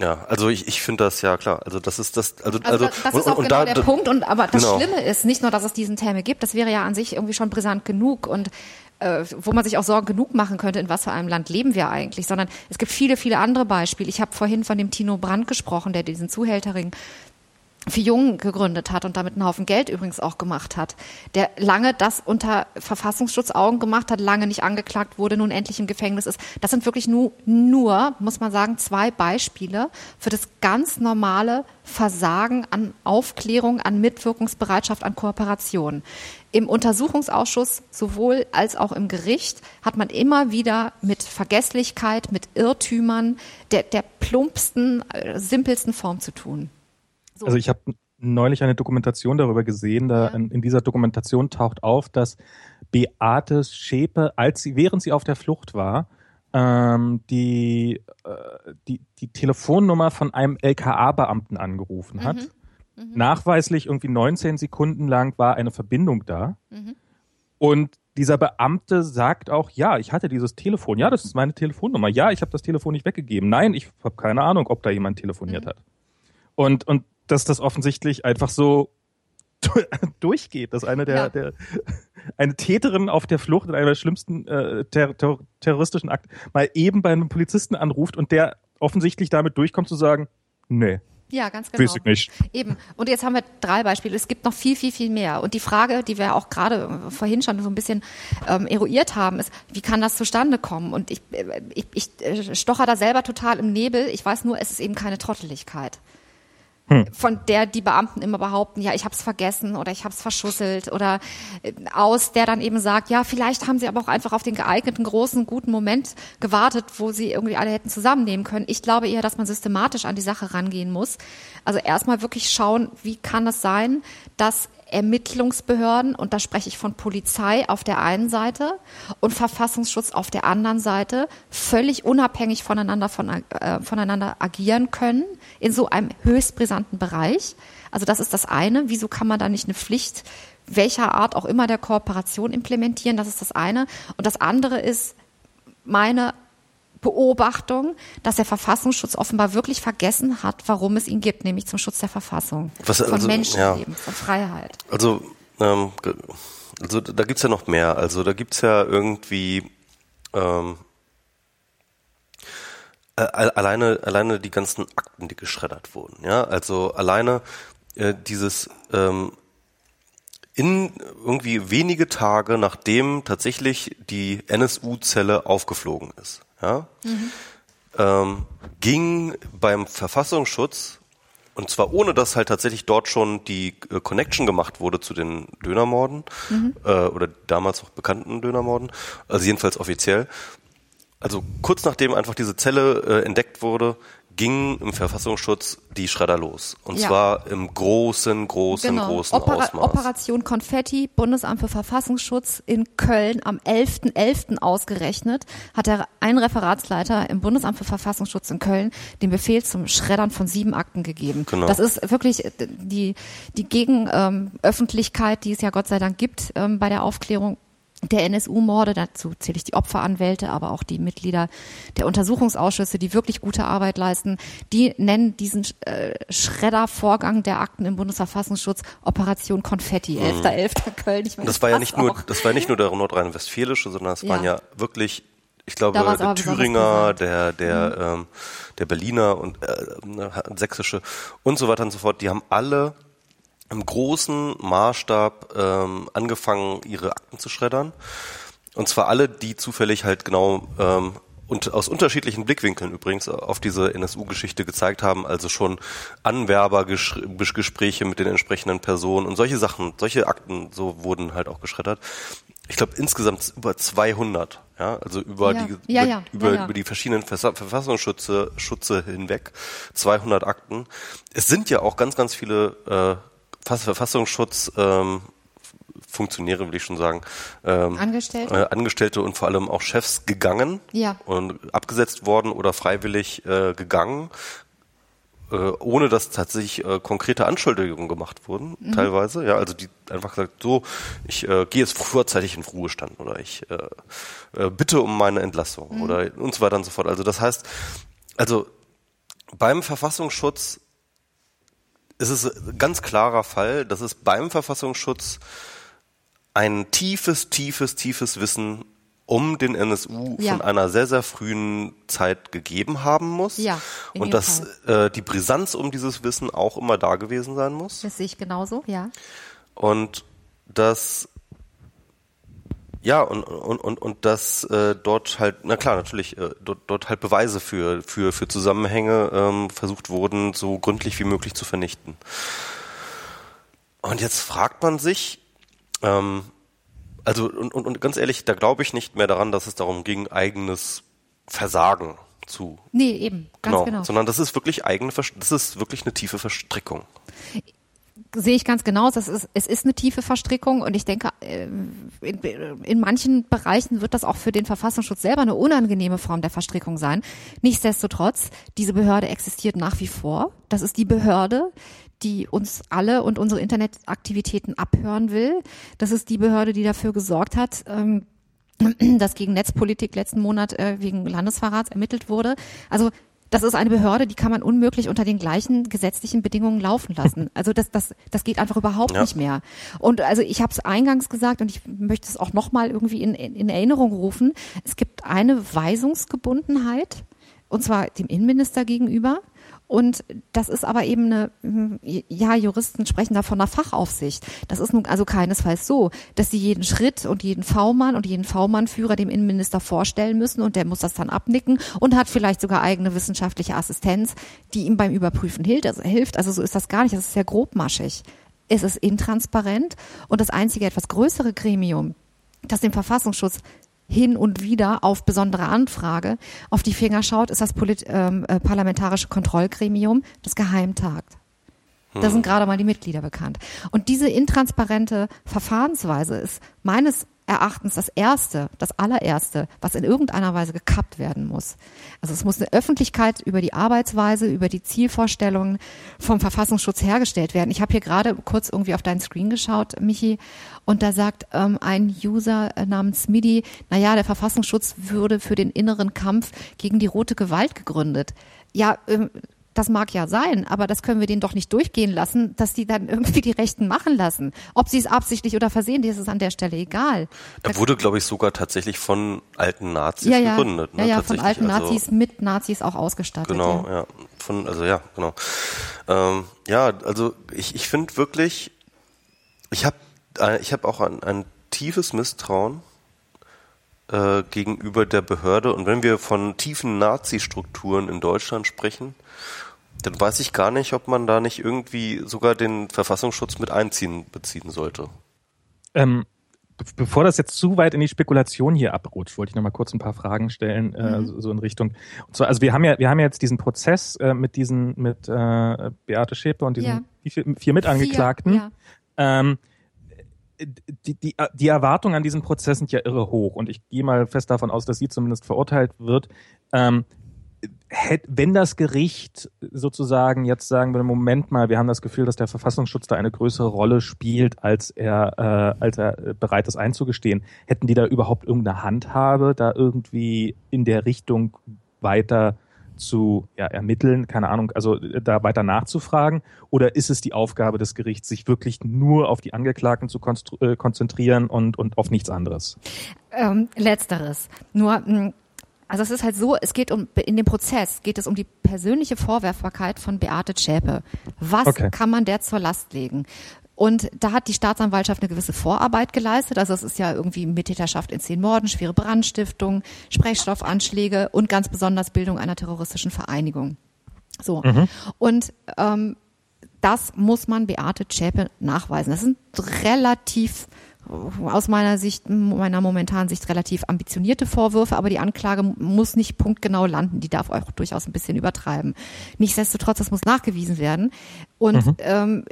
ja, also ich, ich finde das ja klar. Also das ist das, also, also, also das ist auch und, genau da, der Punkt. Und aber das genau. Schlimme ist nicht nur, dass es diesen Terme gibt. Das wäre ja an sich irgendwie schon brisant genug und äh, wo man sich auch Sorgen genug machen könnte, in was für einem Land leben wir eigentlich, sondern es gibt viele, viele andere Beispiele. Ich habe vorhin von dem Tino Brandt gesprochen, der diesen Zuhälterring für Jungen gegründet hat und damit einen Haufen Geld übrigens auch gemacht hat, der lange das unter Verfassungsschutzaugen gemacht hat, lange nicht angeklagt wurde, nun endlich im Gefängnis ist. Das sind wirklich nur, nur, muss man sagen, zwei Beispiele für das ganz normale Versagen an Aufklärung, an Mitwirkungsbereitschaft, an Kooperation. Im Untersuchungsausschuss sowohl als auch im Gericht hat man immer wieder mit Vergesslichkeit, mit Irrtümern der, der plumpsten, äh, simpelsten Form zu tun. So. Also ich habe neulich eine Dokumentation darüber gesehen. Da ja. in, in, dieser Dokumentation taucht auf, dass Beate Schäpe, als sie, während sie auf der Flucht war, ähm, die, äh, die, die Telefonnummer von einem LKA-Beamten angerufen hat. Mhm. Mhm. Nachweislich irgendwie 19 Sekunden lang war eine Verbindung da. Mhm. Und dieser Beamte sagt auch, ja, ich hatte dieses Telefon. Ja, das ist meine Telefonnummer. Ja, ich habe das Telefon nicht weggegeben. Nein, ich habe keine Ahnung, ob da jemand telefoniert mhm. hat. Und, und dass das offensichtlich einfach so durchgeht, dass eine der, ja. der eine Täterin auf der Flucht in einer der schlimmsten äh, ter ter terroristischen Akte mal eben bei einem Polizisten anruft und der offensichtlich damit durchkommt zu sagen, nee. Ja, ganz genau. Weiß ich nicht. Eben. Und jetzt haben wir drei Beispiele. Es gibt noch viel, viel, viel mehr. Und die Frage, die wir auch gerade vorhin schon so ein bisschen ähm, eruiert haben, ist, wie kann das zustande kommen? Und ich, äh, ich, ich äh, stocher da selber total im Nebel. Ich weiß nur, es ist eben keine Trotteligkeit hm. von der die Beamten immer behaupten, ja, ich habe es vergessen oder ich habe es verschusselt oder äh, aus, der dann eben sagt, ja, vielleicht haben sie aber auch einfach auf den geeigneten großen guten Moment gewartet, wo sie irgendwie alle hätten zusammennehmen können. Ich glaube eher, dass man systematisch an die Sache rangehen muss. Also erstmal wirklich schauen, wie kann es sein, dass Ermittlungsbehörden, und da spreche ich von Polizei auf der einen Seite und Verfassungsschutz auf der anderen Seite, völlig unabhängig voneinander, von, äh, voneinander agieren können in so einem höchst brisanten Bereich. Also das ist das eine. Wieso kann man da nicht eine Pflicht welcher Art auch immer der Kooperation implementieren? Das ist das eine. Und das andere ist meine Beobachtung, dass der Verfassungsschutz offenbar wirklich vergessen hat, warum es ihn gibt, nämlich zum Schutz der Verfassung, Was, von also, Menschenleben, ja. von Freiheit. Also, ähm, also da gibt's ja noch mehr. Also da gibt's ja irgendwie ähm, äh, alleine alleine die ganzen Akten, die geschreddert wurden. Ja, also alleine äh, dieses ähm, in irgendwie wenige Tage nachdem tatsächlich die NSU-Zelle aufgeflogen ist ja, mhm. ähm, ging beim Verfassungsschutz und zwar ohne, dass halt tatsächlich dort schon die äh, Connection gemacht wurde zu den Dönermorden mhm. äh, oder damals auch bekannten Dönermorden, also jedenfalls offiziell. Also kurz nachdem einfach diese Zelle äh, entdeckt wurde, ging im Verfassungsschutz die Schredder los. Und Ja. zwar im großen, großen, großen Opera Ausmaß. Operation Konfetti, Bundesamt für Verfassungsschutz in Köln am 11.11. ausgerechnet, hat der ein Referatsleiter im Bundesamt für Verfassungsschutz in Köln den Befehl zum Schreddern von sieben Akten gegeben. Genau. Das ist wirklich äh, die, die Gegenöffentlichkeit, ähm, die es ja Gott sei Dank gibt ähm, bei der Aufklärung der NSU-Morde, dazu zähle ich die Opferanwälte, aber auch die Mitglieder der Untersuchungsausschüsse, die wirklich gute Arbeit leisten, die nennen diesen äh, Schreddervorgang der Akten im Bundesverfassungsschutz Operation Konfetti, 11.11. Köln. Ich meine, Mhm. Das war ja nicht nur, das war nicht nur der nordrhein-westfälische, sondern es Ja. waren ja wirklich, ich glaube, der Thüringer, der, der, ähm, der Berliner und äh, ne, sächsische und so weiter und so fort. Die haben alle im großen Maßstab ähm, angefangen, ihre Akten zu schreddern. Und zwar alle, die zufällig halt genau ähm, und aus unterschiedlichen Blickwinkeln übrigens auf diese NSU-Geschichte gezeigt haben, also schon Anwerbergespräche mit den entsprechenden Personen und solche Sachen, solche Akten, so wurden halt auch geschreddert. Ich glaube insgesamt über 200, ja, also über Ja. die Ja, über, ja, über, über die verschiedenen Verfassungsschutze Schutze hinweg, 200 Akten. Es sind ja auch ganz, ganz viele äh, Verfassungsschutz ähm, Funktionäre, will ich schon sagen, ähm, Angestellte? äh, Angestellte und vor allem auch Chefs gegangen Ja. und abgesetzt worden oder freiwillig äh, gegangen, äh, ohne dass tatsächlich äh, konkrete Anschuldigungen gemacht wurden, Mhm. teilweise. Ja, also die einfach gesagt, so, ich äh, gehe jetzt vorzeitig in Ruhestand oder ich äh, äh, bitte um meine Entlassung Mhm. oder und so weiter und so fort. Also das heißt, also beim Verfassungsschutz ist es ein ganz klarer Fall, dass es beim Verfassungsschutz ein tiefes, tiefes, tiefes Wissen um den NSU Ja. von einer sehr, sehr frühen Zeit gegeben haben muss. Ja, Und dass äh, die Brisanz um dieses Wissen auch immer da gewesen sein muss. Das sehe ich genauso, ja. Und dass ja, und, und, und, und dass äh, dort halt, na klar, natürlich, äh, dort, dort halt Beweise für, für, für Zusammenhänge ähm, versucht wurden, so gründlich wie möglich zu vernichten. Und jetzt fragt man sich, ähm, also und, und, und ganz ehrlich, da glaube ich nicht mehr daran, dass es darum ging, eigenes Versagen zu Nee, eben, ganz genau. sondern das ist wirklich eigene, das ist wirklich eine tiefe Verstrickung. Sehe ich ganz genau. Das ist, es ist eine tiefe Verstrickung und ich denke, äh, in, in manchen Bereichen wird das auch für den Verfassungsschutz selber eine unangenehme Form der Verstrickung sein. Nichtsdestotrotz, diese Behörde existiert nach wie vor. Das ist die Behörde, die uns alle und unsere Internetaktivitäten abhören will. Das ist die Behörde, die dafür gesorgt hat, ähm, dass gegen Netzpolitik letzten Monat äh, wegen Landesverrats ermittelt wurde. Also das ist eine Behörde, die kann man unmöglich unter den gleichen gesetzlichen Bedingungen laufen lassen. Also das, das, das geht einfach überhaupt Ja. nicht mehr. Und also ich habe es eingangs gesagt und ich möchte es auch nochmal irgendwie in, in, in Erinnerung rufen. Es gibt eine Weisungsgebundenheit, und zwar dem Innenminister gegenüber. Und das ist aber eben eine, hm, ja, Juristen sprechen da von einer Fachaufsicht. Das ist nun also keinesfalls so, dass sie jeden Schritt und jeden V-Mann und jeden V-Mann-Führer dem Innenminister vorstellen müssen und der muss das dann abnicken und hat vielleicht sogar eigene wissenschaftliche Assistenz, die ihm beim Überprüfen hilft. Also, hilft. also so ist das gar nicht. Das ist sehr grobmaschig. Es ist intransparent und das einzige etwas größere Gremium, das dem Verfassungsschutz hin und wieder auf besondere Anfrage auf die Finger schaut, ist das Polit ähm, äh, parlamentarische Kontrollgremium, das geheim tagt. Da sind gerade mal die Mitglieder bekannt. Und diese intransparente Verfahrensweise ist meines Erachtens das erste, das allererste, was in irgendeiner Weise gekappt werden muss. Also es muss eine Öffentlichkeit über die Arbeitsweise, über die Zielvorstellungen vom Verfassungsschutz hergestellt werden. Ich habe hier gerade kurz irgendwie auf deinen Screen geschaut, Michi, und da sagt ähm, ein User äh, namens Midi, naja, der Verfassungsschutz würde für den inneren Kampf gegen die rote Gewalt gegründet. Ja, ähm, das mag ja sein, aber das können wir denen doch nicht durchgehen lassen, dass die dann irgendwie die Rechten machen lassen. Ob sie es absichtlich oder versehentlich, ist es an der Stelle egal. Er wurde, glaube ich, sogar tatsächlich von alten Nazis ja, ja, gegründet. Ne? ja, ja, von alten Also- Nazis mit Nazis auch ausgestattet. Genau, ja. ja. Von, also ja, genau. Ähm, ja, also ich, ich finde wirklich, ich habe äh, ich hab auch ein, ein tiefes Misstrauen äh, gegenüber der Behörde. Und wenn wir von tiefen Nazi-Strukturen in Deutschland sprechen, dann weiß ich gar nicht, ob man da nicht irgendwie sogar den Verfassungsschutz mit einziehen beziehen sollte. Ähm, bevor das jetzt zu weit in die Spekulation hier abrutscht, wollte ich noch mal kurz ein paar Fragen stellen, äh, mhm. äh, so, so, in Richtung. Und zwar, also wir haben ja, wir haben ja jetzt diesen Prozess äh, mit diesen, mit äh, Beate Schäpe und diesen ja. vier, vier Mitangeklagten. Vier, ja. ähm, die, die, die Erwartungen an diesen Prozess sind ja irre hoch und ich gehe mal fest davon aus, dass sie zumindest verurteilt wird. Ähm, wenn das Gericht sozusagen jetzt sagen würde, Moment mal, wir haben das Gefühl, dass der Verfassungsschutz da eine größere Rolle spielt, als er, äh, als er bereit ist einzugestehen, hätten die da überhaupt irgendeine Handhabe, da irgendwie in der Richtung weiter zu ja, ermitteln, keine Ahnung, also äh, da weiter nachzufragen? Oder ist es die Aufgabe des Gerichts, sich wirklich nur auf die Angeklagten zu äh, konzentrieren und, und auf nichts anderes? Ähm, letzteres. Nur hm, also es ist halt so, es geht um, in dem Prozess geht es um die persönliche Vorwerfbarkeit von Beate Zschäpe. Was okay. kann man der zur Last legen? Und da hat die Staatsanwaltschaft eine gewisse Vorarbeit geleistet. Also es ist ja irgendwie Mittäterschaft in zehn Morden, schwere Brandstiftung, Sprechstoffanschläge und ganz besonders Bildung einer terroristischen Vereinigung. So. Mhm. Und ähm, das muss man Beate Zschäpe nachweisen. Das sind relativ aus meiner Sicht, meiner momentanen Sicht relativ ambitionierte Vorwürfe, aber die Anklage muss nicht punktgenau landen, die darf auch durchaus ein bisschen übertreiben. Nichtsdestotrotz, das muss nachgewiesen werden. Und mhm. ähm,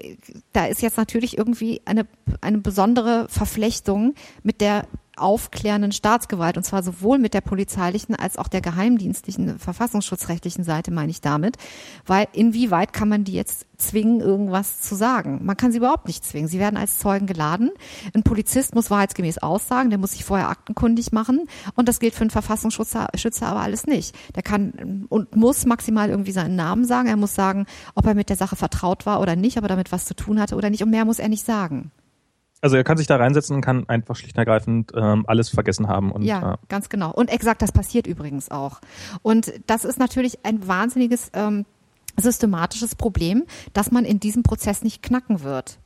da ist jetzt natürlich irgendwie eine, eine besondere Verflechtung mit der aufklärenden Staatsgewalt, und zwar sowohl mit der polizeilichen als auch der geheimdienstlichen, verfassungsschutzrechtlichen Seite, meine ich damit. Weil inwieweit kann man die jetzt zwingen, irgendwas zu sagen? Man kann sie überhaupt nicht zwingen. Sie werden als Zeugen geladen. Ein Polizist muss wahrheitsgemäß aussagen, der muss sich vorher aktenkundig machen. Und das gilt für einen Verfassungsschützer aber alles nicht. Der kann und muss maximal irgendwie seinen Namen sagen. Er muss sagen, ob er mit der Sache vertraut war oder nicht, ob er damit was zu tun hatte oder nicht. Und mehr muss er nicht sagen. Also er kann sich da reinsetzen und kann einfach schlicht und ergreifend ähm, alles vergessen haben. Und, ja, äh, ganz genau. Und exakt, das passiert übrigens auch. Und das ist natürlich ein wahnsinniges ähm, systematisches Problem, dass man in diesem Prozess nicht knacken wird.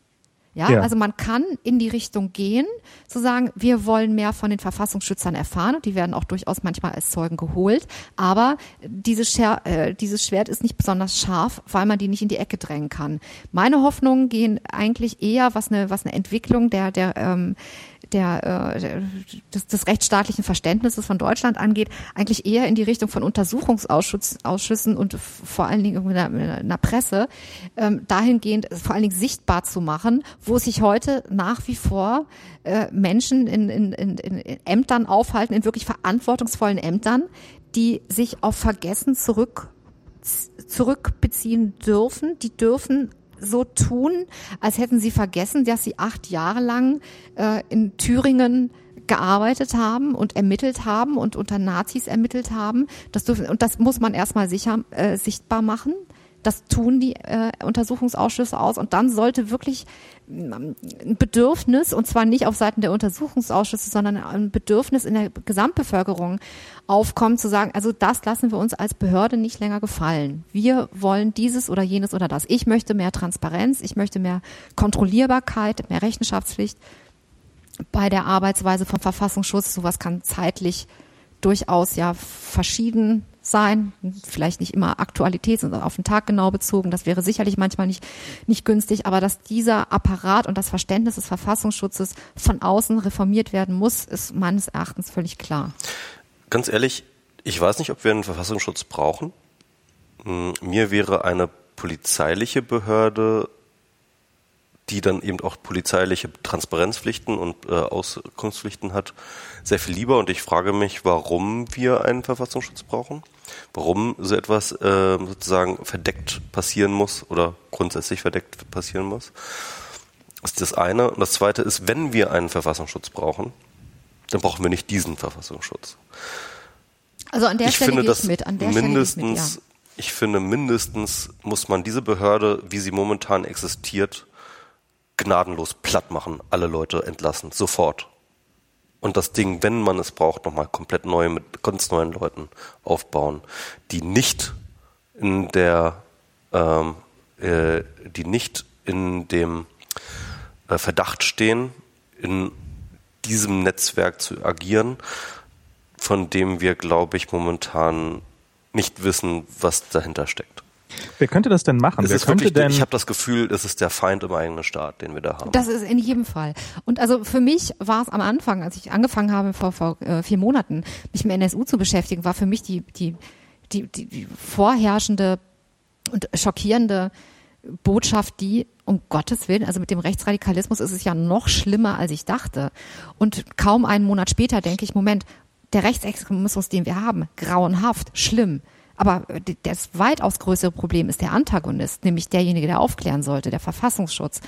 Ja, ja, also man kann in die Richtung gehen, zu sagen, wir wollen mehr von den Verfassungsschützern erfahren und die werden auch durchaus manchmal als Zeugen geholt. Aber dieses, Scher äh, dieses Schwert ist nicht besonders scharf, weil man die nicht in die Ecke drängen kann. Meine Hoffnungen gehen eigentlich eher, was eine, was eine Entwicklung der, der ähm, der, äh, des, des rechtsstaatlichen Verständnisses von Deutschland angeht, eigentlich eher in die Richtung von Untersuchungsausschüssen und vor allen Dingen in der, in der Presse, ähm, dahingehend vor allen Dingen sichtbar zu machen, wo sich heute nach wie vor äh, Menschen in, in, in, in Ämtern aufhalten, in wirklich verantwortungsvollen Ämtern, die sich auf Vergessen zurück zurückbeziehen dürfen. Die dürfen so tun, als hätten sie vergessen, dass sie acht Jahre lang äh, in Thüringen gearbeitet haben und ermittelt haben und unter Nazis ermittelt haben. Das dürfen, und das muss man erstmal sicher äh, sichtbar machen. Das tun die äh, Untersuchungsausschüsse aus. Und dann sollte wirklich ähm, ein Bedürfnis, und zwar nicht auf Seiten der Untersuchungsausschüsse, sondern ein Bedürfnis in der Gesamtbevölkerung aufkommen, zu sagen, also das lassen wir uns als Behörde nicht länger gefallen. Wir wollen dieses oder jenes oder das. Ich möchte mehr Transparenz, ich möchte mehr Kontrollierbarkeit, mehr Rechenschaftspflicht bei der Arbeitsweise vom Verfassungsschutz. Sowas kann zeitlich durchaus ja verschieden sein, vielleicht nicht immer Aktualität, sondern auf den Tag genau bezogen. Das wäre sicherlich manchmal nicht, nicht günstig, aber dass dieser Apparat und das Verständnis des Verfassungsschutzes von außen reformiert werden muss, ist meines Erachtens völlig klar. Ganz ehrlich, ich weiß nicht, ob wir einen Verfassungsschutz brauchen. Hm, mir wäre eine polizeiliche Behörde die dann eben auch polizeiliche Transparenzpflichten und äh, Auskunftspflichten hat, sehr viel lieber. Und ich frage mich, warum wir einen Verfassungsschutz brauchen, warum so etwas äh, sozusagen verdeckt passieren muss oder grundsätzlich verdeckt passieren muss. Das ist das eine. Und das zweite ist, wenn wir einen Verfassungsschutz brauchen, dann brauchen wir nicht diesen Verfassungsschutz. Also an der ich Stelle finde, ich mit. An der mindestens, Stelle ich, mit, ja. ich finde, mindestens muss man diese Behörde, wie sie momentan existiert, gnadenlos platt machen, alle Leute entlassen, sofort. Und das Ding, wenn man es braucht, nochmal komplett neu mit ganz neuen Leuten aufbauen, die nicht in der, ähm, äh, die nicht in dem äh, Verdacht stehen, in diesem Netzwerk zu agieren, von dem wir, glaube ich, momentan nicht wissen, was dahinter steckt. Wer könnte das denn machen? Es könnte wirklich, denn? ich habe das Gefühl, das ist der Feind im eigenen Staat, den wir da haben. Das ist in jedem Fall. Und also für mich war es am Anfang, als ich angefangen habe vor, vor äh, vier Monaten, mich mit NSU zu beschäftigen, war für mich die, die, die, die, die vorherrschende und schockierende Botschaft, die um Gottes Willen, also mit dem Rechtsradikalismus ist es ja noch schlimmer, als ich dachte. Und kaum einen Monat später denke ich, Moment, der Rechtsextremismus, den wir haben, grauenhaft, schlimm. Aber das weitaus größere Problem ist der Antagonist, nämlich derjenige, der aufklären sollte, der Verfassungsschutz.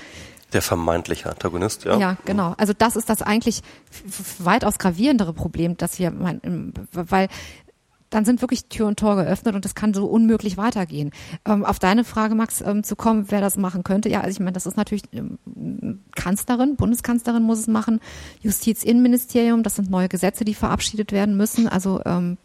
Der vermeintliche Antagonist, ja. Ja, genau. Also das ist das eigentlich weitaus gravierendere Problem, dass wir, weil dann sind wirklich Tür und Tor geöffnet und das kann so unmöglich weitergehen. Ähm, auf deine Frage, Max, ähm, zu kommen, wer das machen könnte, ja, also ich meine, das ist natürlich ähm, Kanzlerin, Bundeskanzlerin muss es machen, Justizinnenministerium, das sind neue Gesetze, die verabschiedet werden müssen. Also ähm,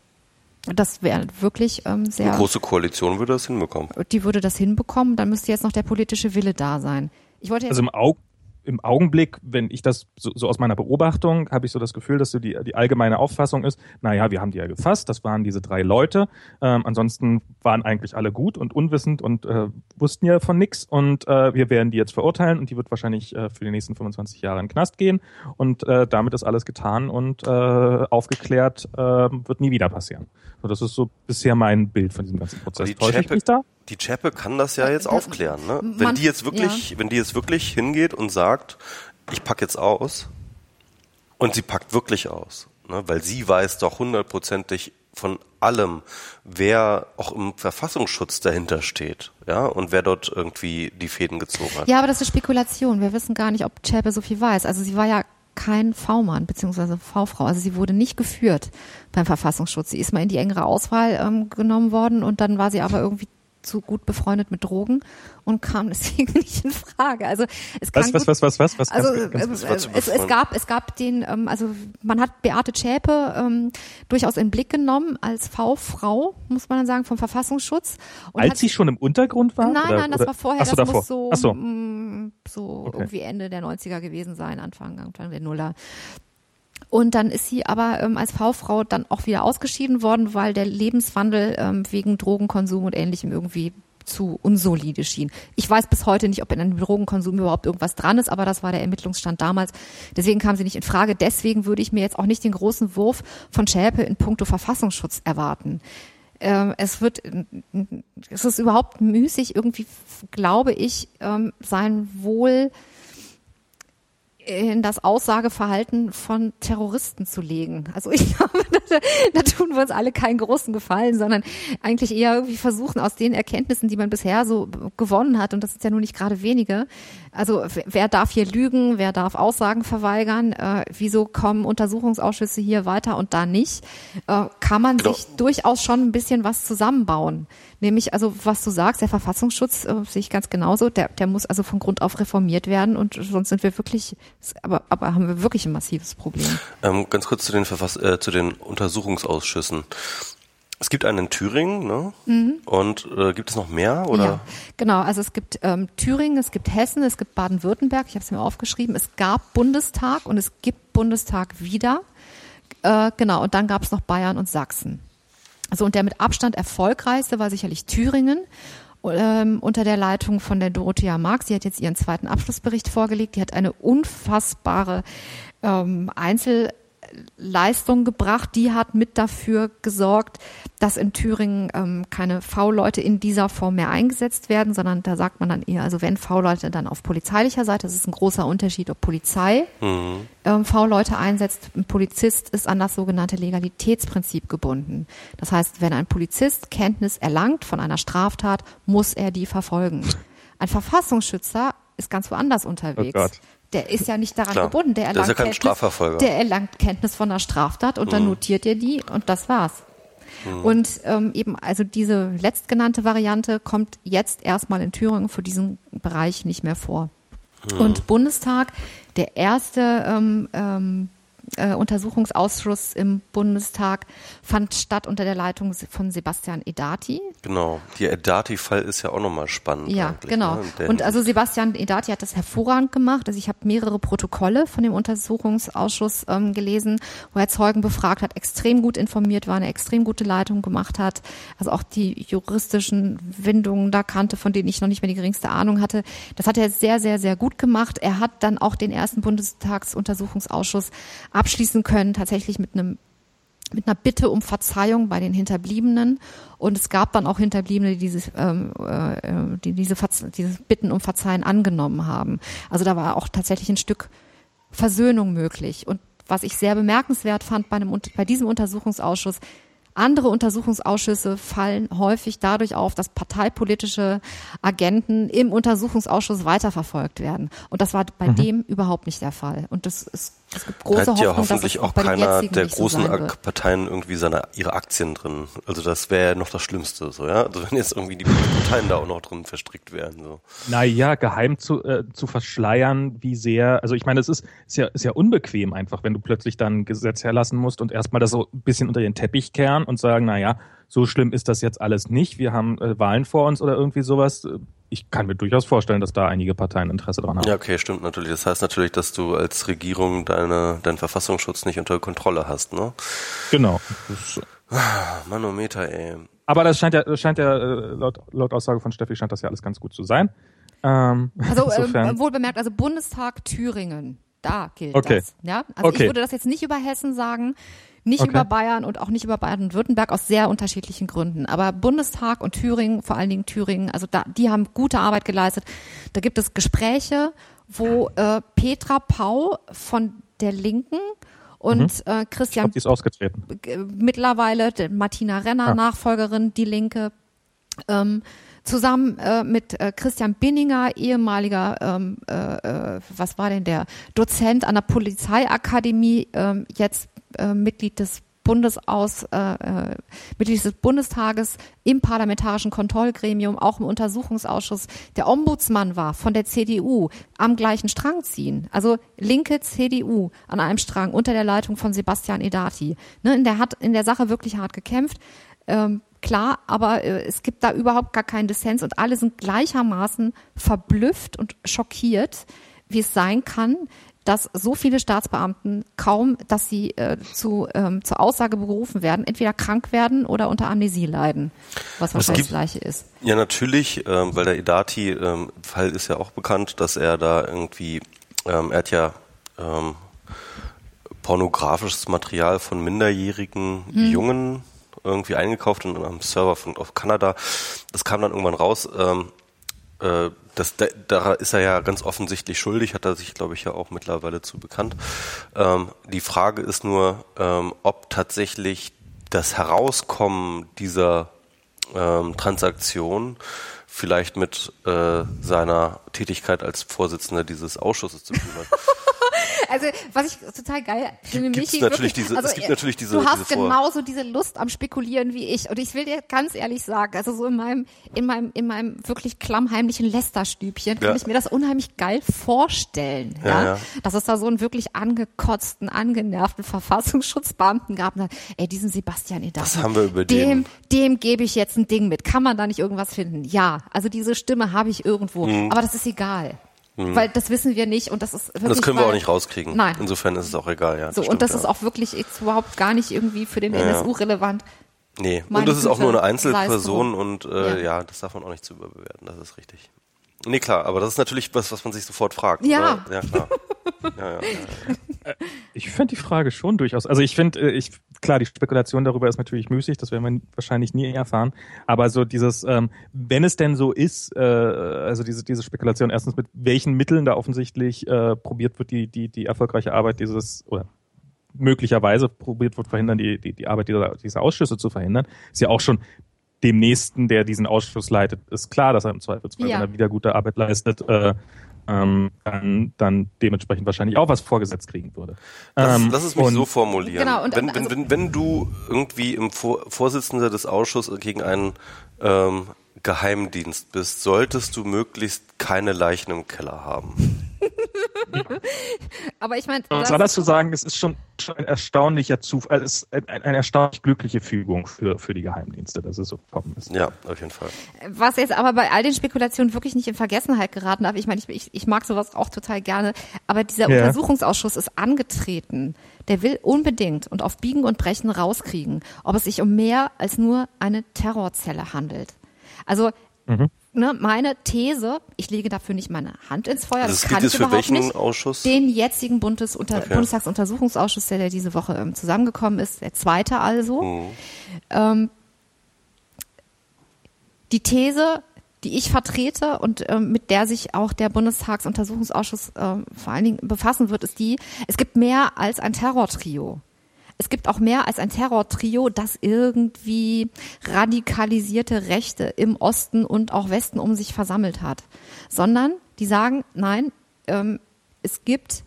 das wäre wirklich ähm, sehr. Eine große Koalition würde das hinbekommen. Die würde das hinbekommen, dann müsste jetzt noch der politische Wille da sein. Ich wollte jetzt also im Auge im Augenblick, wenn ich das so, so aus meiner Beobachtung, habe ich so das Gefühl, dass so die, die allgemeine Auffassung ist, naja, wir haben die ja gefasst, das waren diese drei Leute. Ähm, ansonsten waren eigentlich alle gut und unwissend und äh, wussten ja von nix und äh, wir werden die jetzt verurteilen und die wird wahrscheinlich äh, für die nächsten 25 Jahre in den Knast gehen und äh, damit ist alles getan und äh, aufgeklärt äh, wird nie wieder passieren. So, das ist so bisher mein Bild von diesem ganzen Prozess. Täusche ich mich da? Die Chepe kann das ja jetzt aufklären. Ne? Man- Wenn die jetzt wirklich, ja. wenn die jetzt wirklich hingeht und sagt, ich pack jetzt aus, und sie packt wirklich aus, ne? weil sie weiß doch hundertprozentig von allem, wer auch im Verfassungsschutz dahinter steht, ja, und wer dort irgendwie die Fäden gezogen hat. Ja, aber das ist Spekulation. Wir wissen gar nicht, ob Zschäpe so viel weiß. Also sie war ja kein V-Mann beziehungsweise V-Frau. Also sie wurde nicht geführt beim Verfassungsschutz. Sie ist mal in die engere Auswahl ähm, genommen worden und dann war sie aber irgendwie zu gut befreundet mit Drogen und kam deswegen nicht in Frage. Also es Was, was, was, was, was, was? also ganz, ganz, zu es, es gab es gab den ähm, also man hat Beate Zschäpe ähm, durchaus in den Blick genommen als V-Frau muss man dann sagen vom Verfassungsschutz und hat als sie schon im Untergrund war? Nein, oder, nein, das oder? war vorher. Ach so, das davor. muss so, Ach so. mm, so Okay. irgendwie Ende der 90er gewesen sein, Anfang, Anfang der Nuller. Und dann ist sie aber ähm, als V-Frau dann auch wieder ausgeschieden worden, weil der Lebenswandel ähm, wegen Drogenkonsum und ähnlichem irgendwie zu unsolide schien. Ich weiß bis heute nicht, ob in einem Drogenkonsum überhaupt irgendwas dran ist, aber das war der Ermittlungsstand damals. Deswegen kam sie nicht in Frage. Deswegen würde ich mir jetzt auch nicht den großen Wurf von Schäpe in puncto Verfassungsschutz erwarten. Ähm, es wird, es ist überhaupt müßig, irgendwie, glaube ich, ähm, sein Wohl in das Aussageverhalten von Terroristen zu legen. Also ich glaube, da, da tun wir uns alle keinen großen Gefallen, sondern eigentlich eher irgendwie versuchen, aus den Erkenntnissen, die man bisher so gewonnen hat, und das sind ja nun nicht gerade wenige, also wer- darf hier lügen, wer darf Aussagen verweigern, äh, wieso kommen Untersuchungsausschüsse hier weiter und da nicht, äh, kann man Genau. sich durchaus schon ein bisschen was zusammenbauen. Nämlich, also was du sagst, der Verfassungsschutz äh, sehe ich ganz genauso, der, der muss also von Grund auf reformiert werden und sonst sind wir wirklich, aber, aber haben wir wirklich ein massives Problem. Ähm, ganz kurz zu den, Verfass äh, zu den Untersuchungsausschüssen. Es gibt einen in Thüringen, ne? Und äh, gibt es noch mehr? Oder? Ja, genau. Also es gibt ähm, Thüringen, es gibt Hessen, es gibt Baden-Württemberg. Ich habe es mir aufgeschrieben. Es gab Bundestag und es gibt Bundestag wieder. Äh, genau. Und dann gab es noch Bayern und Sachsen. Also und der mit Abstand erfolgreichste war sicherlich Thüringen. Ähm, unter der Leitung von der Dorothea Marx. Sie hat jetzt ihren zweiten Abschlussbericht vorgelegt. Die hat eine unfassbare ähm, Einzelleistung gebracht. Die hat mit dafür gesorgt, dass in Thüringen ähm, keine V-Leute in dieser Form mehr eingesetzt werden, sondern da sagt man dann eher, also wenn V-Leute dann auf polizeilicher Seite, das ist ein großer Unterschied, ob Polizei Mhm. ähm, V-Leute einsetzt. Ein Polizist ist an das sogenannte Legalitätsprinzip gebunden. Das heißt, wenn ein Polizist Kenntnis erlangt von einer Straftat, muss er die verfolgen. Ein Verfassungsschützer ist ganz woanders unterwegs. Oh. Der ist ja nicht daran Klar. gebunden. Der erlangt, ja Kenntnis, der erlangt Kenntnis von einer Straftat und dann notiert er die und das war's. Und ähm, eben, also diese letztgenannte Variante kommt jetzt erstmal in Thüringen für diesen Bereich nicht mehr vor. Und Bundestag, der erste ähm, ähm, äh, Untersuchungsausschuss im Bundestag fand statt unter der Leitung von Sebastian Edati. Genau, der Edati-Fall ist ja auch nochmal spannend. Ja, genau. Ne? Und also Sebastian Edati hat das hervorragend gemacht. Also ich habe mehrere Protokolle von dem Untersuchungsausschuss ähm, gelesen, wo er Zeugen befragt hat, extrem gut informiert war, eine extrem gute Leitung gemacht hat. Also auch die juristischen Windungen da kannte, von denen ich noch nicht mehr die geringste Ahnung hatte. Das hat er sehr, sehr, sehr gut gemacht. Er hat dann auch den ersten Bundestagsuntersuchungsausschuss abschließen können, tatsächlich mit einem mit einer Bitte um Verzeihung bei den Hinterbliebenen. Und es gab dann auch Hinterbliebene, die dieses, ähm, äh, die diese, diese Bitten um Verzeihen angenommen haben. Also da war auch tatsächlich ein Stück Versöhnung möglich. Und was ich sehr bemerkenswert fand bei, einem, bei diesem Untersuchungsausschuss, andere Untersuchungsausschüsse fallen häufig dadurch auf, dass parteipolitische Agenten im Untersuchungsausschuss weiterverfolgt werden. Und das war bei mhm. dem überhaupt nicht der Fall. Und das ist es gibt große da hat ja hoffentlich auch keiner der großen so Parteien irgendwie seine ihre Aktien drin. Also das wäre ja noch das Schlimmste, so ja. Also wenn jetzt irgendwie die Parteien da auch noch drin verstrickt werden. So. Naja, geheim zu, äh, zu verschleiern, wie sehr, also ich meine, es ist, ist ja ist ja unbequem einfach, wenn du plötzlich dann ein Gesetz herlassen musst und erstmal das so ein bisschen unter den Teppich kehren und sagen, naja, so schlimm ist das jetzt alles nicht. Wir haben äh, Wahlen vor uns oder irgendwie sowas ich kann mir durchaus vorstellen, dass da einige Parteien Interesse dran haben. Ja, okay, stimmt natürlich. Das heißt natürlich, dass du als Regierung deine, deinen Verfassungsschutz nicht unter Kontrolle hast, ne? Genau. Manometer, ey. Aber das scheint ja, das scheint ja äh, laut, laut Aussage von Steffi scheint das ja alles ganz gut zu sein. Ähm, also äh, wohl bemerkt, also Bundestag Thüringen, da gilt okay. das. Ja, also okay. ich würde das jetzt nicht über Hessen sagen. Nicht okay. über Bayern und auch nicht über Baden-Württemberg aus sehr unterschiedlichen Gründen. Aber Bundestag und Thüringen, vor allen Dingen Thüringen, also da, die haben gute Arbeit geleistet. Da gibt es Gespräche, wo äh, Petra Pau von der Linken und mhm. äh, Christian glaub, die ist ausgetreten. mittlerweile Martina Renner, ah. Nachfolgerin, die Linke, ähm, zusammen äh, mit äh, Christian Binninger, ehemaliger, ähm, äh, äh was war denn der, Dozent an der Polizeiakademie, ähm, jetzt äh, Mitglied des Bundesaus, äh, äh, Mitglied des Bundestages im parlamentarischen Kontrollgremium, auch im Untersuchungsausschuss, der Ombudsmann war von der CDU, am gleichen Strang ziehen. Also linke CDU an einem Strang unter der Leitung von Sebastian Edati. Ne, der hat in der Sache wirklich hart gekämpft. Ähm, klar, aber äh, es gibt da überhaupt gar keinen Dissens und alle sind gleichermaßen verblüfft und schockiert, wie es sein kann, dass so viele Staatsbeamten kaum, dass sie äh, zu, ähm, zur Aussage berufen werden, entweder krank werden oder unter Amnesie leiden, was wahrscheinlich das Gleiche ist. Ja, natürlich, ähm, weil der Idati-Fall ähm, ist ja auch bekannt, dass er da irgendwie, ähm, er hat ja ähm, pornografisches Material von minderjährigen hm. Jungen irgendwie eingekauft und am Server von auf Kanada. Das kam dann irgendwann raus. Ähm, äh, das, da, da ist er ja ganz offensichtlich schuldig, hat er sich, glaube ich, ja auch mittlerweile zu bekannt. Ähm, die Frage ist nur, ähm, ob tatsächlich das Herauskommen dieser ähm, Transaktion vielleicht mit äh, seiner Tätigkeit als Vorsitzender dieses Ausschusses zu tun hat. Also, was ich total geil finde, Michi, natürlich wirklich, diese, also, es gibt natürlich diese, du hast diese genauso diese Lust am Spekulieren wie ich. Und ich will dir ganz ehrlich sagen, also so in meinem, in meinem, in meinem wirklich klammheimlichen Lästerstübchen ja. kann ich mir das unheimlich geil vorstellen. Ja, ja? ja, Dass es da so einen wirklich angekotzten, angenervten Verfassungsschutzbeamten gab. Na, ey, diesen Sebastian Edache, Was haben wir über dem? Dem gebe ich jetzt ein Ding mit. Kann man da nicht irgendwas finden? Ja, also diese Stimme habe ich irgendwo. Mhm. Aber das ist egal. Mhm. Weil das wissen wir nicht und das ist wirklich. Das können wir auch nicht rauskriegen. Nein. Insofern ist es auch egal, ja. So, stimmt, und das ja. ist auch wirklich jetzt überhaupt gar nicht irgendwie für den ja, NSU relevant. Nee, Meine und das ist auch nur eine Einzelperson und äh, ja. ja, das darf man auch nicht zu überbewerten, das ist richtig. Nee, klar, aber das ist natürlich was, was man sich sofort fragt. Ja. Oder? Ja, klar. ja, ja, ja, Ich finde die Frage schon durchaus, also ich finde, äh, ich, klar, die Spekulation darüber ist natürlich müßig, das werden wir wahrscheinlich nie erfahren, aber so dieses, ähm, wenn es denn so ist, äh, also diese, diese Spekulation, erstens mit welchen Mitteln da offensichtlich äh, probiert wird, die, die, die erfolgreiche Arbeit dieses, oder möglicherweise probiert wird, verhindern, die, die, die Arbeit dieser, dieser Ausschüsse zu verhindern, ist ja auch schon dem Nächsten, der diesen Ausschuss leitet, ist klar, dass er im Zweifelsfall, ja. wenn er wieder gute Arbeit leistet, äh, ähm, dann, dann dementsprechend wahrscheinlich auch was vorgesetzt kriegen würde. Lass, ähm, lass es mich und, so formulieren. Genau, und, wenn, also, wenn, wenn du irgendwie im Vor Vorsitzender des Ausschusses gegen einen ähm, Geheimdienst bist, solltest du möglichst keine Leichen im Keller haben. Aber ich meine, was das zu sagen, es ist schon, schon ein erstaunlicher Zufall, es ist ein, eine erstaunlich glückliche Fügung für, für die Geheimdienste, dass es so gekommen ist. Ja, auf jeden Fall. Was jetzt aber bei all den Spekulationen wirklich nicht in Vergessenheit geraten darf, ich meine, ich, ich, ich mag sowas auch total gerne, aber dieser ja. Untersuchungsausschuss ist angetreten. Der will unbedingt und auf Biegen und Brechen rauskriegen, ob es sich um mehr als nur eine Terrorzelle handelt. Also mhm ne, meine These, ich lege dafür nicht meine Hand ins Feuer, also das kann ich überhaupt nicht. Ausschuss? Den jetzigen Bundesunter okay. Bundestagsuntersuchungsausschuss, der, der diese Woche ähm, zusammengekommen ist, der zweite also. Mhm. Ähm, die These, die ich vertrete und ähm, mit der sich auch der Bundestagsuntersuchungsausschuss äh, vor allen Dingen befassen wird, ist die, es gibt mehr als ein Terrortrio es gibt auch mehr als ein Terrortrio, das irgendwie radikalisierte Rechte im Osten und auch Westen um sich versammelt hat, sondern die sagen, nein, ähm, es gibt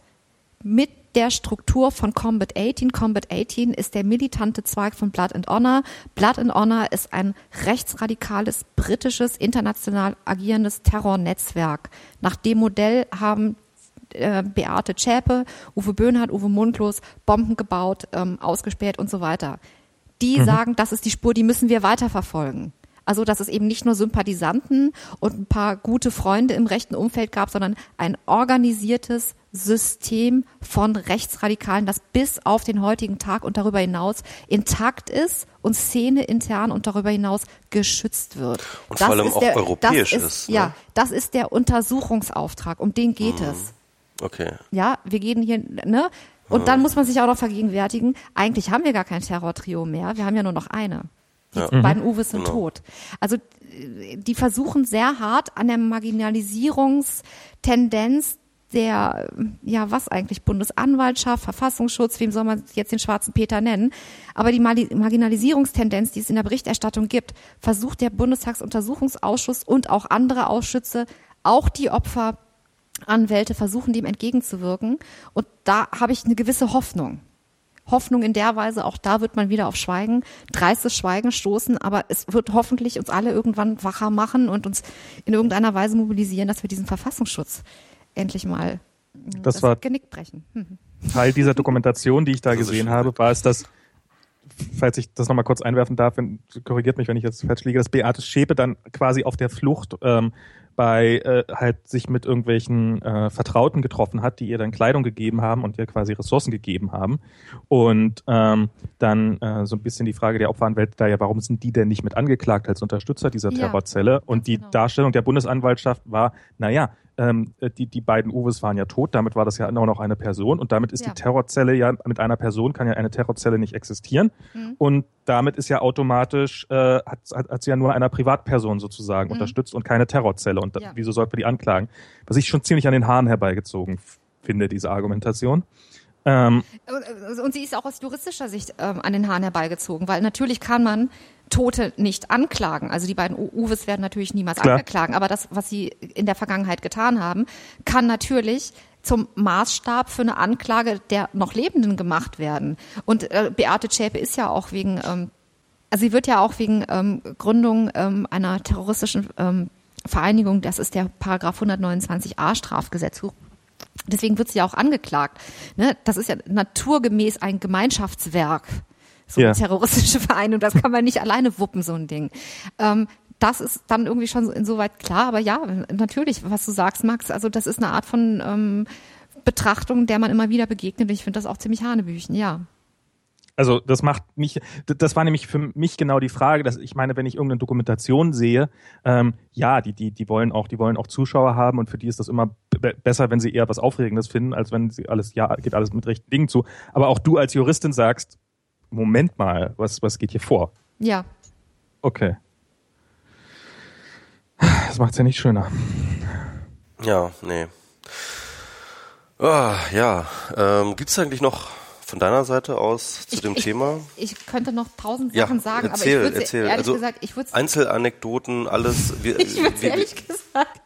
mit der Struktur von Combat 18. Combat 18 ist der militante Zweig von Blood and Honor. Blood and Honor ist ein rechtsradikales, britisches, international agierendes Terrornetzwerk. Nach dem Modell haben äh, Beate Zschäpe, Uwe Böhnhardt, Uwe Mundlos Bomben gebaut, ähm, ausgespäht und so weiter. Die mhm. sagen, das ist die Spur, die müssen wir weiterverfolgen. Also, dass es eben nicht nur Sympathisanten und ein paar gute Freunde im rechten Umfeld gab, sondern ein organisiertes System von Rechtsradikalen, das bis auf den heutigen Tag und darüber hinaus intakt ist und Szene intern und darüber hinaus geschützt wird. Und das vor allem auch der, europäisch ist. ist ne? Ja, das ist der Untersuchungsauftrag. Um den geht mhm. es. Okay. Ja, wir gehen hier, ne? Und dann muss man sich auch noch vergegenwärtigen, eigentlich haben wir gar kein Terrortrio mehr, wir haben ja nur noch eine. Die ja. beiden mhm. Uwes sind genau. tot. Also die versuchen sehr hart an der Marginalisierungstendenz der, ja, was eigentlich, Bundesanwaltschaft, Verfassungsschutz, wem soll man jetzt den schwarzen Peter nennen? Aber die Marginalisierungstendenz, die es in der Berichterstattung gibt, versucht der Bundestagsuntersuchungsausschuss und auch andere Ausschüsse, auch die Opfer Anwälte versuchen dem entgegenzuwirken. Und da habe ich eine gewisse Hoffnung. Hoffnung in der Weise, auch da wird man wieder auf Schweigen, dreistes Schweigen stoßen, aber es wird hoffentlich uns alle irgendwann wacher machen und uns in irgendeiner Weise mobilisieren, dass wir diesen Verfassungsschutz endlich mal das, das war Genick brechen. Mhm. Teil dieser Dokumentation, die ich da gesehen habe, war es, dass falls ich das nochmal kurz einwerfen darf, wenn, korrigiert mich, wenn ich jetzt falsch liege, dass Beate Schäpe dann quasi auf der Flucht ähm, bei äh, halt sich mit irgendwelchen äh, Vertrauten getroffen hat, die ihr dann Kleidung gegeben haben und ihr quasi Ressourcen gegeben haben. Und ähm, dann äh, so ein bisschen die Frage der Opferanwälte da ja, warum sind die denn nicht mit angeklagt als Unterstützer dieser Terrorzelle? Ja, und die genau. Darstellung der Bundesanwaltschaft war, naja, ähm, äh, die, die beiden Uwes waren ja tot, damit war das ja auch noch eine Person und damit ist ja. die Terrorzelle ja, mit einer Person kann ja eine Terrorzelle nicht existieren mhm. und damit ist ja automatisch, äh, hat, hat, hat sie ja nur einer Privatperson sozusagen mhm. unterstützt und keine Terrorzelle und ja. wieso sollte man die anklagen? Was ich schon ziemlich an den Haaren herbeigezogen finde, diese Argumentation. Ähm, und sie ist auch aus juristischer Sicht ähm, an den Haaren herbeigezogen, weil natürlich kann man Tote nicht anklagen. Also die beiden Uwes werden natürlich niemals Klar. angeklagen, aber das, was sie in der Vergangenheit getan haben, kann natürlich zum Maßstab für eine Anklage der noch Lebenden gemacht werden. Und äh, Beate Zschäpe ist ja auch wegen, ähm, also sie wird ja auch wegen ähm, Gründung ähm, einer terroristischen ähm, Vereinigung, das ist der Paragraph 129a Strafgesetzbuch, Deswegen wird sie ja auch angeklagt. Ne? Das ist ja naturgemäß ein Gemeinschaftswerk so ja. eine terroristische Vereinigung. Das kann man nicht alleine wuppen, so ein Ding. Ähm, das ist dann irgendwie schon insoweit klar, aber ja, natürlich, was du sagst, Max, also das ist eine Art von ähm, Betrachtung, der man immer wieder begegnet. Ich finde das auch ziemlich hanebüchen, ja. Also das macht mich, das war nämlich für mich genau die Frage, dass ich meine, wenn ich irgendeine Dokumentation sehe, ähm, ja, die, die, die wollen auch, die wollen auch Zuschauer haben und für die ist das immer besser, wenn sie eher was Aufregendes finden, als wenn sie alles, ja, geht alles mit rechten Dingen zu. Aber auch du als Juristin sagst, Moment mal, was, was geht hier vor? Ja. Okay. Das macht es ja nicht schöner. Ja, nee. Oh, ja, ähm, gibt es eigentlich noch von deiner Seite aus zu ich, dem ich, Thema? Ich könnte noch tausend Sachen ja, sagen, erzähl, aber ich würde ehrlich also, gesagt, ich würde Einzelanekdoten, alles. Wir, ich würde ehrlich gesagt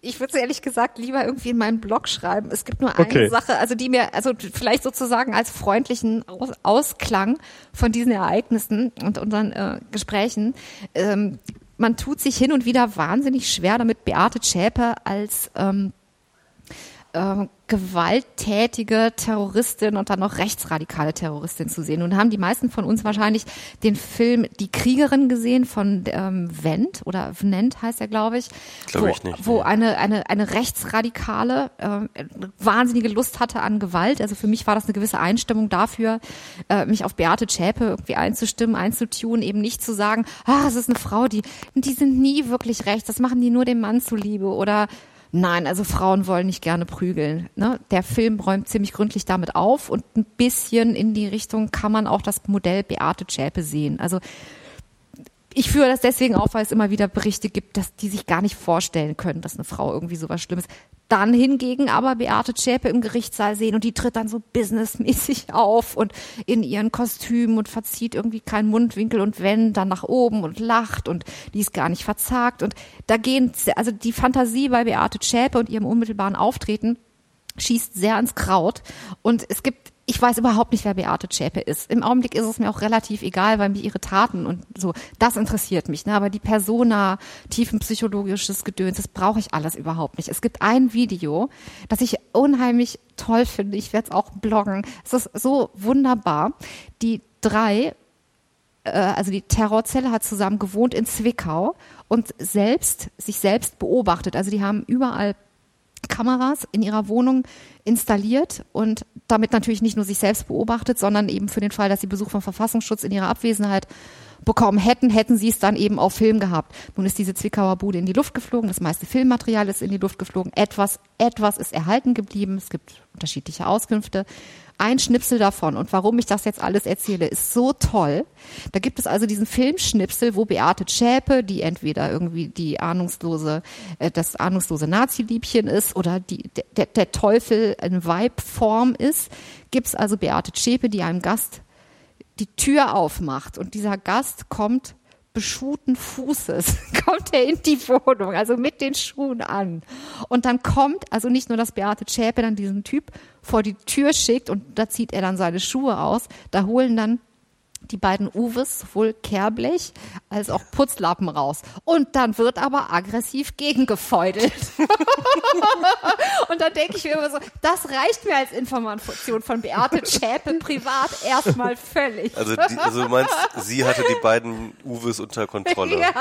ich würde es ehrlich gesagt lieber irgendwie in meinen Blog schreiben. Es gibt nur eine okay. Sache, also die mir, also vielleicht sozusagen als freundlichen Aus Ausklang von diesen Ereignissen und unseren äh, Gesprächen. Ähm, man tut sich hin und wieder wahnsinnig schwer damit, Beate Schäpe als ähm, äh, gewalttätige Terroristin und dann noch rechtsradikale Terroristin zu sehen. Nun haben die meisten von uns wahrscheinlich den Film Die Kriegerin gesehen von ähm, Wendt oder Vnent heißt er, glaube ich. Glaube ich nicht, Wo eine, eine, eine rechtsradikale äh, wahnsinnige Lust hatte an Gewalt. Also für mich war das eine gewisse Einstimmung dafür, äh, mich auf Beate Zschäpe irgendwie einzustimmen, einzutun, eben nicht zu sagen, ah, es ist eine Frau, die, die sind nie wirklich rechts, das machen die nur dem Mann zuliebe oder Nein, also Frauen wollen nicht gerne prügeln. Ne? Der Film räumt ziemlich gründlich damit auf und ein bisschen in die Richtung kann man auch das Modell Beate Zschäpe sehen. Also ich führe das deswegen auf, weil es immer wieder Berichte gibt, dass die sich gar nicht vorstellen können, dass eine Frau irgendwie sowas Schlimmes. Dann hingegen aber Beate Zschäpe im Gerichtssaal sehen und die tritt dann so businessmäßig auf und in ihren Kostümen und verzieht irgendwie keinen Mundwinkel und wenn dann nach oben und lacht und die ist gar nicht verzagt und da gehen, also die Fantasie bei Beate Zschäpe und ihrem unmittelbaren Auftreten schießt sehr ans Kraut und es gibt ich weiß überhaupt nicht, wer Beate Zschäpe ist. Im Augenblick ist es mir auch relativ egal, weil mich ihre Taten und so, das interessiert mich. Ne? Aber die Persona, tiefenpsychologisches Gedöns, das brauche ich alles überhaupt nicht. Es gibt ein Video, das ich unheimlich toll finde. Ich werde es auch bloggen. Es ist so wunderbar. Die drei äh, also die Terrorzelle hat zusammen gewohnt in Zwickau und selbst sich selbst beobachtet. Also die haben überall Kameras in ihrer Wohnung installiert und damit natürlich nicht nur sich selbst beobachtet, sondern eben für den Fall, dass sie Besuch vom Verfassungsschutz in ihrer Abwesenheit bekommen hätten, hätten sie es dann eben auf Film gehabt. Nun ist diese Zwickauer Bude in die Luft geflogen, das meiste Filmmaterial ist in die Luft geflogen, etwas, etwas ist erhalten geblieben, es gibt unterschiedliche Auskünfte. Ein Schnipsel davon und warum ich das jetzt alles erzähle, ist so toll. Da gibt es also diesen Filmschnipsel, wo Beate Zschäpe, die entweder irgendwie die ahnungslose, äh, das ahnungslose Nazi-Liebchen ist oder die, der, der Teufel in Weibform ist, gibt's also Beate Zschäpe, die einem Gast die Tür aufmacht und dieser Gast kommt beschuhten Fußes, kommt er in die Wohnung, also mit den Schuhen an. Und dann kommt, also nicht nur, dass Beate Zschäpe dann diesen Typ vor die Tür schickt und da zieht er dann seine Schuhe aus, da holen dann die beiden Uwes, sowohl Kerblech als auch Putzlappen raus. Und dann wird aber aggressiv gegengefeudelt. und dann denke ich mir immer so, das reicht mir als Information von Beate Zschäpe privat erstmal völlig. Also, die, also du meinst, sie hatte die beiden Uwes unter Kontrolle. ja.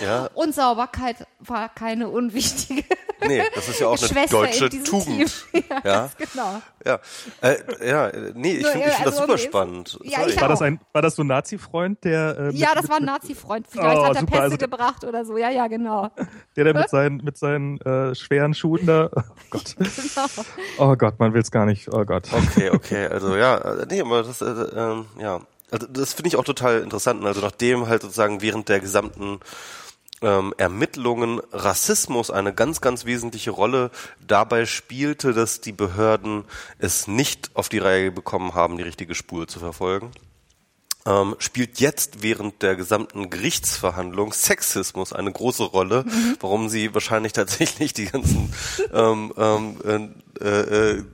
Ja. Und Sauberkeit war keine unwichtige Nee, das ist ja auch eine Schwester deutsche Tugend. Team. Ja, Ja. genau. Ja, äh, ja, nee, ich finde find das also super spannend. Ja, Sorry. ich War das ein, war das so ein Nazi-Freund, der, äh, mit, Ja, das war ein Nazi-Freund. Vielleicht Oh, hat er super, Pässe also- gebracht oder so. Ja, ja, genau. der, der mit seinen, mit seinen äh, schweren Schuhen da. Oh Gott. genau. Oh Gott, man will's gar nicht. Oh Gott. Okay, okay, also ja, äh, nee, aber das, äh, ähm, ja, also das finde ich auch total interessant. Also nachdem halt sozusagen während der gesamten ähm, Ermittlungen Rassismus eine ganz, ganz wesentliche Rolle dabei spielte, dass die Behörden es nicht auf die Reihe bekommen haben, die richtige Spur zu verfolgen. Ähm, spielt jetzt während der gesamten Gerichtsverhandlung Sexismus eine große Rolle, warum sie wahrscheinlich tatsächlich die ganzen ähm, ähm, äh, äh,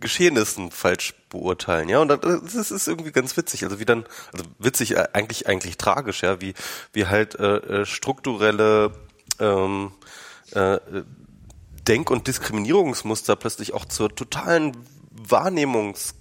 Geschehnissen falsch beurteilen, ja. Und das ist, irgendwie ganz witzig. Also wie dann, also witzig, äh, eigentlich eigentlich tragisch, ja, wie wie halt äh, äh, strukturelle ähm, äh, Denk- und Diskriminierungsmuster plötzlich auch zur totalen Wahrnehmungs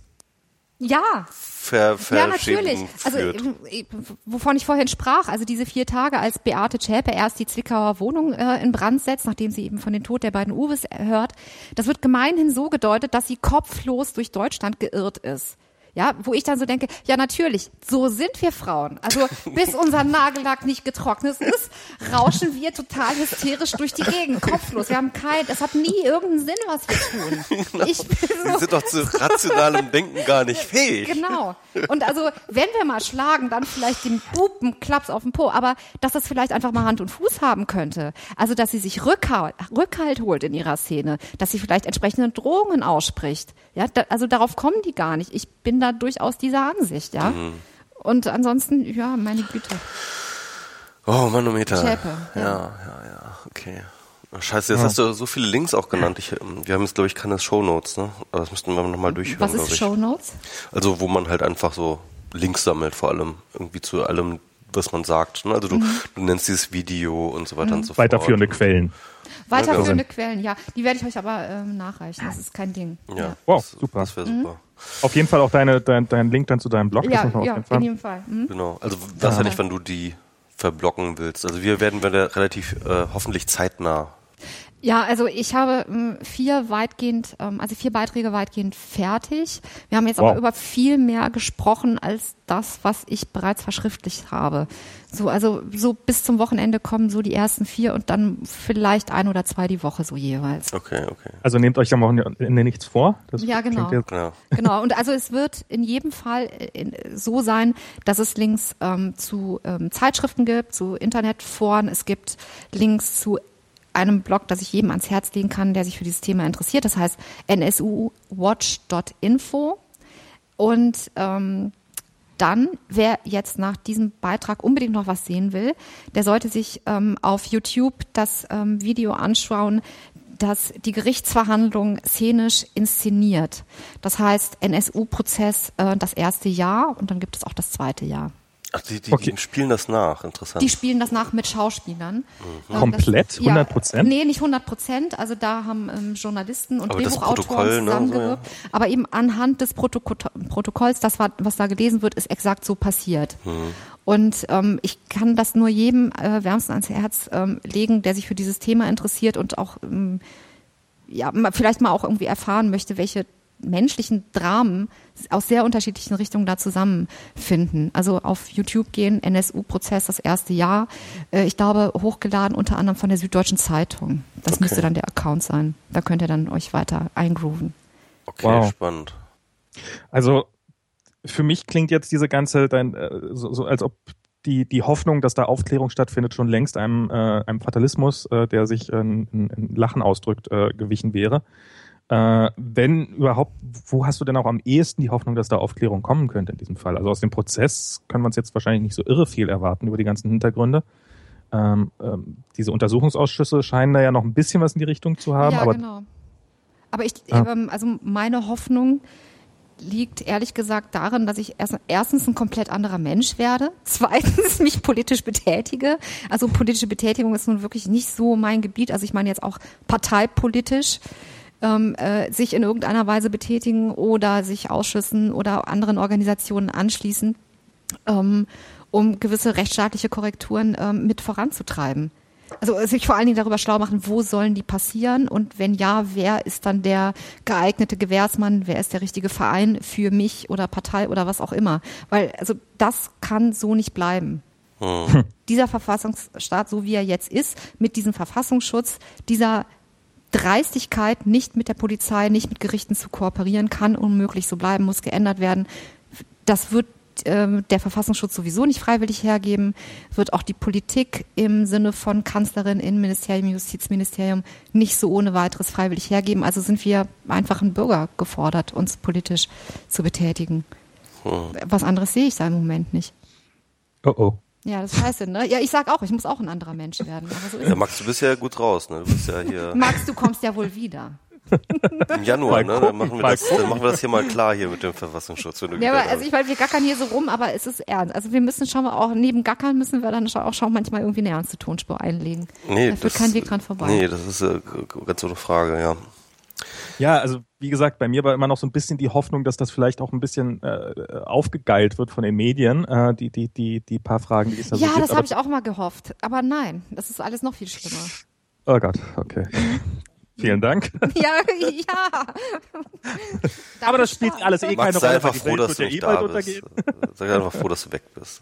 Ja, Ver ja, natürlich. Also, führt. äh, wovon ich vorhin sprach, also diese vier Tage, als Beate Zschäpe erst die Zwickauer Wohnung äh, in Brand setzt, nachdem sie eben von den Tod der beiden Uwes hört, das wird gemeinhin so gedeutet, dass sie kopflos durch Deutschland geirrt ist. Ja, wo ich dann so denke, ja natürlich, so sind wir Frauen. Also bis unser Nagellack nicht getrocknet ist, rauschen wir total hysterisch durch die Gegend, kopflos. Wir haben kein, das hat nie irgendeinen Sinn, was wir tun. Sie so, sind doch zu rationalem Denken gar nicht fähig. Genau. Und also, wenn wir mal schlagen, dann vielleicht den Buben Klaps auf den Po, aber dass das vielleicht einfach mal Hand und Fuß haben könnte. Also, dass sie sich Rückhalt, Rückhalt holt in ihrer Szene, dass sie vielleicht entsprechende Drohungen ausspricht. Ja, da, also darauf kommen die gar nicht. Ich bin da durchaus dieser Ansicht, ja. Mhm. Und ansonsten, ja, meine Güte. Oh, Manometer. Schäpe, ja, ja. ja, ja, okay. Scheiße, jetzt hast du so viele Links auch genannt. Ich, ähm, wir haben jetzt, glaube ich, keine Shownotes, ne? Aber das müssten wir nochmal durchhören, Was ist ich. Show Notes? Also, wo man halt einfach so Links sammelt, vor allem irgendwie zu allem, was man sagt. Ne? Also, Mhm. du, du nennst dieses Video und so weiter und so fort. Weiterführende Quellen. Weiterführende Quellen, ja. Die werde ich euch aber ähm, nachreichen. Das ist kein Ding. Ja, Wow, das, super. Das wäre super. Auf jeden Fall auch deine, dein, dein Link dann zu deinem Blog. Ja, man auf ja, jeden Fall. in jedem Fall. Mhm. Genau. Also weiß ja nicht, wann du die verblocken willst. Also wir werden da relativ äh, hoffentlich zeitnah. Ja, also ich habe ähm, vier weitgehend, ähm, also vier Beiträge weitgehend fertig. Wir haben jetzt Wow. aber über viel mehr gesprochen als das, was ich bereits verschriftlicht habe. So, also so bis zum Wochenende kommen so die ersten vier und dann vielleicht ein oder zwei die Woche so jeweils. Okay, okay. Also nehmt euch am Wochenende nichts vor. Das Ja, genau. Ja. Genau, und also es wird in jedem Fall äh, so sein, dass es Links ähm, zu ähm, Zeitschriften gibt, zu Internetforen, es gibt Links zu einem Blog, das ich jedem ans Herz legen kann, der sich für dieses Thema interessiert. Das heißt nsuwatch.info. Und ähm, dann, wer jetzt nach diesem Beitrag unbedingt noch was sehen will, der sollte sich ähm, auf YouTube das ähm, Video anschauen, das die Gerichtsverhandlung szenisch inszeniert. Das heißt NSU-Prozess äh, das erste Jahr und dann gibt es auch das zweite Jahr. Ach, die, die, Okay. die spielen das nach. Interessant. Die spielen das nach mit Schauspielern. Äh, Komplett? das- ja, 100%? Nee, nicht 100 Prozent. Also da haben ähm, Journalisten und Aber das Drehbuchautoren Protokoll, ne, zusammengewirkt. Aber eben anhand des Protoko Protokolls, das war, was da gelesen wird, ist exakt so passiert. Und ähm, ich kann das nur jedem äh, wärmsten ans Herz ähm, legen, der sich für dieses Thema interessiert und auch ähm, ja, vielleicht mal auch irgendwie erfahren möchte, welche menschlichen Dramen aus sehr unterschiedlichen Richtungen da zusammenfinden. Also auf YouTube gehen, NSU-Prozess, das erste Jahr. Äh, ich glaube, hochgeladen unter anderem von der Süddeutschen Zeitung. Das Okay. müsste dann der Account sein. Da könnt ihr dann euch weiter eingrooven. okay, Wow. spannend. Also für mich klingt jetzt diese ganze, dein, äh, so, so als ob die, die Hoffnung, dass da Aufklärung stattfindet, schon längst einem, äh, einem Fatalismus, äh, der sich äh, in, in Lachen ausdrückt, äh, gewichen wäre. Äh, wenn überhaupt, wo hast du denn auch am ehesten die Hoffnung, dass da Aufklärung kommen könnte in diesem Fall? Also aus dem Prozess können wir uns jetzt wahrscheinlich nicht so irre viel erwarten über die ganzen Hintergründe. Ähm, ähm, diese Untersuchungsausschüsse scheinen da ja noch ein bisschen was in die Richtung zu haben, ja, aber genau. Aber ich, Ah. ähm, also meine Hoffnung liegt ehrlich gesagt darin, dass ich erst, erstens ein komplett anderer Mensch werde, zweitens mich politisch betätige. Also politische Betätigung ist nun wirklich nicht so mein Gebiet. Also ich meine jetzt auch parteipolitisch ähm, äh, sich in irgendeiner Weise betätigen oder sich Ausschüssen oder anderen Organisationen anschließen, ähm, um gewisse rechtsstaatliche Korrekturen ähm, mit voranzutreiben. Also sich vor allen Dingen darüber schlau machen, wo sollen die passieren und wenn ja, wer ist dann der geeignete Gewährsmann, wer ist der richtige Verein für mich oder Partei oder was auch immer. Weil also das kann so nicht bleiben. Dieser Verfassungsstaat, so wie er jetzt ist, mit diesem Verfassungsschutz, dieser Dreistigkeit, nicht mit der Polizei, nicht mit Gerichten zu kooperieren, kann unmöglich so bleiben, muss geändert werden. Das wird ähm, der Verfassungsschutz sowieso nicht freiwillig hergeben, wird auch die Politik im Sinne von Kanzlerin, Innenministerium, Justizministerium nicht so ohne weiteres freiwillig hergeben. Also sind wir einfachen Bürger gefordert, uns politisch zu betätigen. Was anderes sehe ich da im Moment nicht. oh oh. Ja, das ist scheiße, ne? Ja, ich sag auch, ich muss auch ein anderer Mensch werden. Aber so ist Ja, Max, du bist ja gut raus, ne? Du bist ja hier. Max, du kommst ja wohl wieder. im Januar, ne? Dann machen, wir das, dann machen wir das hier mal klar hier mit dem Verfassungsschutz. Wenn du Ja, aber also ich meine, wir gackern hier so rum, aber es ist ernst. Also wir müssen schon mal auch, neben Gackern müssen wir dann auch schon manchmal irgendwie eine ernste Tonspur einlegen. nee, da führt kein Weg dran vorbei. Nee, das ist äh, ganz so eine Frage, ja. Ja, also wie gesagt, bei mir war immer noch so ein bisschen die Hoffnung, dass das vielleicht auch ein bisschen äh, aufgegeilt wird von den Medien, äh, die, die, die, die paar Fragen, die es da so Ja, gibt. das Aber- habe ich auch mal gehofft. Aber nein, das ist alles noch viel schlimmer. Oh Gott, okay. Vielen Dank. ja, ja. Aber das spielt alles eh keine Max, sei Rolle, einfach froh, dass du ja eh bald da bist. Sei einfach froh, dass du weg bist.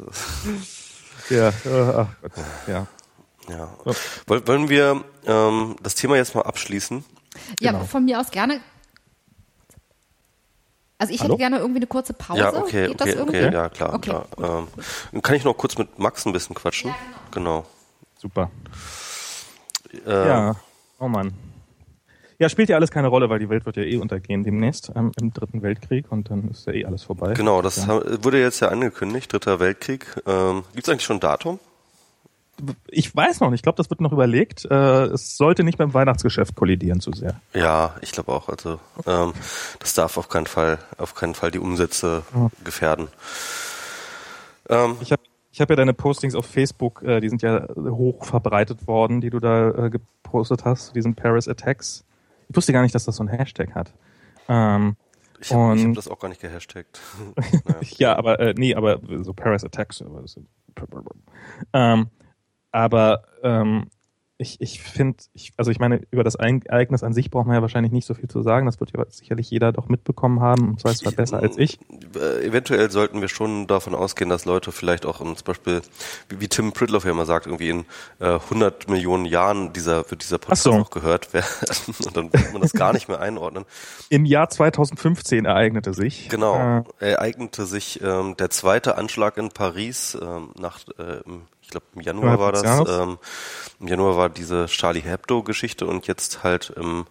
Ja, äh, ach Gott, ja. Ja. Woll- Wollen wir ähm, das Thema jetzt mal abschließen? Ja, Genau. von mir aus gerne. Also ich Hallo? hätte gerne irgendwie eine kurze Pause. Ja, okay, Geht das okay, irgendwie? okay, ja, klar, Okay, klar. Ähm, kann ich noch kurz mit Max ein bisschen quatschen? Ja, genau. Super. Äh, Ja, oh Mann. Ja, spielt ja alles keine Rolle, weil die Welt wird ja eh untergehen demnächst ähm, im Dritten Weltkrieg und dann ist ja eh alles vorbei. Genau, das ja. wurde jetzt ja angekündigt, Dritter Weltkrieg. Ähm, Gibt es eigentlich schon ein Datum? Ich weiß noch nicht, ich glaube, das wird noch überlegt. Äh, es sollte nicht beim Weihnachtsgeschäft kollidieren zu sehr. Ja, ich glaube auch. Also ähm, das darf auf keinen Fall, auf keinen Fall die Umsätze Ja. gefährden. Ähm, Ich habe ich hab ja deine Postings auf Facebook, äh, die sind ja hoch verbreitet worden, die du da äh, gepostet hast, zu diesen Paris Attacks. Ich wusste gar nicht, dass das so ein Hashtag hat. Ähm, Ich habe hab das auch gar nicht gehashtagt. ja, aber äh, nee, aber so Paris Attacks. aber das- Ähm, aber ähm, ich, ich finde, ich, also ich meine, über das Ereign- Ereignis an sich braucht man ja wahrscheinlich nicht so viel zu sagen. Das wird ja sicherlich jeder doch mitbekommen haben. Und zwar ist zwar besser als ich. Äh, Eventuell sollten wir schon davon ausgehen, dass Leute vielleicht auch in, zum Beispiel, wie, wie Tim Pridloff ja immer sagt, irgendwie in äh, 100 Millionen Jahren dieser, wird dieser Podcast so. noch gehört werden. Und dann wird man das gar nicht mehr einordnen. Im Jahr 2015 ereignete sich. Genau. Äh, Ereignete sich ähm, der zweite Anschlag in Paris ähm, nach, äh, im- ich glaube im Januar war das. Ähm, Im Januar war diese Charlie Hebdo-Geschichte und jetzt halt im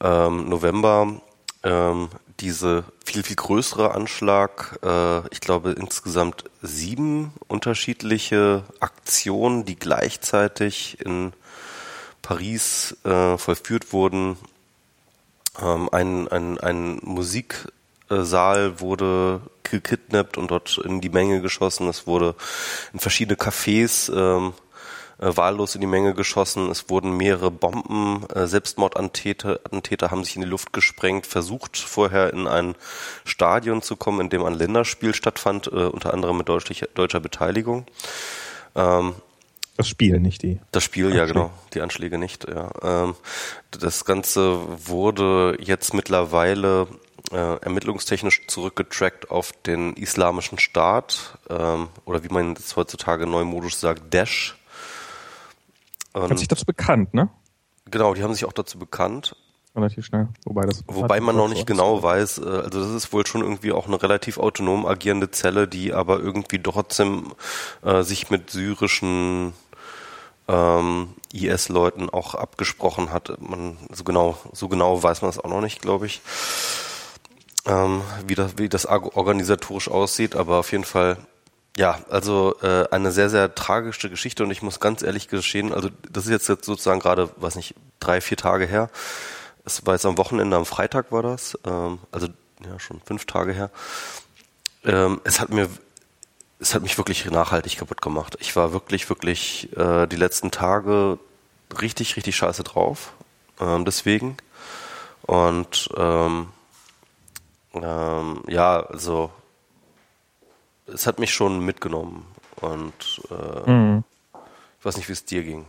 ähm, November ähm, diese viel, viel größere Anschlag, äh, ich glaube insgesamt sieben unterschiedliche Aktionen, die gleichzeitig in Paris äh, vollführt wurden. Ähm, ein, ein, ein Musiksaal wurde gekidnappt und dort in die Menge geschossen. Es wurde in verschiedene Cafés ähm, äh, wahllos in die Menge geschossen. Es wurden mehrere Bomben, äh, Selbstmordattentäter Attentäter haben sich in die Luft gesprengt, versucht vorher in ein Stadion zu kommen, in dem ein Länderspiel stattfand, äh, unter anderem mit deutscher, deutscher Beteiligung. Ähm, das Spiel, nicht die. das Spiel, ja Anschläge. genau, die Anschläge nicht. Ja. Ähm, das Ganze wurde jetzt mittlerweile äh, ermittlungstechnisch zurückgetrackt auf den Islamischen Staat ähm, oder wie man jetzt heutzutage neumodisch sagt, Daesh. Hat sich dazu bekannt, ne? Genau, die haben sich auch dazu bekannt. Relativ schnell. Wobei das. Wobei man noch nicht genau weiß, äh, also das ist wohl schon irgendwie auch eine relativ autonom agierende Zelle, die aber irgendwie trotzdem äh, sich mit syrischen ähm, IS-Leuten auch abgesprochen hat. Man so genau, so genau weiß man es auch noch nicht, glaube ich, ähm, wie das, wie das org- organisatorisch aussieht. Aber auf jeden Fall, ja, also äh, eine sehr, sehr tragische Geschichte. Und ich muss ganz ehrlich gestehen, also das ist jetzt, jetzt sozusagen gerade, weiß nicht, drei, vier Tage her. Es war jetzt am Wochenende, am Freitag war das, ähm, also ja schon fünf Tage her. Ähm, es hat mir, es hat mich wirklich nachhaltig kaputt gemacht. Ich war wirklich, wirklich äh, die letzten Tage richtig, richtig scheiße drauf. Ähm, deswegen. Und ähm, ähm, ja, also es hat mich schon mitgenommen. Und äh, Mhm. ich weiß nicht, wie es dir ging.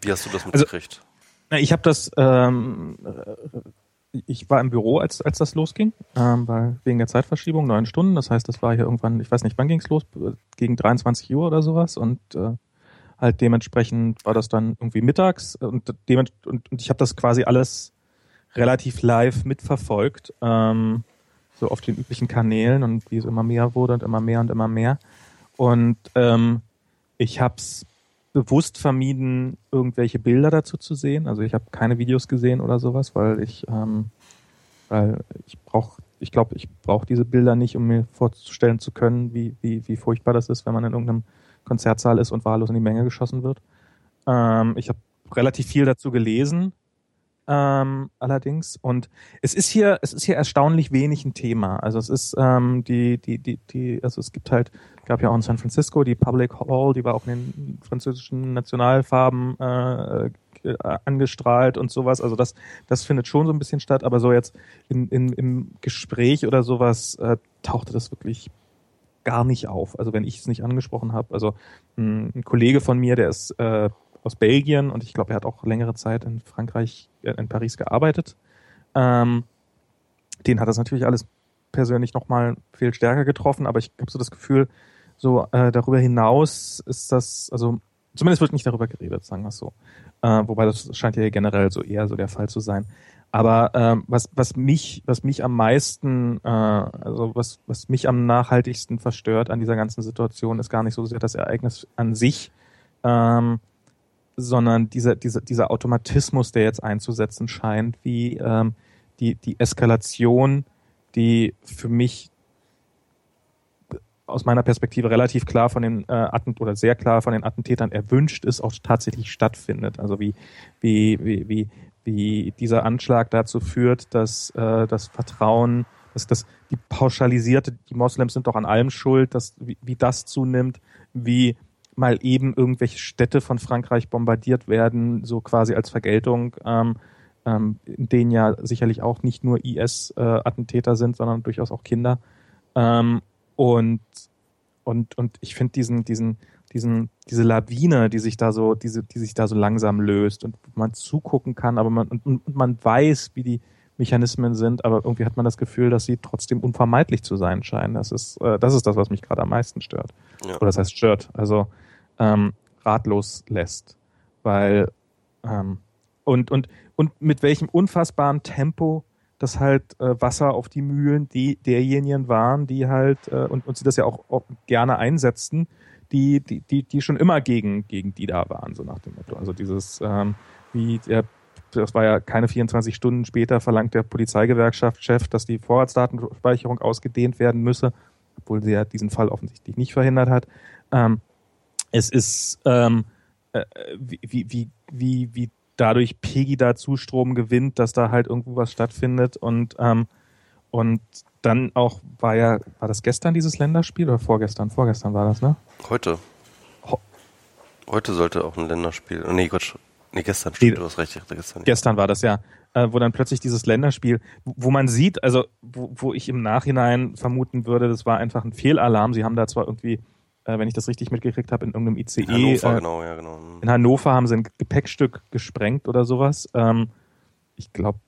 Wie hast du das Also- mitgekriegt? Na, ich habe das, ähm, äh, ich war im Büro, als, als das losging, ähm, weil wegen der Zeitverschiebung, neun Stunden. Das heißt, das war hier irgendwann, ich weiß nicht, wann ging's los, gegen 23 Uhr oder sowas. Und äh, halt dementsprechend war das dann irgendwie mittags und, und, und ich habe das quasi alles relativ live mitverfolgt, ähm, so auf den üblichen Kanälen und wie es immer mehr wurde und immer mehr und immer mehr. Und ähm, ich habe es bewusst vermieden, irgendwelche Bilder dazu zu sehen. Also ich habe keine Videos gesehen oder sowas, weil ich, ähm, weil ich brauche, ich glaube, ich brauche diese Bilder nicht, um mir vorzustellen zu können, wie, wie, wie furchtbar das ist, wenn man in irgendeinem Konzertsaal ist und wahllos in die Menge geschossen wird. Ähm, ich habe relativ viel dazu gelesen, ähm, allerdings. Und es ist hier, es ist hier erstaunlich wenig ein Thema. Also es ist ähm, die, die, die, die, also es gibt halt, gab ja auch in San Francisco die Public Hall, die war auch in den französischen Nationalfarben äh, äh, angestrahlt und sowas. Also das, das findet schon so ein bisschen statt, aber so jetzt in, in, im Gespräch oder sowas äh, tauchte das wirklich gar nicht auf. Also wenn ich es nicht angesprochen habe. Also mh, ein Kollege von mir, der ist äh, aus Belgien und ich glaube, er hat auch längere Zeit in Frankreich, äh, in Paris gearbeitet. Ähm, den hat das natürlich alles persönlich nochmal viel stärker getroffen, aber ich habe so das Gefühl, so äh, darüber hinaus ist das, also zumindest wird nicht darüber geredet, sagen wir es so. Äh, wobei das scheint ja generell so eher so der Fall zu sein. Aber ähm, was, was mich, was mich am meisten, äh, also was, was mich am nachhaltigsten verstört an dieser ganzen Situation, ist gar nicht so sehr das Ereignis an sich, ähm, sondern dieser, dieser, dieser Automatismus, der jetzt einzusetzen scheint, wie ähm, die, die Eskalation, die für mich aus meiner Perspektive relativ klar von den äh, Attent oder sehr klar von den Attentätern erwünscht ist, auch tatsächlich stattfindet. Also wie, wie, wie, wie, wie dieser Anschlag dazu führt, dass äh, das Vertrauen, dass das die pauschalisierte, die Moslems sind doch an allem schuld, dass wie, wie das zunimmt, wie mal eben irgendwelche Städte von Frankreich bombardiert werden, so quasi als Vergeltung, ähm, ähm, in denen ja sicherlich auch nicht nur IS-Attentäter äh, sind, sondern durchaus auch Kinder. Ähm, und, und, und ich finde diesen, diesen, diesen, diese Lawine, die sich da so, diese, die sich da so langsam löst und man zugucken kann, aber man, und, und man weiß, wie die Mechanismen sind, aber irgendwie hat man das Gefühl, dass sie trotzdem unvermeidlich zu sein scheinen. Das ist, äh, das ist das, was mich gerade am meisten stört. Ja. Oder das heißt stört. Also ähm, ratlos lässt. Weil ähm, und, und, und mit welchem unfassbaren Tempo das halt äh, Wasser auf die Mühlen die, derjenigen waren, die halt, äh, und, und sie das ja auch, auch gerne einsetzten, die, die, die, die schon immer gegen, gegen die da waren, so nach dem Motto. Also dieses, ähm, wie der, das war ja keine 24 Stunden später, verlangt der Polizeigewerkschaftschef, dass die Vorratsdatenspeicherung ausgedehnt werden müsse, obwohl sie ja diesen Fall offensichtlich nicht verhindert hat. Ähm, es ist ähm, äh, wie, wie, wie, wie dadurch Peggy da Zustrom gewinnt, dass da halt irgendwo was stattfindet und ähm, und dann auch war ja, war das gestern dieses Länderspiel oder vorgestern? Vorgestern war das, ne? Heute. Ho Heute sollte auch ein Länderspiel. Nee, Gott, nee, gestern stimmt, du hast recht. Gestern, gestern war das ja, äh, wo dann plötzlich dieses Länderspiel, wo man sieht, also wo, wo ich im Nachhinein vermuten würde, das war einfach ein Fehlalarm. Sie haben da zwar irgendwie äh, wenn ich das richtig mitgekriegt habe, in irgendeinem ICE. Hannover, äh, genau, ja, genau. In Hannover haben sie ein Gepäckstück gesprengt oder sowas. Ähm, ich glaube.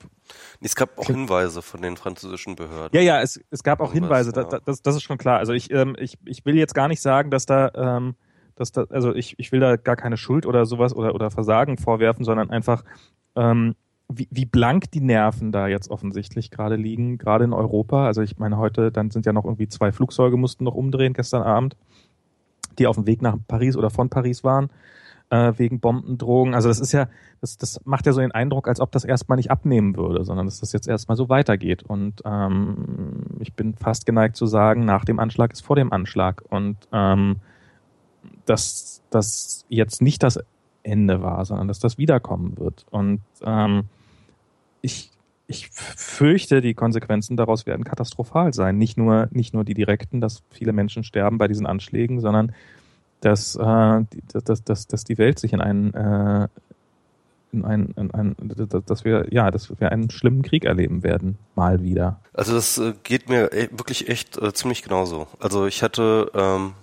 Es gab auch Hinweise von den französischen Behörden. Ja, ja, es, es gab auch Hinweise, ja. das, das, das ist schon klar. Also ich, ähm, ich, ich will jetzt gar nicht sagen, dass da, ähm, dass da, also ich, ich will da gar keine Schuld oder sowas oder, oder Versagen vorwerfen, sondern einfach, ähm, wie, wie blank die Nerven da jetzt offensichtlich gerade liegen, gerade in Europa. Also ich meine, heute, dann sind ja noch irgendwie zwei Flugzeuge mussten noch umdrehen gestern Abend die auf dem Weg nach Paris oder von Paris waren, äh, wegen Bombendrohungen. Also das ist ja, das, das macht ja so den Eindruck, als ob das erstmal nicht abnehmen würde, sondern dass das jetzt erstmal so weitergeht. Und ähm, ich bin fast geneigt zu sagen, nach dem Anschlag ist vor dem Anschlag. Und ähm, dass das jetzt nicht das Ende war, sondern dass das wiederkommen wird. Und ähm, ich ich fürchte, die Konsequenzen daraus werden katastrophal sein. Nicht nur, nicht nur die direkten, dass viele Menschen sterben bei diesen Anschlägen, sondern dass, äh, dass, dass, dass die Welt sich in einen, äh, in einen, in einen, dass wir, ja, dass wir einen schlimmen Krieg erleben werden, mal wieder. Also das äh, geht mir e, wirklich echt äh, ziemlich genauso. Also ich hatte, ähm,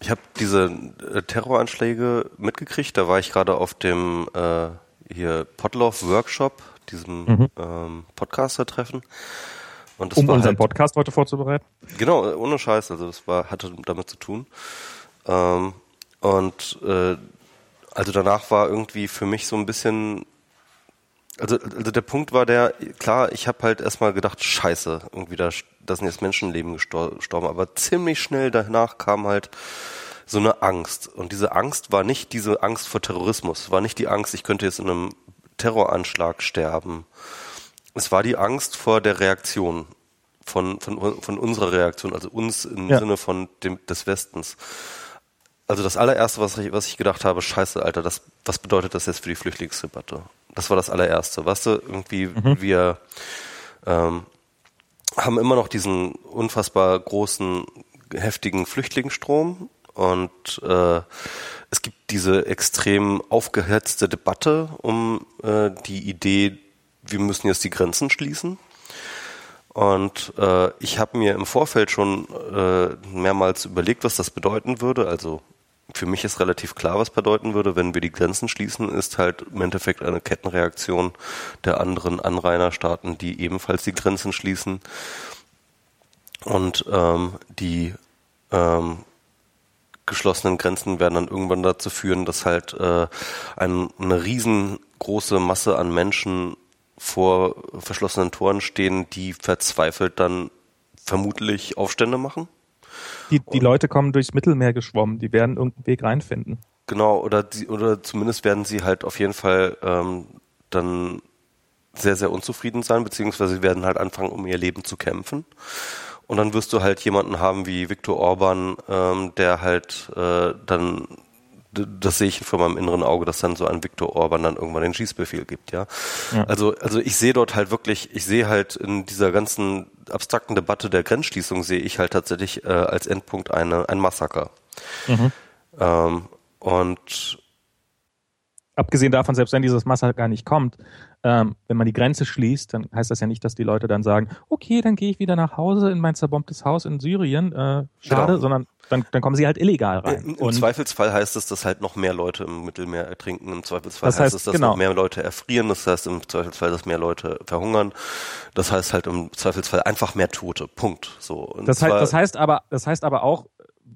ich habe diese äh, Terroranschläge mitgekriegt, da war ich gerade auf dem äh, hier Potloff Workshop diesem mhm. ähm, Podcaster-Treffen. um unseren halt, Podcast heute vorzubereiten? Genau, ohne Scheiß. Also das war, hatte damit zu tun. Ähm, und äh, also danach war irgendwie für mich so ein bisschen also, also der Punkt war der, klar, ich habe halt erstmal gedacht, scheiße, irgendwie da, da sind jetzt Menschenleben gestorben, aber ziemlich schnell danach kam halt so eine Angst. Und diese Angst war nicht diese Angst vor Terrorismus, war nicht die Angst, ich könnte jetzt in einem Terroranschlag sterben. Es war die Angst vor der Reaktion, von, von, von unserer Reaktion, also uns im ja. Sinne von dem, des Westens. Also das allererste, was ich, was ich gedacht habe, scheiße, Alter, das, was bedeutet das jetzt für die Flüchtlingsdebatte? Das war das allererste. Weißt du, irgendwie mhm. wir ähm, haben immer noch diesen unfassbar großen, heftigen Flüchtlingsstrom und äh, es gibt diese extrem aufgehetzte Debatte um äh, die Idee, wir müssen jetzt die Grenzen schließen. Und äh, ich habe mir im Vorfeld schon äh, mehrmals überlegt, was das bedeuten würde. Also für mich ist relativ klar, was bedeuten würde, wenn wir die Grenzen schließen, ist halt im Endeffekt eine Kettenreaktion der anderen Anrainerstaaten, die ebenfalls die Grenzen schließen. Und ähm, die ähm, geschlossenen Grenzen werden dann irgendwann dazu führen, dass halt äh, ein, eine riesengroße Masse an Menschen vor verschlossenen Toren stehen, die verzweifelt dann vermutlich Aufstände machen. Die, die Leute kommen durchs Mittelmeer geschwommen, die werden irgendeinen Weg reinfinden. Genau, oder die, oder zumindest werden sie halt auf jeden Fall ähm, dann sehr, sehr unzufrieden sein, beziehungsweise sie werden halt anfangen, um ihr Leben zu kämpfen. Und dann wirst du halt jemanden haben wie Viktor Orban, ähm, der halt äh, dann das sehe ich vor meinem inneren Auge, dass dann so ein Viktor Orban dann irgendwann den Schießbefehl gibt, ja? ja. Also, also ich sehe dort halt wirklich, ich sehe halt in dieser ganzen abstrakten Debatte der Grenzschließung sehe ich halt tatsächlich äh, als Endpunkt eine, ein Massaker. Mhm. Ähm, und abgesehen davon, selbst wenn dieses Massaker gar nicht kommt, ähm, wenn man die Grenze schließt, dann heißt das ja nicht, dass die Leute dann sagen, okay, dann gehe ich wieder nach Hause in mein zerbombtes Haus in Syrien, äh, schade, genau. sondern dann, dann kommen sie halt illegal rein. Im, im Zweifelsfall heißt es, dass halt noch mehr Leute im Mittelmeer ertrinken. Im Zweifelsfall das heißt, heißt es, dass genau. noch mehr Leute erfrieren. Das heißt im Zweifelsfall, dass mehr Leute verhungern. Das heißt halt im Zweifelsfall einfach mehr Tote. Punkt. So. Das, heißt, das heißt aber, das heißt aber auch,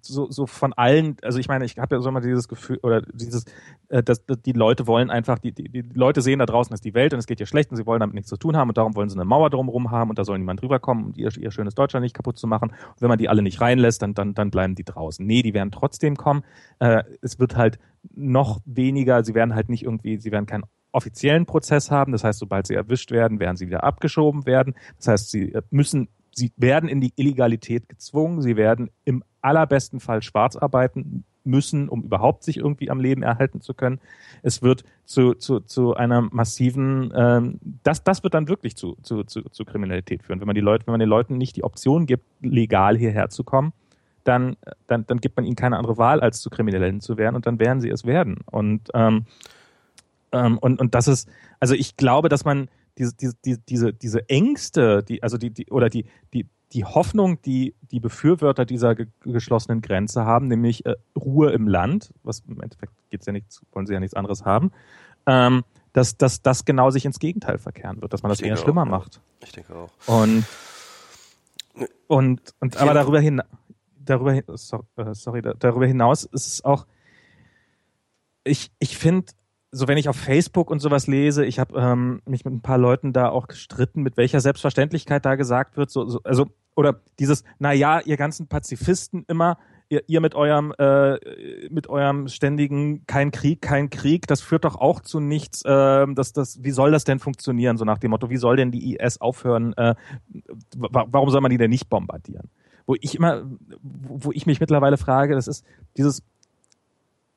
so, so von allen, also ich meine, ich habe ja so immer dieses Gefühl oder dieses, äh, dass, dass die Leute wollen einfach, die, die, die Leute sehen da draußen ist die Welt und es geht ihr schlecht und sie wollen damit nichts zu tun haben und darum wollen sie eine Mauer drumherum haben und da soll niemand rüberkommen, um ihr, ihr schönes Deutschland nicht kaputt zu machen. Und wenn man die alle nicht reinlässt, dann, dann, dann bleiben die draußen. Nee, die werden trotzdem kommen. Äh, es wird halt noch weniger, sie werden halt nicht irgendwie, sie werden keinen offiziellen Prozess haben. Das heißt, sobald sie erwischt werden, werden sie wieder abgeschoben werden. Das heißt, sie äh, müssen sie werden in die Illegalität gezwungen, sie werden im allerbesten Fall schwarz arbeiten müssen, um überhaupt sich irgendwie am Leben erhalten zu können. Es wird zu, zu, zu einer massiven, ähm, das, das wird dann wirklich zu, zu, zu, zu Kriminalität führen. Wenn man die Leute, wenn man den Leuten nicht die Option gibt, legal hierher zu kommen, dann, dann, dann gibt man ihnen keine andere Wahl, als zu Kriminellen zu werden und dann werden sie es werden. Und, ähm, ähm, und, und das ist, also ich glaube, dass man diese, diese, diese, diese Ängste, die, also die, die, oder die, die, die Hoffnung, die die Befürworter dieser ge geschlossenen Grenze haben, nämlich äh, Ruhe im Land, was im Endeffekt geht's ja nicht, wollen sie ja nichts anderes haben, ähm, dass, dass das genau sich ins Gegenteil verkehren wird, dass man ich das eher schlimmer auch, macht. Ich denke auch. Und und, und aber darüber hin, darüber hin, äh, sorry, darüber hinaus ist es auch, ich, ich finde, so wenn ich auf Facebook und sowas lese, ich habe ähm, mich mit ein paar Leuten da auch gestritten, mit welcher Selbstverständlichkeit da gesagt wird, so, so also oder dieses, na ja, ihr ganzen Pazifisten immer, ihr, ihr mit eurem äh, mit eurem ständigen kein Krieg, kein Krieg, das führt doch auch zu nichts. Äh, das, das, wie soll das denn funktionieren? So nach dem Motto, wie soll denn die IS aufhören? Äh, warum soll man die denn nicht bombardieren? Wo ich immer, wo ich mich mittlerweile frage, das ist dieses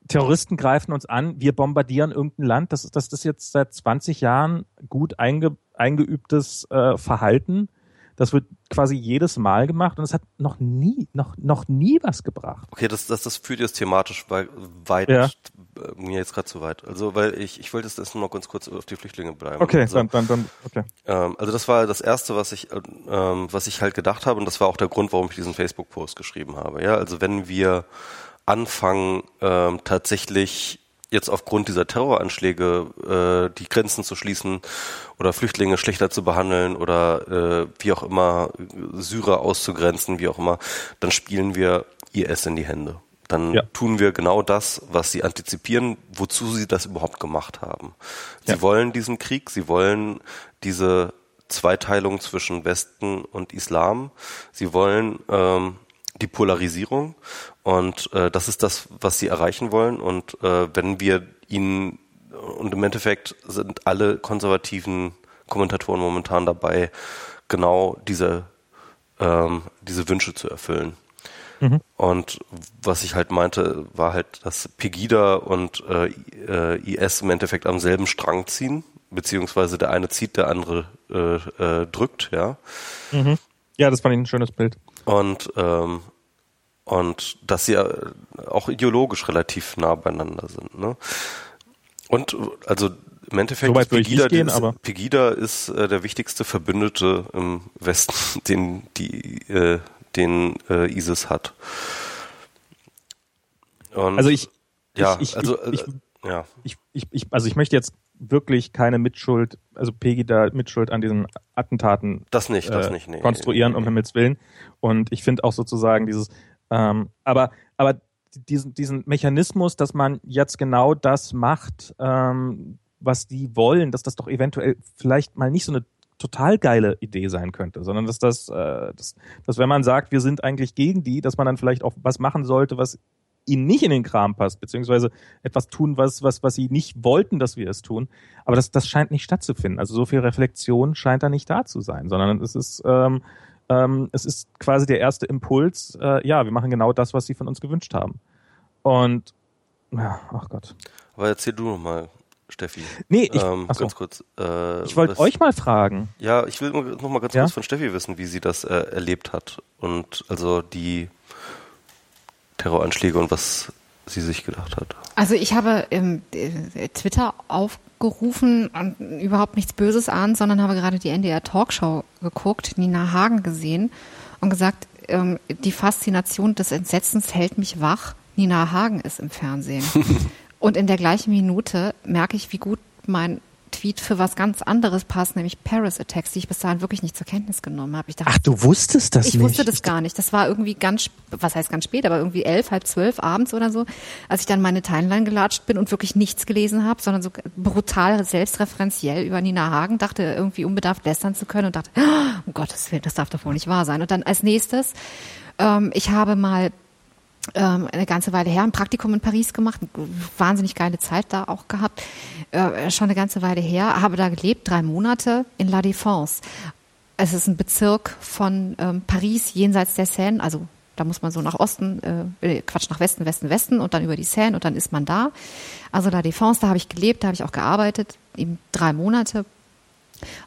Terroristen greifen uns an, wir bombardieren irgendein Land. Das, das ist jetzt seit 20 Jahren gut einge, eingeübtes äh, Verhalten. Das wird quasi jedes Mal gemacht und es hat noch nie, noch, noch nie was gebracht. Okay, das, das, das führt jetzt thematisch weit, ja. Äh, mir jetzt gerade zu weit. Also, weil ich, ich wollte jetzt nur noch ganz kurz auf die Flüchtlinge bleiben. Okay, also, dann, dann, dann, okay. Ähm, also das war das erste, was ich, ähm, was ich halt gedacht habe und das war auch der Grund, warum ich diesen Facebook-Post geschrieben habe. Ja, also wenn wir anfangen, ähm, tatsächlich jetzt aufgrund dieser Terroranschläge äh, die Grenzen zu schließen oder Flüchtlinge schlechter zu behandeln oder äh, wie auch immer Syrer auszugrenzen, wie auch immer, dann spielen wir IS in die Hände. Dann ja. tun wir genau das, was sie antizipieren, wozu sie das überhaupt gemacht haben. Sie ja. wollen diesen Krieg, sie wollen diese Zweiteilung zwischen Westen und Islam. Sie wollen ähm, die Polarisierung und äh, das ist das, was sie erreichen wollen. Und äh, wenn wir ihnen und im Endeffekt sind alle konservativen Kommentatoren momentan dabei, genau diese ähm, diese Wünsche zu erfüllen. Mhm. Und was ich halt meinte, war halt, dass Pegida und äh, IS im Endeffekt am selben Strang ziehen, beziehungsweise der eine zieht, der andere äh, äh, drückt, ja. Mhm. Ja, das fand ich ein schönes Bild. Und, ähm, und dass sie äh, auch ideologisch relativ nah beieinander sind. Ne? Und also im Endeffekt so ist Pegida, gehen, ist, Pegida ist äh, der wichtigste Verbündete im Westen, den die äh, den äh, ISIS hat. Und, also ich ja, ich, also ich, äh, ja. Ich, ich, ich, also ich möchte jetzt wirklich keine Mitschuld, also Pegida Mitschuld an diesen Attentaten das nicht, das äh, nicht, nee, konstruieren, um Himmels Willen. Und ich finde auch sozusagen dieses, ähm, aber, aber diesen, diesen Mechanismus, dass man jetzt genau das macht, ähm, was die wollen, dass das doch eventuell vielleicht mal nicht so eine total geile Idee sein könnte, sondern dass das, äh, dass, dass wenn man sagt, wir sind eigentlich gegen die, dass man dann vielleicht auch was machen sollte, was ihnen nicht in den Kram passt, beziehungsweise etwas tun, was, was, was sie nicht wollten, dass wir es tun. Aber das, das scheint nicht stattzufinden. Also so viel Reflexion scheint da nicht da zu sein, sondern es ist, ähm, ähm, es ist quasi der erste Impuls, äh, ja, wir machen genau das, was sie von uns gewünscht haben. Und ja, ach Gott. Aber erzähl du noch mal, Steffi. Nee, ich, ähm, ganz kurz. Äh, ich wollte euch mal fragen. Ja, ich will noch mal ganz ja? kurz von Steffi wissen, wie sie das äh, erlebt hat und also die Terroranschläge und was sie sich gedacht hat. Also ich habe ähm, Twitter aufgerufen und überhaupt nichts Böses an, sondern habe gerade die NDR Talkshow geguckt, Nina Hagen gesehen und gesagt, ähm, die Faszination des Entsetzens hält mich wach. Nina Hagen ist im Fernsehen. und in der gleichen Minute merke ich, wie gut mein Tweet für was ganz anderes passt, nämlich Paris Attacks, die ich bis dahin wirklich nicht zur Kenntnis genommen habe. Ich dachte, Ach, du wusstest das ich nicht? Ich wusste das gar nicht. Das war irgendwie ganz, was heißt ganz spät, aber irgendwie elf, halb zwölf abends oder so, als ich dann meine Timeline gelatscht bin und wirklich nichts gelesen habe, sondern so brutal selbstreferenziell über Nina Hagen, dachte irgendwie unbedarft lästern zu können und dachte, um Gottes Willen, das darf doch wohl nicht wahr sein. Und dann als nächstes, ähm, ich habe mal ähm, eine ganze Weile her ein Praktikum in Paris gemacht, wahnsinnig geile Zeit da auch gehabt, äh, schon eine ganze Weile her, habe da gelebt, drei Monate in La Défense. Es ist ein Bezirk von ähm, Paris jenseits der Seine, also da muss man so nach Osten, äh, Quatsch, nach Westen, Westen, Westen und dann über die Seine und dann ist man da. Also La Défense, da habe ich gelebt, da habe ich auch gearbeitet, eben drei Monate.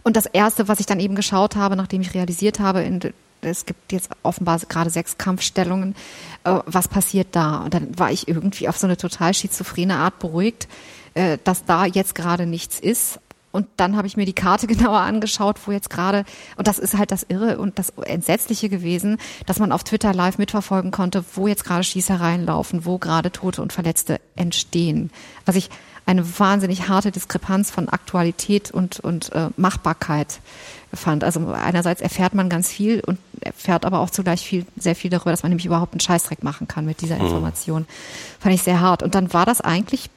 Und das Erste, was ich dann eben geschaut habe, nachdem ich realisiert habe, in es gibt jetzt offenbar gerade sechs Kampfstellungen. Äh, was passiert da? Und dann war ich irgendwie auf so eine total schizophrene Art beruhigt, äh, dass da jetzt gerade nichts ist. Und dann habe ich mir die Karte genauer angeschaut, wo jetzt gerade, und das ist halt das Irre und das Entsetzliche gewesen, dass man auf Twitter live mitverfolgen konnte, wo jetzt gerade Schießereien laufen, wo gerade Tote und Verletzte entstehen. Was ich eine wahnsinnig harte Diskrepanz von Aktualität und, und äh, Machbarkeit fand. Also einerseits erfährt man ganz viel und erfährt aber auch zugleich viel, sehr viel darüber, dass man nämlich überhaupt einen Scheißdreck machen kann mit dieser mhm. Information. Mhm. Fand ich sehr hart. Und dann war das eigentlich,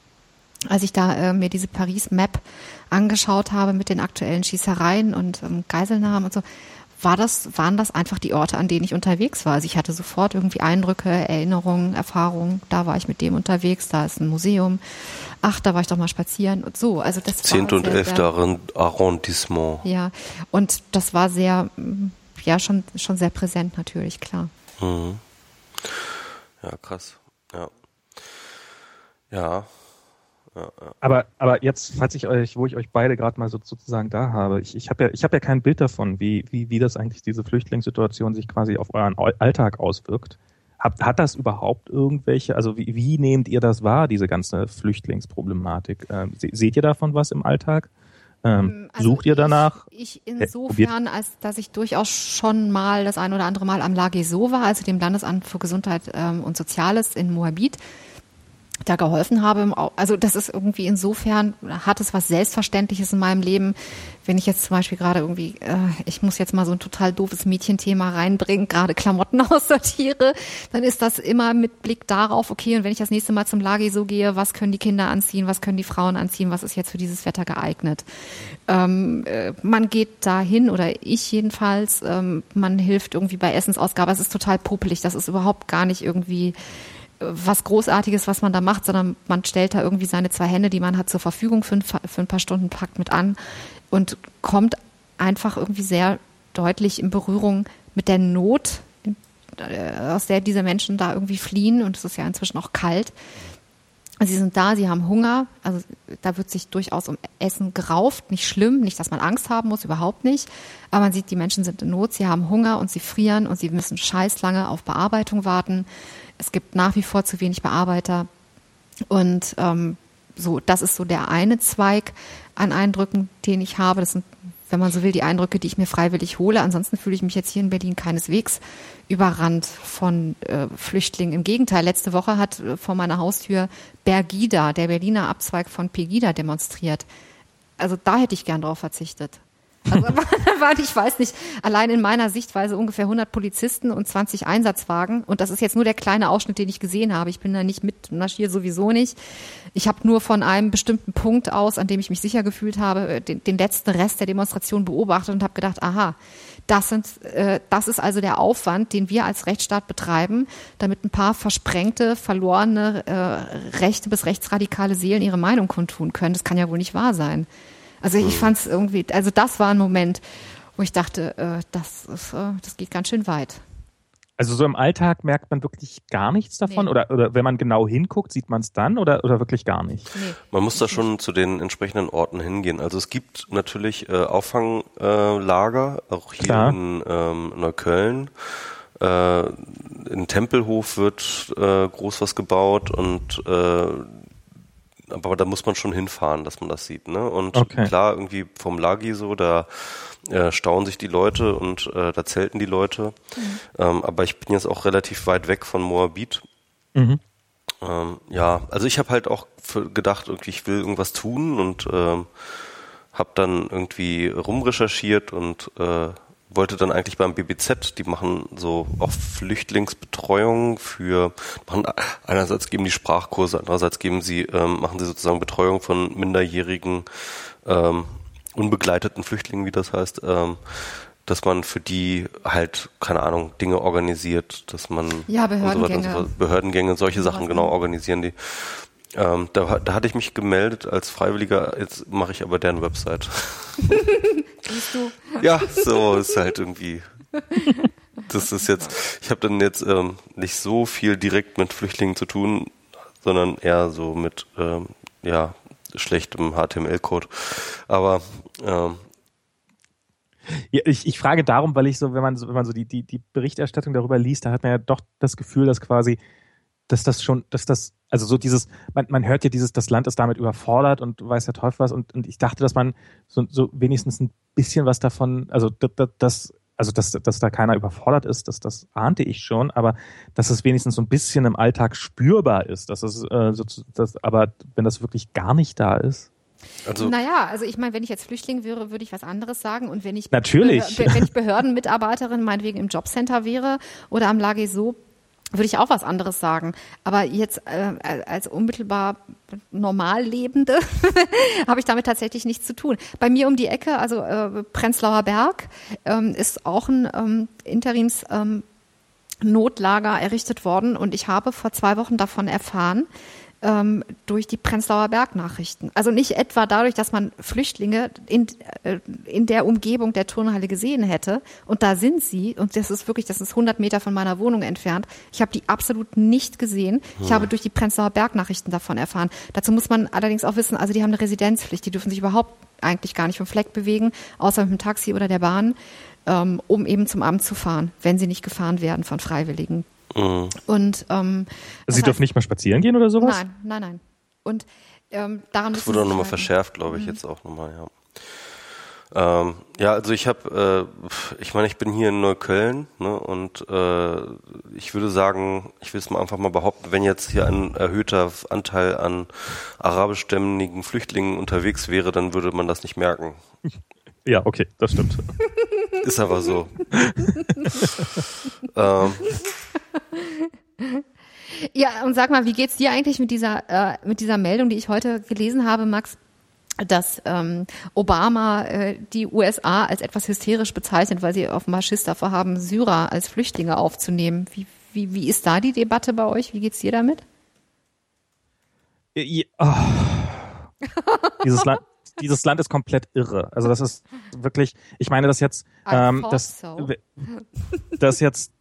als ich da äh, mir diese Paris-Map angeschaut habe mit den aktuellen Schießereien und ähm, Geiselnahmen und so, war das, waren das einfach die Orte, an denen ich unterwegs war. Also ich hatte sofort irgendwie Eindrücke, Erinnerungen, Erfahrungen. Da war ich mit dem unterwegs, da ist ein Museum. Ach, da war ich doch mal spazieren und so. Also das Zehnte und elfte Arrondissement. Ja, und das war sehr, ja, schon, schon sehr präsent natürlich, klar. Mhm. Ja, krass. Ja. Ja, aber, aber jetzt, falls ich euch, wo ich euch beide gerade mal so, sozusagen da habe, ich, ich habe ja, ich habe ja kein Bild davon, wie, wie, wie das eigentlich diese Flüchtlingssituation sich quasi auf euren Alltag auswirkt. Hat, hat das überhaupt irgendwelche, also wie, wie nehmt ihr das wahr, diese ganze Flüchtlingsproblematik? Ähm, seht ihr davon was im Alltag? Ähm, ähm also sucht ihr danach? Ich, ich insofern, als dass ich durchaus schon mal das ein oder andere Mal am Lageso war, also dem Landesamt für Gesundheit ähm, und Soziales in Moabit da geholfen habe. Also das ist irgendwie insofern, hat es was Selbstverständliches in meinem Leben. Wenn ich jetzt zum Beispiel gerade irgendwie, äh, ich muss jetzt mal so ein total doofes Mädchenthema reinbringen, gerade Klamotten aussortiere, dann ist das immer mit Blick darauf, okay, und wenn ich das nächste Mal zum Lagi so gehe, was können die Kinder anziehen, was können die Frauen anziehen, was ist jetzt für dieses Wetter geeignet? Ähm, äh, man geht dahin, oder ich jedenfalls, ähm, man hilft irgendwie bei Essensausgabe. Es ist total popelig, das ist überhaupt gar nicht irgendwie was Großartiges, was man da macht, sondern man stellt da irgendwie seine zwei Hände, die man hat, zur Verfügung für ein, für ein paar Stunden, packt mit an und kommt einfach irgendwie sehr deutlich in Berührung mit der Not, äh, aus der diese Menschen da irgendwie fliehen. Und es ist ja inzwischen auch kalt. Sie sind da, sie haben Hunger, also da wird sich durchaus um Essen gerauft, nicht schlimm, nicht, dass man Angst haben muss, überhaupt nicht. Aber man sieht, die Menschen sind in Not, sie haben Hunger und sie frieren und sie müssen scheiß lange auf Bearbeitung warten. Es gibt nach wie vor zu wenig Bearbeiter. Und ähm, so, das ist so der eine Zweig an Eindrücken, den ich habe. Das sind, wenn man so will, die Eindrücke, die ich mir freiwillig hole. Ansonsten fühle ich mich jetzt hier in Berlin keineswegs überrannt von äh, Flüchtlingen. Im Gegenteil, letzte Woche hat äh, vor meiner Haustür Bergida, der Berliner Abzweig von Pegida, demonstriert. Also da hätte ich gern drauf verzichtet. Also, ich weiß nicht, allein in meiner Sichtweise ungefähr 100 Polizisten und 20 Einsatzwagen. Und das ist jetzt nur der kleine Ausschnitt, den ich gesehen habe. Ich bin da nicht mit, marschiere sowieso nicht. Ich habe nur von einem bestimmten Punkt aus, an dem ich mich sicher gefühlt habe, äh, den, den letzten Rest der Demonstration beobachtet und habe gedacht, aha, das, sind, äh, das ist also der Aufwand, den wir als Rechtsstaat betreiben, damit ein paar versprengte, verlorene äh, rechte bis rechtsradikale Seelen ihre Meinung kundtun können. Das kann ja wohl nicht wahr sein. Also ich hm. fand es irgendwie, also das war ein Moment, wo ich dachte, äh, das, ist, äh, das geht ganz schön weit. Also so im Alltag merkt man wirklich gar nichts davon? Nee. Oder, oder wenn man genau hinguckt, sieht man es dann oder, oder wirklich gar nicht? Nee. Man muss da schon zu den entsprechenden Orten hingehen. Also es gibt natürlich äh, Auffanglager, äh, auch hier Klar. in ähm, Neukölln. Äh, in Tempelhof wird äh, groß was gebaut und äh, aber da muss man schon hinfahren, dass man das sieht. Ne? Und okay. klar, irgendwie vom Lagi so, da äh, stauen sich die Leute und äh, da zelten die Leute. Mhm. Ähm, aber ich bin jetzt auch relativ weit weg von Moabit. Mhm. Ähm, ja, also ich habe halt auch gedacht, irgendwie ich will irgendwas tun und ähm, habe dann irgendwie rumrecherchiert und äh, wollte dann eigentlich beim BBZ, die machen so auch Flüchtlingsbetreuung für, machen, einerseits geben die Sprachkurse, andererseits geben sie, ähm, machen sie sozusagen Betreuung von minderjährigen, ähm, unbegleiteten Flüchtlingen, wie das heißt, ähm, dass man für die halt, keine Ahnung, Dinge organisiert, dass man ja, Behördengänge. So so Behördengänge, solche Sachen genau organisieren die. Ähm, da, da hatte ich mich gemeldet als Freiwilliger, jetzt mache ich aber deren Website. Siehst du? Ja, so ist halt irgendwie. Das ist jetzt, ich habe dann jetzt ähm, nicht so viel direkt mit Flüchtlingen zu tun, sondern eher so mit ähm, ja, schlechtem HTML-Code. Aber ähm, ja, ich, ich frage darum, weil ich so, wenn man so, wenn man so die, die, die Berichterstattung darüber liest, da hat man ja doch das Gefühl, dass quasi dass das schon, dass das, also so dieses, man, man hört ja dieses, das Land ist damit überfordert und weiß der Teufel was und, und ich dachte, dass man so, so wenigstens ein bisschen was davon, also das, also dass, dass da keiner überfordert ist, das, das ahnte ich schon, aber dass es wenigstens so ein bisschen im Alltag spürbar ist, dass es, äh, so, das, aber wenn das wirklich gar nicht da ist. Also naja, also ich meine, wenn ich jetzt Flüchtling wäre, würde ich was anderes sagen. Und wenn ich, Natürlich. Be wenn ich Behördenmitarbeiterin meinetwegen im Jobcenter wäre oder am Lage so, würde ich auch was anderes sagen. Aber jetzt äh, als unmittelbar normal Lebende habe ich damit tatsächlich nichts zu tun. Bei mir um die Ecke, also äh, Prenzlauer Berg, ähm, ist auch ein ähm, Interims ähm, Notlager errichtet worden und ich habe vor zwei Wochen davon erfahren, ähm, durch die Prenzlauer Bergnachrichten. Also nicht etwa dadurch, dass man Flüchtlinge in, äh, in der Umgebung der Turnhalle gesehen hätte. Und da sind sie. Und das ist wirklich, das ist 100 Meter von meiner Wohnung entfernt. Ich habe die absolut nicht gesehen. Ich habe durch die Prenzlauer Bergnachrichten davon erfahren. Dazu muss man allerdings auch wissen, also die haben eine Residenzpflicht. Die dürfen sich überhaupt eigentlich gar nicht vom Fleck bewegen, außer mit dem Taxi oder der Bahn, ähm, um eben zum Amt zu fahren, wenn sie nicht gefahren werden von Freiwilligen. Mhm. Und ähm, Sie dürfen nicht mal spazieren gehen oder sowas? Nein, nein, nein. Und ähm, daran Das wurde auch nochmal verschärft, glaube ich, mhm. jetzt auch nochmal, ja. Ähm, ja, also ich habe, äh, ich meine, ich bin hier in Neukölln ne, und äh, ich würde sagen, ich will es mal einfach mal behaupten, wenn jetzt hier ein erhöhter Anteil an arabischstämmigen Flüchtlingen unterwegs wäre, dann würde man das nicht merken. Ja, okay, das stimmt. Ist aber so. ähm, ja, und sag mal, wie geht's dir eigentlich mit dieser, äh, mit dieser Meldung, die ich heute gelesen habe, Max? dass ähm, Obama äh, die USA als etwas hysterisch bezeichnet, weil sie offenbar Schiss davor haben, Syrer als Flüchtlinge aufzunehmen. Wie, wie, wie ist da die Debatte bei euch? Wie geht's dir damit? Ja, oh. dieses, Land, dieses Land ist komplett irre. Also das ist wirklich, ich meine das jetzt, ähm, das, so. das jetzt,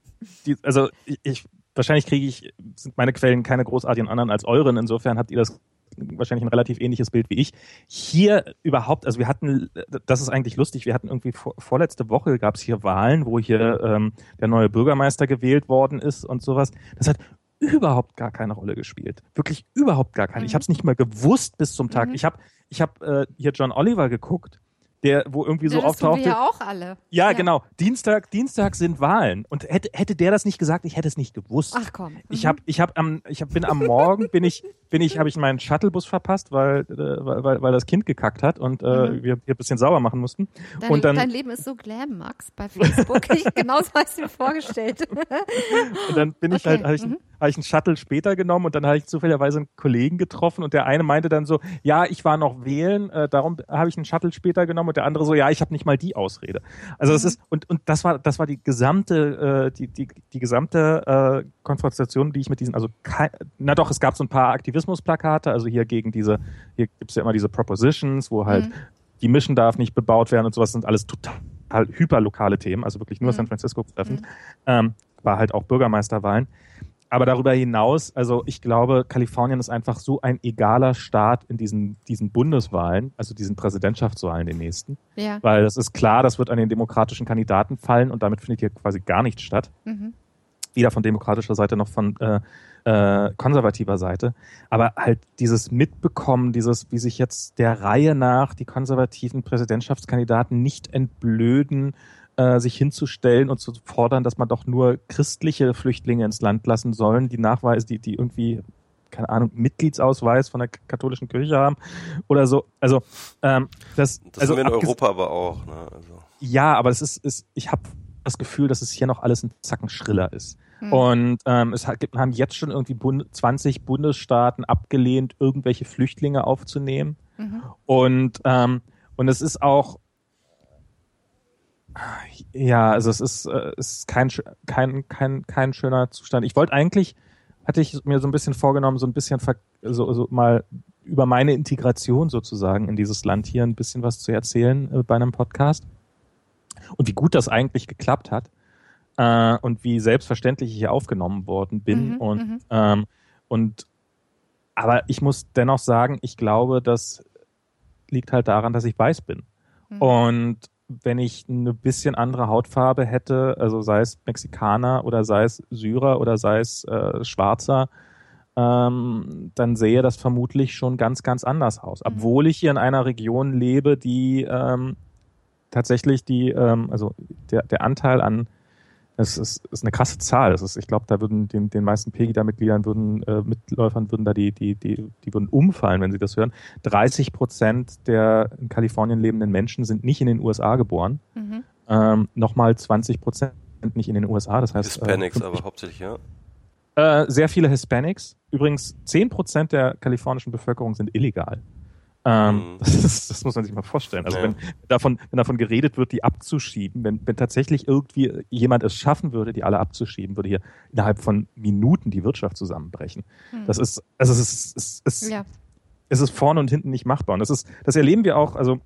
die, also ich, wahrscheinlich kriege ich, sind meine Quellen keine großartigen anderen als euren. Insofern habt ihr das wahrscheinlich ein relativ ähnliches Bild wie ich. Hier überhaupt, also wir hatten, das ist eigentlich lustig, wir hatten irgendwie vor, vorletzte Woche gab es hier Wahlen, wo hier ähm, der neue Bürgermeister gewählt worden ist und sowas. Das hat überhaupt gar keine Rolle gespielt. Wirklich überhaupt gar keine. Mhm. Ich habe es nicht mal gewusst bis zum Tag. Mhm. Ich habe ich hab, äh, hier John Oliver geguckt der, wo irgendwie so ja, das auftauchte. ja auch alle. Ja, ja, genau. Dienstag, Dienstag sind Wahlen. Und hätte, hätte der das nicht gesagt, ich hätte es nicht gewusst. Ach komm. Mhm. Ich habe, ich habe am, ich hab, bin am Morgen, bin ich, bin ich, habe ich meinen Shuttlebus verpasst, weil, äh, weil, weil das Kind gekackt hat und äh, mhm. wir hier ein bisschen sauber machen mussten. Dein, und dann, dein Leben ist so glam, Max, bei Facebook. ich genauso habe ich mir vorgestellt. und dann bin ich okay. halt, habe ich, mhm. hab ich einen Shuttle später genommen und dann habe ich zufälligerweise einen Kollegen getroffen und der eine meinte dann so, ja, ich war noch wählen, äh, darum habe ich einen Shuttle später genommen und der andere so, ja, ich habe nicht mal die Ausrede. Also das mhm. ist und und das war das war die gesamte äh, die die die gesamte äh, Konfrontation, die ich mit diesen also na doch es gab so ein paar Aktivismusplakate, also hier gegen diese hier gibt's ja immer diese Propositions, wo halt mhm. die Mission darf nicht bebaut werden und sowas sind alles total hyperlokale Themen, also wirklich nur mhm. San Francisco betreffend. Mhm. Ähm, war halt auch Bürgermeisterwahlen. Aber darüber hinaus, also ich glaube, Kalifornien ist einfach so ein egaler Staat in diesen, diesen Bundeswahlen, also diesen Präsidentschaftswahlen, den nächsten. Ja. Weil das ist klar, das wird an den demokratischen Kandidaten fallen und damit findet hier quasi gar nichts statt. Mhm. weder von demokratischer Seite noch von äh, äh, konservativer Seite. Aber halt dieses Mitbekommen, dieses, wie sich jetzt der Reihe nach die konservativen Präsidentschaftskandidaten nicht entblöden, äh, sich hinzustellen und zu fordern, dass man doch nur christliche Flüchtlinge ins Land lassen sollen, die Nachweise, die, die irgendwie keine Ahnung, Mitgliedsausweis von der katholischen Kirche haben oder so. Also ähm, das, das also haben wir in Europa aber auch. Ne? Also. Ja, aber es ist, ist ich habe das Gefühl, dass es hier noch alles ein Zacken schriller ist. Hm. Und ähm, es hat, haben jetzt schon irgendwie Bund 20 Bundesstaaten abgelehnt, irgendwelche Flüchtlinge aufzunehmen. Mhm. Und, ähm, und es ist auch, ja, also es ist, äh, es ist kein, kein, kein, kein schöner Zustand. Ich wollte eigentlich, hatte ich mir so ein bisschen vorgenommen, so ein bisschen so, so mal über meine Integration sozusagen in dieses Land hier ein bisschen was zu erzählen äh, bei einem Podcast. Und wie gut das eigentlich geklappt hat äh, und wie selbstverständlich ich hier aufgenommen worden bin. Mhm, und, mhm. ähm, und aber ich muss dennoch sagen, ich glaube, das liegt halt daran, dass ich weiß bin. Mhm. Und wenn ich eine bisschen andere Hautfarbe hätte, also sei es Mexikaner oder sei es Syrer oder sei es äh, Schwarzer, ähm, dann sähe das vermutlich schon ganz, ganz anders aus. Mhm. Obwohl ich hier in einer Region lebe, die ähm, tatsächlich die, ähm, also der, der Anteil an es ist, ist eine krasse Zahl. Das ist, ich glaube, da würden den, den meisten Pegida-Mitgliedern würden, äh, Mitläufern würden da die, die, die, die würden umfallen, wenn sie das hören. 30 Prozent der in Kalifornien lebenden Menschen sind nicht in den USA geboren. Mhm. Ähm, Nochmal 20 Prozent nicht in den USA. Das heißt, Hispanics äh, aber hauptsächlich, ja. Äh, sehr viele Hispanics. Übrigens, 10 Prozent der kalifornischen Bevölkerung sind illegal. Ähm, mhm. das, ist, das, muss man sich mal vorstellen. Also ja. wenn davon, wenn davon geredet wird, die abzuschieben, wenn, wenn tatsächlich irgendwie jemand es schaffen würde, die alle abzuschieben, würde hier innerhalb von Minuten die Wirtschaft zusammenbrechen. Mhm. Das ist, also es ist, es ist, ja. es ist vorne und hinten nicht machbar. Und das ist, das erleben wir auch. Also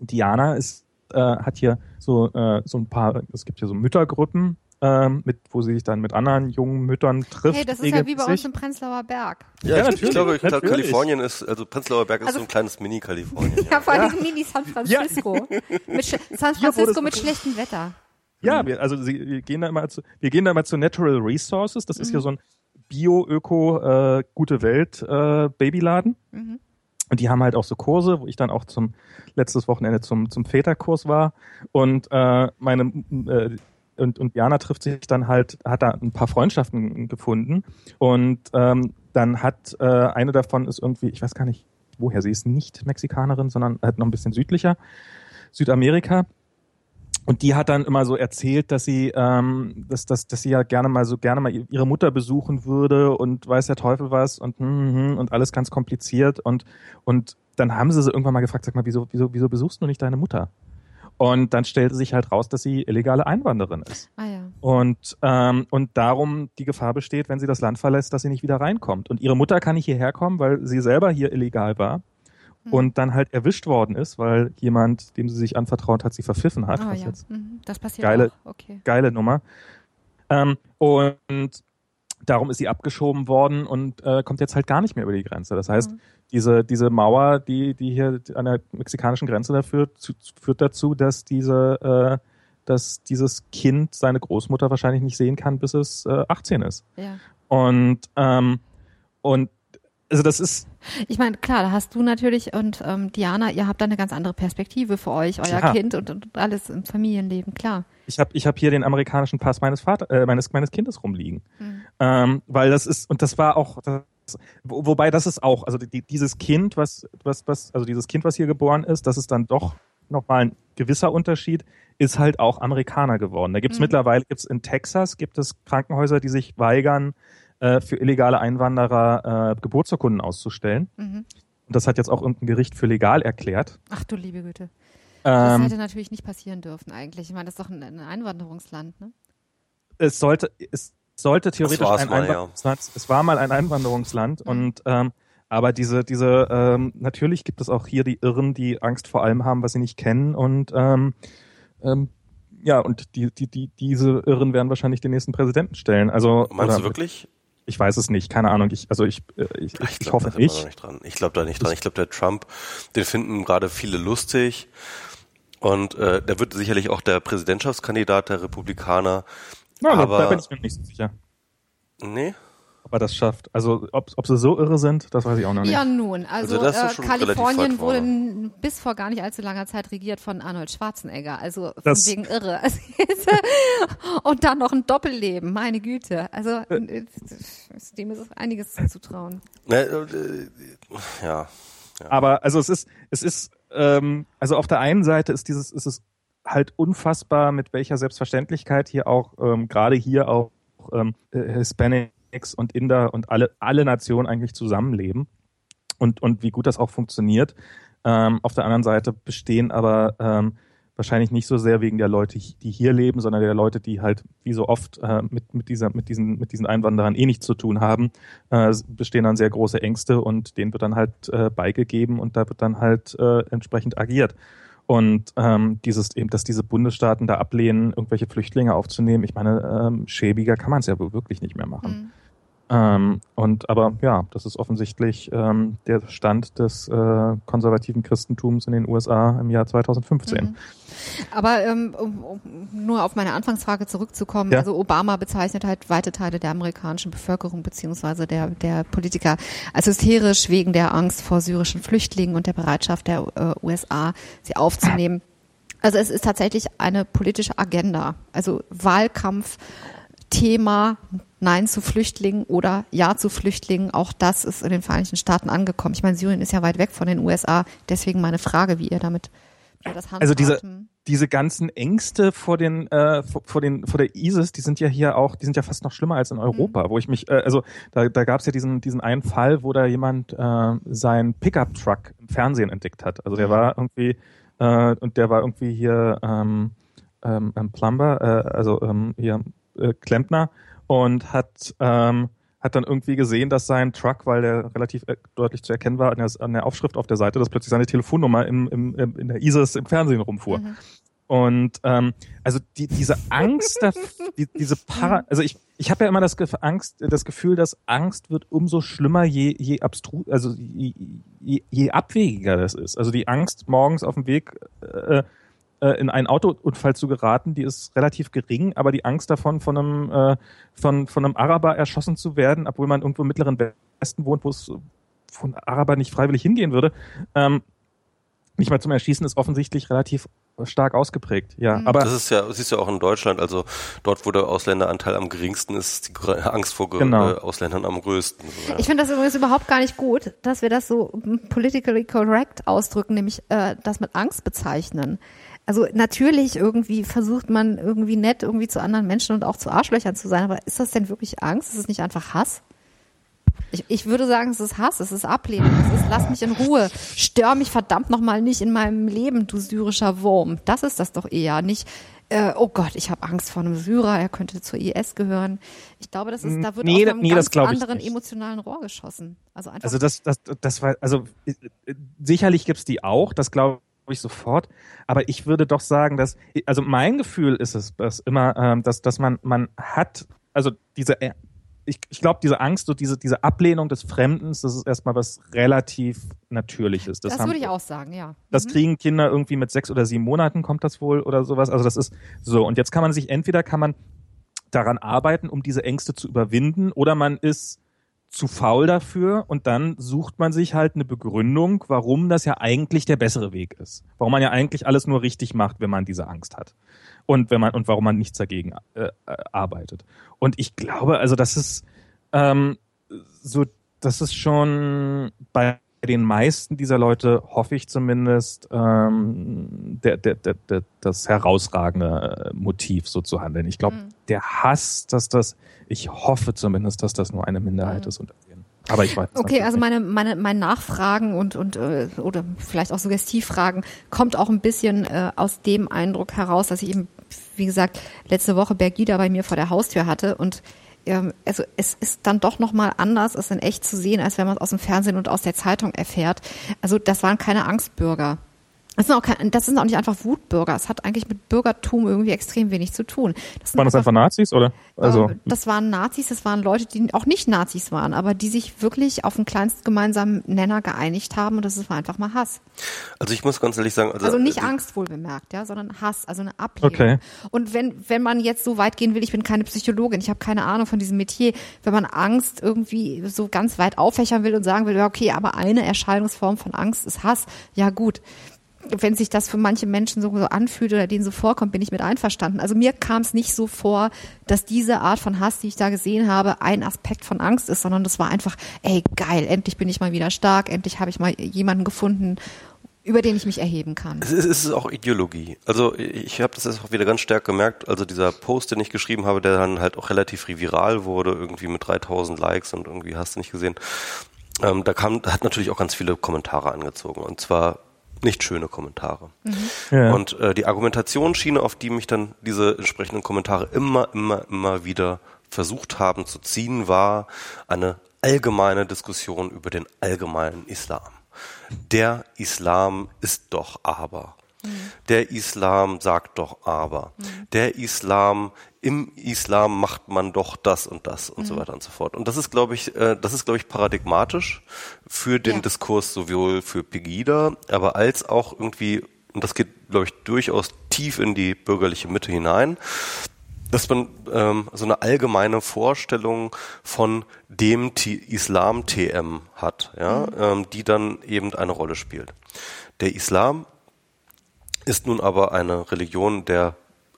Diana ist, äh, hat hier so äh, so ein paar, es gibt hier so Müttergruppen, ähm, mit, wo sie sich dann mit anderen jungen Müttern trifft. Hey, das ist ja wie bei uns im Prenzlauer Berg. Ja, ja ich, ich, glaube, ich glaube, Kalifornien ist, also Prenzlauer Berg ist also, so ein kleines Mini-Kalifornien. ja, vor allem ja. Mini-San Francisco. mit San Francisco mit schlechtem Wetter. Ja, wir, also sie, wir gehen da immer zu, wir gehen da immer zu Natural Resources. Das ist mhm. ja so ein Bio-Öko, äh, gute Welt äh, Babyladen. Mhm. Und die haben halt auch so Kurse, wo ich dann auch zum letztes Wochenende zum zum Väterkurs war und äh, meine äh, und, und Jana trifft sich dann halt, hat da ein paar Freundschaften gefunden und ähm, dann hat äh, eine davon ist irgendwie, ich weiß gar nicht, woher sie ist, nicht Mexikanerin, sondern halt noch ein bisschen südlicher, Südamerika. Und die hat dann immer so erzählt, dass sie, ähm, dass, dass, dass sie ja gerne mal so gerne mal ihre Mutter besuchen würde und weiß der Teufel was und hm, hm, und alles ganz kompliziert und und dann haben sie sie irgendwann mal gefragt, sag mal, wieso, wieso, wieso besuchst du nicht deine Mutter? Und dann stellte sich halt raus, dass sie illegale Einwanderin ist. Ah, ja. Und, ähm, und darum die Gefahr besteht, wenn sie das Land verlässt, dass sie nicht wieder reinkommt. Und ihre Mutter kann nicht hierher kommen, weil sie selber hier illegal war mhm. und dann halt erwischt worden ist, weil jemand, dem sie sich anvertraut hat, sie verpfiffen hat. Ah, ja. Mhm. Das passiert geile, auch. Okay. Geile Nummer. Ähm, und darum ist sie abgeschoben worden und äh, kommt jetzt halt gar nicht mehr über die Grenze. Das heißt, mhm diese, diese Mauer, die, die hier an der mexikanischen Grenze da führt, zu, führt dazu, dass diese, äh, dass dieses Kind seine Großmutter wahrscheinlich nicht sehen kann, bis es äh, 18 ist. Ja. Und, ähm, und also das ist. Ich meine, klar, da hast du natürlich und ähm, Diana, ihr habt da eine ganz andere Perspektive für euch, euer klar. Kind und, und alles im Familienleben, klar. Ich habe ich hab hier den amerikanischen Pass meines Vater, äh, meines meines Kindes rumliegen, mhm. ähm, weil das ist und das war auch das wobei das ist auch, also die, dieses Kind, was, was, was, also dieses Kind, was hier geboren ist, das ist dann doch nochmal ein gewisser Unterschied, ist halt auch Amerikaner geworden. Da gibt's mhm. mittlerweile, gibt's in Texas, gibt es Krankenhäuser, die sich weigern, äh, für illegale Einwanderer äh, Geburtsurkunden auszustellen. Mhm. Und das hat jetzt auch irgendein Gericht für legal erklärt. Ach du liebe Güte. Das ähm, hätte natürlich nicht passieren dürfen eigentlich. Ich meine, das ist doch ein, ein Einwanderungsland, ne? Es sollte, es sollte theoretisch ein mal, Einwanderungsland. Ja. Es war mal ein Einwanderungsland mhm. und ähm, aber diese, diese, ähm, natürlich gibt es auch hier die Irren, die Angst vor allem haben, was sie nicht kennen und ähm, ähm, ja, und die, die, die, diese Irren werden wahrscheinlich den nächsten Präsidenten stellen. Also meinst oder, du wirklich? Ich weiß es nicht, keine Ahnung. Ich, also ich, äh, ich, ich, ich, ich hoffe nicht. nicht dran. Ich glaube da nicht dran. Ich glaube, der Trump, den finden gerade viele lustig. Und äh, der wird sicherlich auch der Präsidentschaftskandidat der Republikaner Na, Aber- da bin ich mir nicht so sicher, Nee? Ob er das schafft. Also ob, ob sie so irre sind, das weiß ich auch noch nicht. Ja, nun, also, Also äh, Kalifornien wurde bis vor gar nicht allzu langer Zeit regiert von Arnold Schwarzenegger, also von Das- wegen irre. Also, Und dann noch ein Doppelleben, meine Güte. Also äh, dem ist einiges zuzutrauen. Ne, äh, ja. Aber also es ist, es ist, ähm, also auf der einen Seite ist dieses, ist es halt unfassbar, mit welcher Selbstverständlichkeit hier auch, ähm, gerade hier auch ähm, äh, Hispanics und Inder und alle, alle Nationen eigentlich zusammenleben und, und wie gut das auch funktioniert. Ähm, auf der anderen Seite bestehen aber ähm, wahrscheinlich nicht so sehr wegen der Leute, die hier leben, sondern der Leute, die halt wie so oft äh, mit, mit, dieser, mit, diesen, mit diesen Einwanderern eh nichts zu tun haben, äh, es bestehen dann sehr große Ängste und denen wird dann halt äh, beigegeben und da wird dann halt äh, entsprechend agiert. Und ähm, dieses eben, dass diese Bundesstaaten da ablehnen, irgendwelche Flüchtlinge aufzunehmen, ich meine, ähm, schäbiger kann man es ja wirklich nicht mehr machen. Mhm. Ähm, und aber ja, das ist offensichtlich ähm, der Stand des äh, konservativen Christentums in den USA im Jahr 2015. Mhm. Aber ähm, um, um nur auf meine Anfangsfrage zurückzukommen, Ja. also Obama bezeichnet halt weite Teile der amerikanischen Bevölkerung beziehungsweise der, der Politiker als hysterisch wegen der Angst vor syrischen Flüchtlingen und der Bereitschaft der äh, USA, sie aufzunehmen. Also es ist tatsächlich eine politische Agenda, also Wahlkampf. Thema Nein zu Flüchtlingen oder Ja zu Flüchtlingen, auch das ist in den Vereinigten Staaten angekommen. Ich meine, Syrien ist ja weit weg von den USA, deswegen meine Frage, wie ihr damit wie ihr das Also diese, handhabt. diese ganzen Ängste vor den, äh, vor, vor den, vor der ISIS, die sind ja hier auch, die sind ja fast noch schlimmer als in Europa, wo ich mich, äh, also da, da gab es ja diesen, diesen einen Fall, wo da jemand äh, seinen Pickup-Truck im Fernsehen entdeckt hat. Also der war irgendwie, äh, und der war irgendwie hier ähm, ähm, ein Plumber, äh, also ähm, hier äh, Klempner und hat ähm, hat dann irgendwie gesehen, dass sein Truck, weil der relativ äh, deutlich zu erkennen war an der, an der Aufschrift auf der Seite, dass plötzlich seine Telefonnummer im, im, im, in der ISIS im Fernsehen rumfuhr. Mhm. Und ähm, also die, diese Angst, da, die, diese Para, also ich, ich habe ja immer das, Gef- Angst, das Gefühl, dass Angst wird umso schlimmer, je, je abstru, also je, je, je abwegiger das ist. Also die Angst, morgens auf dem Weg äh, äh, in einen Autounfall zu geraten, die ist relativ gering, aber die Angst davon, von einem, äh, von, von einem Araber erschossen zu werden, obwohl man irgendwo im mittleren Westen wohnt, wo es von Araber nicht freiwillig hingehen würde, ähm, nicht mal zum Erschießen, ist offensichtlich relativ stark ausgeprägt. Ja, Mhm. aber Das ist ja, siehst du ja auch in Deutschland, also dort, wo der Ausländeranteil am geringsten ist, ist die Angst vor Ge- Genau. äh, Ausländern am größten. Ja. Ich finde das übrigens überhaupt gar nicht gut, dass wir das so mm, politically correct ausdrücken, nämlich äh, das mit Angst bezeichnen. Also natürlich irgendwie versucht man irgendwie nett irgendwie zu anderen Menschen und auch zu Arschlöchern zu sein, aber ist das denn wirklich Angst? Ist es nicht einfach Hass? Ich, ich würde sagen, es ist Hass, es ist Ablehnung, es ist lass mich in Ruhe, stör mich verdammt nochmal nicht in meinem Leben, du syrischer Wurm. Das ist das doch eher, nicht äh, oh Gott, ich habe Angst vor einem Syrer, er könnte zur IS gehören. Ich glaube, das ist, da wird Nee, aus einem nee, ganz anderen emotionalen Rohr geschossen. Also einfach Also das, das, das war, also äh, sicherlich gibt's die auch, das glaube ich sofort. Aber ich würde doch sagen, dass, also mein Gefühl ist es, dass immer, ähm, dass, dass man, man hat, also diese, äh, ich, ich glaube, diese Angst und diese, diese Ablehnung des Fremdens, das ist erstmal was relativ Natürliches. Das, haben- würde ich auch sagen, ja. Das Mhm. kriegen Kinder irgendwie mit sechs oder sieben Monaten, kommt das wohl oder sowas. Also das ist so. Und jetzt kann man sich entweder kann man daran arbeiten, um diese Ängste zu überwinden, oder man ist zu faul dafür und dann sucht man sich halt eine Begründung, warum das ja eigentlich der bessere Weg ist. Warum man ja eigentlich alles nur richtig macht, wenn man diese Angst hat. Und wenn man und warum man nichts dagegen äh, äh, arbeitet. Und ich glaube, also das ist ähm, so, das ist schon bei den meisten dieser Leute, hoffe ich zumindest, ähm, der, der, der, der, das herausragende äh, Motiv, so zu handeln. Ich glaube, Mhm. der Hass, dass das, ich hoffe zumindest, dass das nur eine Minderheit Mhm. ist unter denen. Aber ich weiß Okay, also meine, meine, mein Nachfragen und, und äh, oder vielleicht auch Suggestivfragen kommt auch ein bisschen äh, aus dem Eindruck heraus, dass ich eben, wie gesagt, letzte Woche Bergida bei mir vor der Haustür hatte und also es ist dann doch nochmal anders, es in echt zu sehen, als wenn man es aus dem Fernsehen und aus der Zeitung erfährt. Also das waren keine Angstbürger. Das sind, auch kein, das sind auch nicht einfach Wutbürger. Es hat eigentlich mit Bürgertum irgendwie extrem wenig zu tun. Das waren das einfach Nazis oder? Also äh, das waren Nazis, das waren Leute, die auch nicht Nazis waren, aber die sich wirklich auf den kleinsten gemeinsamen Nenner geeinigt haben und das war einfach mal Hass. Also ich muss ganz ehrlich sagen, also, also nicht äh, Angst wohl bemerkt, ja, sondern Hass, also eine Ablehnung. Okay. Und wenn wenn man jetzt so weit gehen will, ich bin keine Psychologin, ich habe keine Ahnung von diesem Metier, wenn man Angst irgendwie so ganz weit auffächern will und sagen will, ja okay, aber eine Erscheinungsform von Angst ist Hass, ja gut wenn sich das für manche Menschen so, so anfühlt oder denen so vorkommt, bin ich mit einverstanden. Also mir kam es nicht so vor, dass diese Art von Hass, die ich da gesehen habe, ein Aspekt von Angst ist, sondern das war einfach, ey, geil, endlich bin ich mal wieder stark, endlich habe ich mal jemanden gefunden, über den ich mich erheben kann. Es ist, es ist auch Ideologie. Also ich habe das jetzt auch wieder ganz stark gemerkt. Also dieser Post, den ich geschrieben habe, der dann halt auch relativ viral wurde, irgendwie mit 3000 Likes und irgendwie hast du nicht gesehen. Ähm, da kam, hat natürlich auch ganz viele Kommentare angezogen. Und zwar nicht schöne Kommentare. Mhm. Ja. Und äh, die Argumentationsschiene, auf die mich dann diese entsprechenden Kommentare immer, immer, immer wieder versucht haben zu ziehen, war eine allgemeine Diskussion über den allgemeinen Islam. Der Islam ist doch aber. Der Islam sagt doch aber. Mhm. Der Islam, im Islam macht man doch das und das und mhm. so weiter und so fort. Und das ist, glaube ich, äh, das ist, glaube ich, paradigmatisch für den ja. Diskurs sowohl für Pegida, aber als auch irgendwie, und das geht, glaube ich, durchaus tief in die bürgerliche Mitte hinein, dass man ähm, so eine allgemeine Vorstellung von dem Islam-TM hat, ja, mhm. ähm, die dann eben eine Rolle spielt. Der Islam ist nun aber eine Religion, der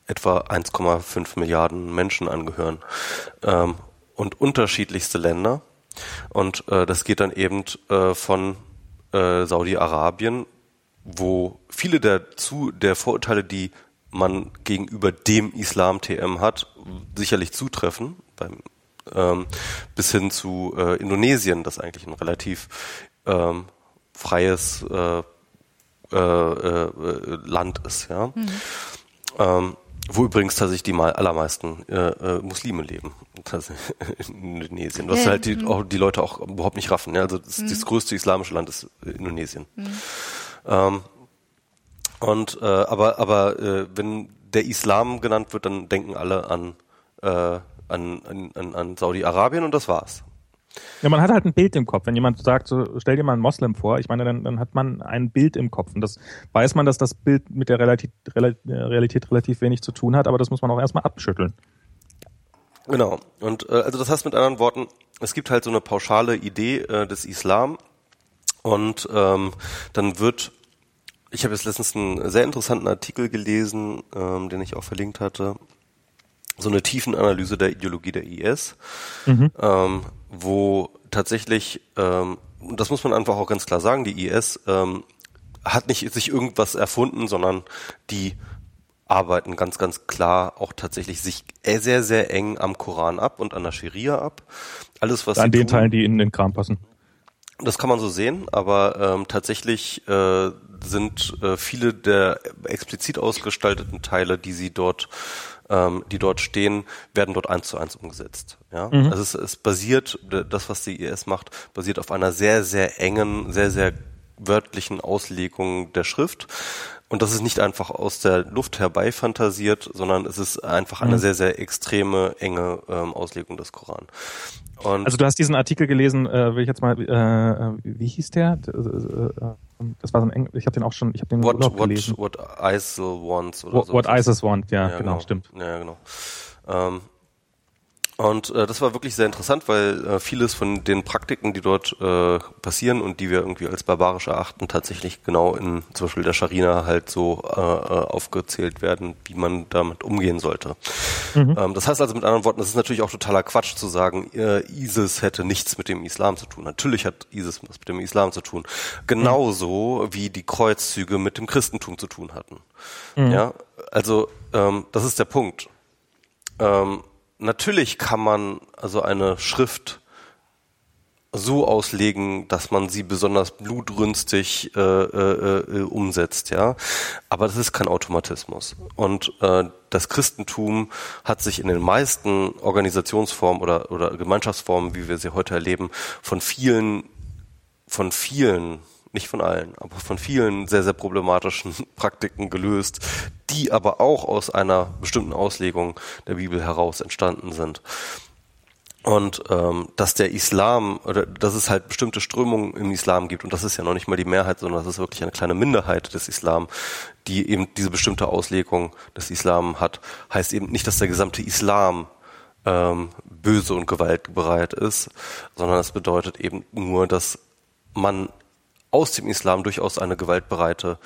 etwa 1,5 Milliarden Menschen angehören ähm, und unterschiedlichste Länder. Und äh, das geht dann eben äh, von äh, Saudi-Arabien, wo viele der, zu, der Vorurteile, die man gegenüber dem Islam-TM hat, sicherlich zutreffen, beim, ähm, bis hin zu äh, Indonesien, das eigentlich ein relativ ähm, freies äh, äh, Land ist, ja. Mhm. Ähm, wo übrigens tatsächlich die mal allermeisten äh, äh, Muslime leben in Indonesien. Was ja, halt die, mhm. auch, die Leute auch überhaupt nicht raffen. Ja? Also das, mhm. das größte islamische Land ist Indonesien. Mhm. Ähm, und äh, aber aber äh, wenn der Islam genannt wird, dann denken alle an äh, an, an, an Saudi-Arabien und das war's. Ja, man hat halt ein Bild im Kopf. Wenn jemand sagt, so, stell dir mal einen Moslem vor, ich meine, dann, dann hat man ein Bild im Kopf. Und das weiß man, dass das Bild mit der Realität, Realität relativ wenig zu tun hat, aber das muss man auch erstmal abschütteln. Genau. Und äh, also das heißt mit anderen Worten, es gibt halt so eine pauschale Idee äh, des Islam und ähm, dann wird ich habe jetzt letztens einen sehr interessanten Artikel gelesen, ähm, den ich auch verlinkt hatte, so eine Tiefenanalyse der Ideologie der IS, mhm. ähm, wo tatsächlich, ähm, das muss man einfach auch ganz klar sagen, die IS ähm, hat nicht sich irgendwas erfunden, sondern die arbeiten ganz, ganz klar auch tatsächlich sich sehr, sehr eng am Koran ab und an der Scharia ab. Alles, was an den tun, Teilen, die in den Kram passen. Das kann man so sehen, aber ähm, tatsächlich äh, sind äh, viele der explizit ausgestalteten Teile, die sie dort ähm, die dort stehen, werden dort eins zu eins umgesetzt. Ja? Mhm. Also es, es basiert, das, was die IS macht, basiert auf einer sehr, sehr engen, sehr, sehr wörtlichen Auslegung der Schrift. Und das ist nicht einfach aus der Luft herbeifantasiert, sondern es ist einfach eine mhm. sehr, sehr extreme, enge ähm, Auslegung des Koran. Und also du hast diesen Artikel gelesen, äh, will ich jetzt mal, äh, äh wie hieß der? Das war so ein Engl ich habe den auch schon, ich habe den what, what, gelesen. What ISIL wants oder what, so. What ISIS wants, ja, ja genau, genau, stimmt. Ja, genau. Ähm, und äh, das war wirklich sehr interessant, weil äh, vieles von den Praktiken, die dort äh, passieren und die wir irgendwie als barbarisch erachten, tatsächlich genau in zum Beispiel der Scharina halt so äh, äh, aufgezählt werden, wie man damit umgehen sollte. Mhm. Ähm, das heißt also mit anderen Worten, es ist natürlich auch totaler Quatsch zu sagen, äh, ISIS hätte nichts mit dem Islam zu tun. Natürlich hat ISIS was mit dem Islam zu tun. Genauso mhm. wie die Kreuzzüge mit dem Christentum zu tun hatten. Mhm. Ja, also ähm, das ist der Punkt. Ähm, natürlich kann man also eine Schrift so auslegen, dass man sie besonders blutrünstig äh, äh, äh, umsetzt, ja. Aber das ist kein Automatismus. Und äh, das Christentum hat sich in den meisten Organisationsformen oder, oder Gemeinschaftsformen, wie wir sie heute erleben, von vielen, von vielen nicht von allen, aber von vielen sehr, sehr problematischen Praktiken gelöst, die aber auch aus einer bestimmten Auslegung der Bibel heraus entstanden sind. Und ähm, dass der Islam oder dass es halt bestimmte Strömungen im Islam gibt und das ist ja noch nicht mal die Mehrheit, sondern das ist wirklich eine kleine Minderheit des Islam, die eben diese bestimmte Auslegung des Islam hat, heißt eben nicht, dass der gesamte Islam ähm, böse und gewaltbereit ist, sondern es bedeutet eben nur, dass man aus dem Islam durchaus eine gewaltbereite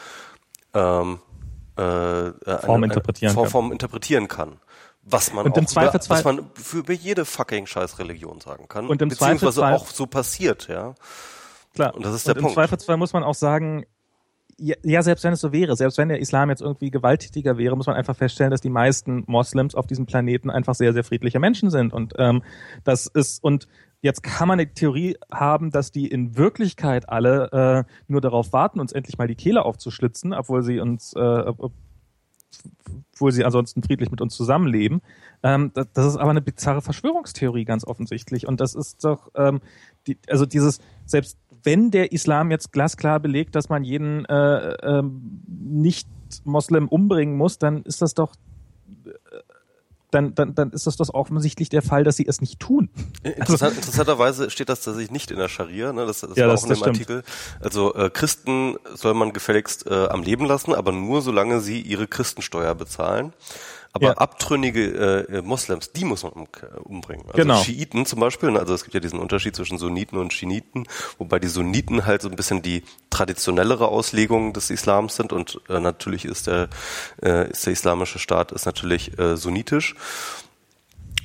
ähm, äh, Form eine, interpretieren eine Form kann. interpretieren kann. Was man und im auch Zweifelsfall, was man für jede fucking scheiß Religion sagen kann. Und im beziehungsweise Zweifelsfall, auch so passiert, ja. Klar. Und das ist der und Punkt. Im Zweifelsfall muss man auch sagen, ja, ja, selbst wenn es so wäre, selbst wenn der Islam jetzt irgendwie gewalttätiger wäre, muss man einfach feststellen, dass die meisten Moslems auf diesem Planeten einfach sehr, sehr friedliche Menschen sind. Und ähm, das ist, und jetzt kann man eine Theorie haben, dass die in Wirklichkeit alle äh, nur darauf warten, uns endlich mal die Kehle aufzuschlitzen, obwohl sie uns äh, obwohl sie ansonsten friedlich mit uns zusammenleben. Ähm, das, das, ist aber eine bizarre Verschwörungstheorie ganz offensichtlich. Und das ist doch, ähm, die, also dieses, selbst wenn der Islam jetzt glasklar belegt, dass man jeden äh, äh, Nicht-Moslem umbringen muss, dann ist das doch dann, dann, dann ist das doch offensichtlich der Fall, dass sie es nicht tun. Interessant, interessanterweise steht das tatsächlich nicht in der Scharia, ne? das, das ja, war das, auch in dem. Artikel. Also äh, Christen soll man gefälligst äh, am Leben lassen, aber nur solange sie ihre Christensteuer bezahlen. Aber Ja. abtrünnige äh, Moslems, die muss man um, umbringen. Also Genau. Schiiten zum Beispiel, ne? also es gibt ja diesen Unterschied zwischen Sunniten und Schiiten, wobei die Sunniten halt so ein bisschen die traditionellere Auslegung des Islams sind und äh, natürlich ist der, äh, ist der islamische Staat ist natürlich äh, sunnitisch.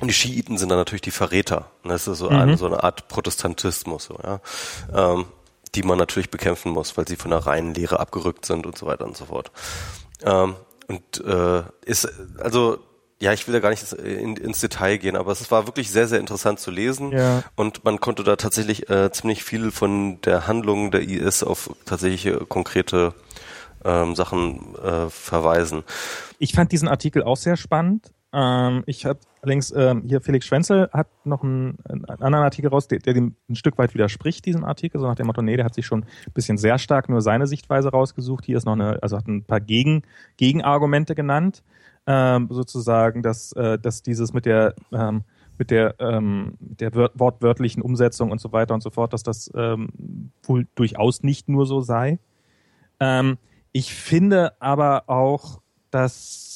Und die Schiiten sind dann natürlich die Verräter. Und Das ist so, eine, so eine Art Protestantismus, so, ja. Ähm, die man natürlich bekämpfen muss, weil sie von der reinen Lehre abgerückt sind und so weiter und so fort. Ähm, und äh, ist, also, ja, ich will da gar nicht in, ins Detail gehen, aber es war wirklich sehr, sehr interessant zu lesen. Ja. Und man konnte da tatsächlich äh, ziemlich viel von der Handlung der IS auf tatsächliche konkrete ähm, Sachen äh, verweisen. Ich fand diesen Artikel auch sehr spannend. Ähm, ich habe allerdings ähm, hier Felix Schwenzel hat noch einen, einen anderen Artikel raus, der, der dem ein Stück weit widerspricht, diesen Artikel, so nach dem Motto, nee, der hat sich schon ein bisschen sehr stark nur seine Sichtweise rausgesucht. Hier ist noch eine, also hat ein paar Gegen, Gegenargumente genannt, ähm, sozusagen, dass, äh, dass dieses mit der ähm, mit der, ähm, der wör- wortwörtlichen Umsetzung und so weiter und so fort, dass das ähm, wohl durchaus nicht nur so sei. Ähm, ich finde aber auch, dass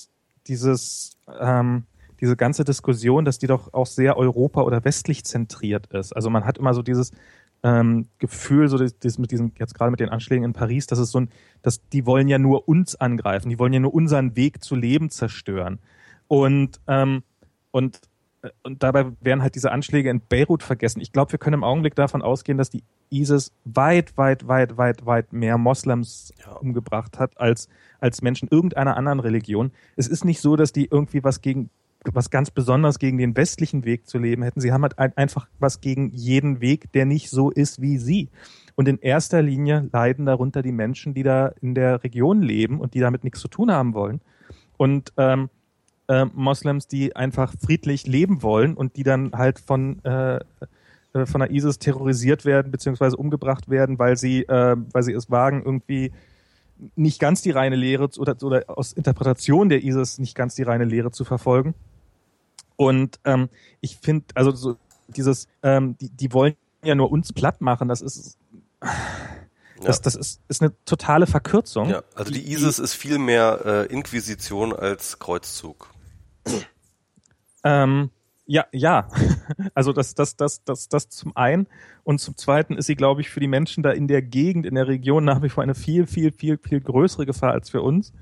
dieses, ähm, diese ganze Diskussion, dass die doch auch sehr Europa- oder westlich zentriert ist. Also man hat immer so dieses ähm, Gefühl, so das, das mit diesem, jetzt gerade mit den Anschlägen in Paris, dass es so ein, dass die wollen ja nur uns angreifen, die wollen ja nur unseren Weg zu leben zerstören. Und, ähm, und und dabei werden halt diese Anschläge in Beirut vergessen. Ich glaube, wir können im Augenblick davon ausgehen, dass die ISIS weit, weit, weit, weit, weit mehr Moslems Ja. umgebracht hat als, als Menschen irgendeiner anderen Religion. Es ist nicht so, dass die irgendwie was gegen, was ganz besonders gegen den westlichen Weg zu leben hätten. Sie haben halt ein, einfach was gegen jeden Weg, der nicht so ist wie sie. Und in erster Linie leiden darunter die Menschen, die da in der Region leben und die damit nichts zu tun haben wollen. Und ähm, äh, Moslems, die einfach friedlich leben wollen und die dann halt von äh, äh, von der ISIS terrorisiert werden beziehungsweise umgebracht werden, weil sie äh, weil sie es wagen irgendwie nicht ganz die reine Lehre zu- oder, oder aus Interpretation der ISIS nicht ganz die reine Lehre zu verfolgen. Und ähm, ich finde, also so dieses, ähm, die, die wollen ja nur uns platt machen, das ist das, das ist, ist eine totale Verkürzung. Ja, also die ISIS ist viel mehr äh, Inquisition als Kreuzzug. Ähm, ja, ja. Also das, das, das, das, das zum einen. Und zum zweiten ist sie, glaube ich, für die Menschen da in der Gegend, in der Region nach wie vor eine viel, viel, viel, viel größere Gefahr als für uns.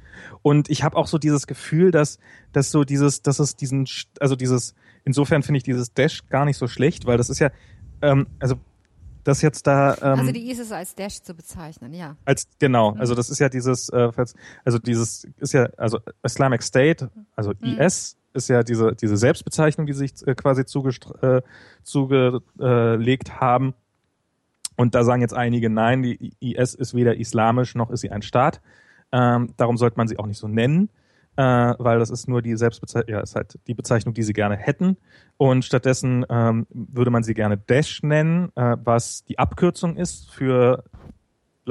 Und ich habe auch so dieses Gefühl, dass, dass so dieses, dass es diesen, also dieses, insofern finde ich dieses Dash gar nicht so schlecht, weil das ist ja, ähm, also das jetzt da, ähm, Also die ISIS als Dash zu bezeichnen, ja. als genau, also das ist ja dieses, äh, also dieses ist ja, also Islamic State, also IS ist ja diese diese Selbstbezeichnung, die sich äh, quasi äh, zugelegt haben. Und da sagen jetzt einige, nein, die IS ist weder islamisch noch ist sie ein Staat. Ähm, darum sollte man sie auch nicht so nennen, äh, weil das ist nur die Selbstbezeichnung, ja, ist halt die Bezeichnung, die sie gerne hätten. Und stattdessen ähm, würde man sie gerne Daesh nennen, äh, was die Abkürzung ist für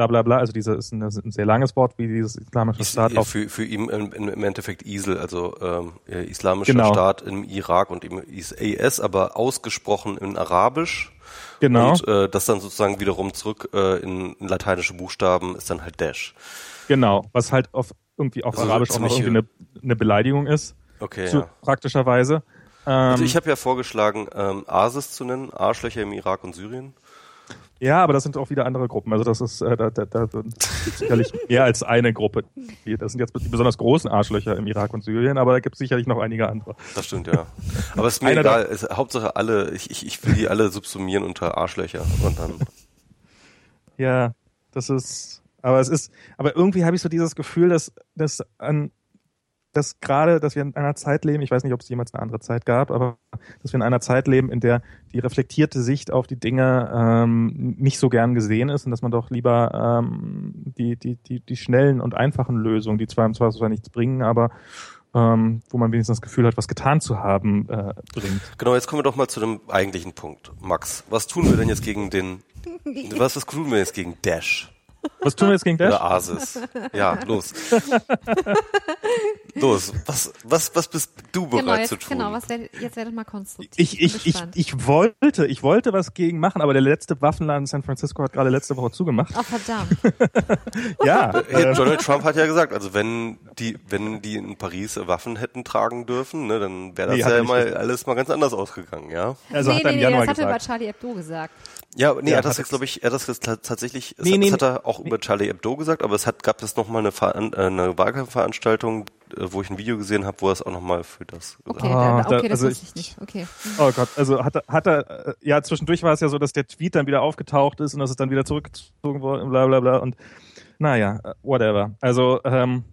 bla bla bla, also diese ist ein, ein sehr langes Wort, wie dieses islamische Is, Staat auf für, für ihn im, im Endeffekt ISIL, also ähm, äh, islamischer Genau. Staat im Irak und im IS, aber ausgesprochen in Arabisch. Genau. Und äh, das dann sozusagen wiederum zurück äh, in, in lateinische Buchstaben ist dann halt Dash. Genau, was halt auf irgendwie auf Also Arabisch auch noch irgendwie eine, eine Beleidigung ist, Okay, so ja. praktischerweise. Ähm, Also ich habe ja vorgeschlagen, ähm, Asis zu nennen, Arschlöcher im Irak und Syrien. Ja, aber das sind auch wieder andere Gruppen. Also das ist äh, da, da, da sicherlich mehr als eine Gruppe. Das sind jetzt die besonders großen Arschlöcher im Irak und Syrien, aber da gibt es sicherlich noch einige andere. Das stimmt, ja. Aber es ist mir Einer egal. Es, Hauptsache alle, ich, ich, ich will die alle subsumieren unter Arschlöcher. Und dann, Ja, das ist, aber es ist, aber irgendwie habe ich so dieses Gefühl, dass, dass an, dass gerade, dass wir in einer Zeit leben, ich weiß nicht, ob es jemals eine andere Zeit gab, aber dass wir in einer Zeit leben, in der die reflektierte Sicht auf die Dinge ähm, nicht so gern gesehen ist und dass man doch lieber ähm, die, die, die, die schnellen und einfachen Lösungen, die zwar im Zweifelsfall nichts bringen, aber ähm, wo man wenigstens das Gefühl hat, was getan zu haben, äh, bringt. genau, jetzt kommen wir doch mal zu dem eigentlichen Punkt. Max, was tun wir denn jetzt gegen den, was, was tun wir jetzt gegen Dash? Was tun wir jetzt gegen Dash? Oder Asis? Ja, los. los, was, was, was bist du bereit Genau, zu jetzt, tun? genau, was wär, jetzt werdet mal konstruktiv. Ich, ich, ich, ich wollte, ich wollte was gegen machen, aber der letzte Waffenladen in San Francisco hat gerade letzte Woche zugemacht. Oh, verdammt. Ja, Hier, äh, Donald Trump hat ja gesagt, also wenn die, wenn die in Paris Waffen hätten tragen dürfen, ne, dann wäre das Nee, ja mal gesagt. alles mal ganz anders ausgegangen, ja. also nee, hat er nee, im nee, Januar das hat er über. Charlie Hebdo gesagt. Ja, nee, Ja, er hat das hat jetzt, glaube ich, er hat das tatsächlich, es, Nee, nee, das hat er auch nee. über Charlie Hebdo gesagt, aber es hat, gab es nochmal eine, Veran- äh, eine Wahlkampfveranstaltung, äh, wo ich ein Video gesehen habe, wo er es auch nochmal für das gesagt Okay, Ah, da, okay, da- das also wusste ich- ich nicht. Okay. Oh Gott, also hat er, hat er, äh, ja, zwischendurch war es ja so, dass der Tweet dann wieder aufgetaucht ist und dass es dann wieder zurückgezogen wurde, bla bla bla und naja, whatever. Also, ähm,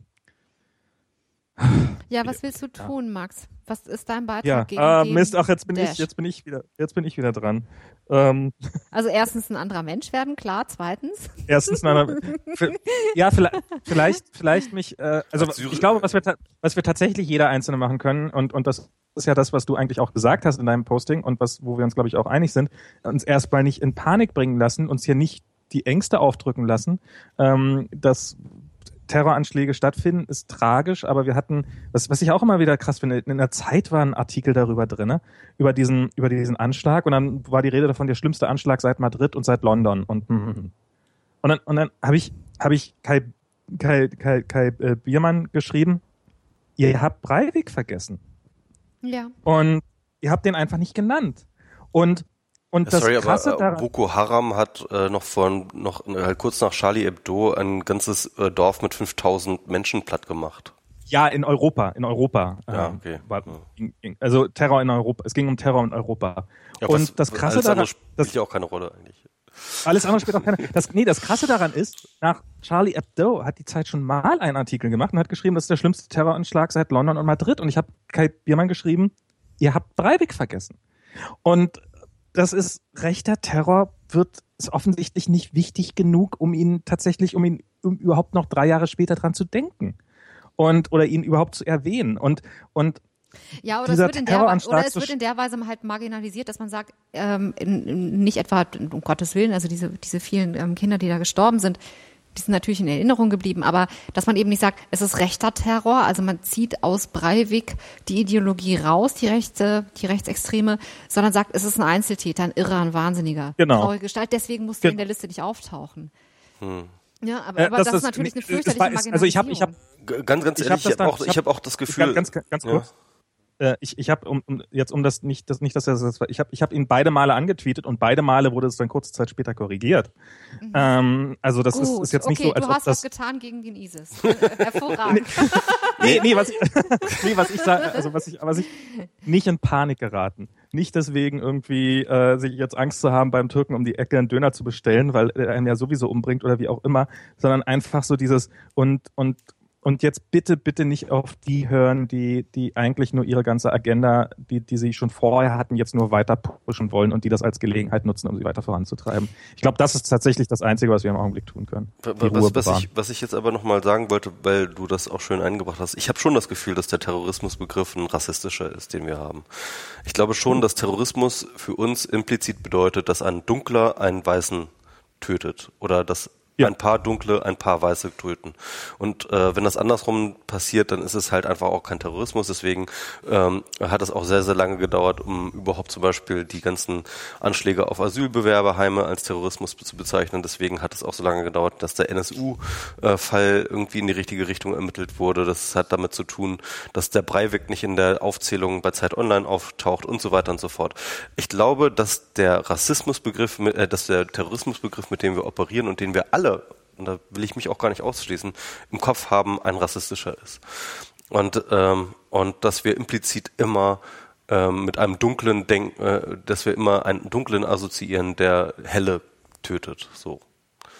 Ja, was willst du tun, Max? Was ist dein Beitrag ja, gegen den Mist, ach, jetzt bin Dash? ich, jetzt bin ich wieder, jetzt bin ich wieder dran. Ähm, Also erstens ein anderer Mensch werden, klar. Zweitens. erstens, nein, v- ja, vielleicht, vielleicht, vielleicht mich, äh, also ich glaube, was wir, was wir tatsächlich jeder Einzelne machen können und, und das ist ja das, was du eigentlich auch gesagt hast in deinem Posting und was, wo wir uns, glaube ich, auch einig sind, uns erstmal nicht in Panik bringen lassen, uns hier nicht die Ängste aufdrücken lassen, ähm, dass Terroranschläge stattfinden, ist tragisch, aber wir hatten, was, was ich auch immer wieder krass finde, in der Zeit war ein Artikel darüber drinne über diesen, über diesen Anschlag und dann war die Rede davon, der schlimmste Anschlag seit Madrid und seit London und, und dann, und dann habe ich, habe ich Kai, Kai, Kai, Kai äh, Biermann geschrieben, ihr habt Breivik vergessen. Ja. und ihr habt den einfach nicht genannt. Und und das Sorry, Krasse aber äh, daran, Boko Haram hat äh, noch vor, noch äh, kurz nach Charlie Hebdo ein ganzes äh, Dorf mit 5000 Menschen platt gemacht. Ja, in Europa, in Europa. Ja, ähm, okay. War, also Terror in Europa. Es ging um Terror in Europa. Ja, und was- das Krasse alles daran, andere spielt das, ja auch keine Rolle eigentlich. alles andere spielt auch keine. Das, nee, das Krasse daran ist, nach Charlie Hebdo hat die Zeit schon mal einen Artikel gemacht und hat geschrieben, das ist der schlimmste Terroranschlag seit London und Madrid. Und ich habe Kai Biermann geschrieben, ihr habt Breivik vergessen. Und das ist rechter Terror wird ist offensichtlich nicht wichtig genug, um ihn tatsächlich, um ihn um überhaupt noch drei Jahre später dran zu denken und oder ihn überhaupt zu erwähnen. Und und Ja, oder es, Dieser wird in der, oder es wird in der Weise halt marginalisiert, dass man sagt, ähm, in, in, nicht etwa, um Gottes Willen, also diese, diese vielen ähm, Kinder, die da gestorben sind, die sind natürlich in Erinnerung geblieben, aber dass man eben nicht sagt, es ist rechter Terror, also man zieht aus Breivik die Ideologie raus, die rechte, die Rechtsextreme, sondern sagt, es ist ein Einzeltäter, ein Irrer, ein Wahnsinniger, Genau. traurige Gestalt, deswegen muss er Ge- in der Liste nicht auftauchen. Ja, aber, Äh, aber das, ist natürlich eine das fürchterliche war- ist- Also ich habe, ich habe, G- Ganz, ganz Ich ehrlich, hab das ich habe auch, hab- hab auch das Gefühl. ganz, ganz, ganz Ja. Äh, ich ich habe um, um jetzt um das nicht das nicht dass er das ich habe ich habe ihn beide Male angetweetet und beide Male wurde es dann kurze Zeit später korrigiert. Ähm, also das ist, ist jetzt nicht okay, so als du ob hast was das getan gegen den ISIS. Hervorragend. nee, nee, was ich, nee, was ich sage, also was ich, was ich nicht in Panik geraten. Nicht deswegen irgendwie äh, sich jetzt Angst zu haben, beim Türken um die Ecke einen Döner zu bestellen, weil er einen ja sowieso umbringt oder wie auch immer, sondern einfach so dieses und und und jetzt bitte, bitte nicht auf die hören, die, die eigentlich nur ihre ganze Agenda, die, die sie schon vorher hatten, jetzt nur weiter pushen wollen und die das als Gelegenheit nutzen, um sie weiter voranzutreiben. Ich glaube, das ist tatsächlich das Einzige, was wir im Augenblick tun können. Was, was, ich, was ich jetzt aber nochmal sagen wollte, weil du das auch schön eingebracht hast, ich habe schon das Gefühl, dass der Terrorismusbegriff ein rassistischer ist, den wir haben. Ich glaube schon, dass Terrorismus für uns implizit bedeutet, dass ein Dunkler einen Weißen tötet oder dass Ja. Ein paar dunkle, ein paar weiße töten. Und äh, wenn das andersrum passiert, dann ist es halt einfach auch kein Terrorismus. Deswegen ähm, hat es auch sehr, sehr lange gedauert, um überhaupt zum Beispiel die ganzen Anschläge auf Asylbewerberheime als Terrorismus zu bezeichnen. Deswegen hat es auch so lange gedauert, dass der NSU-Fall irgendwie in die richtige Richtung ermittelt wurde. Das hat damit zu tun, dass der Breivik nicht in der Aufzählung bei Zeit Online auftaucht und so weiter und so fort. Ich glaube, dass der Rassismusbegriff, äh, dass der Terrorismusbegriff, mit dem wir operieren und den wir alle alle, und da will ich mich auch gar nicht ausschließen, im Kopf haben, ein rassistischer ist. Und, ähm, und dass wir implizit immer ähm, mit einem dunklen Denken, äh, dass wir immer einen dunklen assoziieren, der helle tötet. So.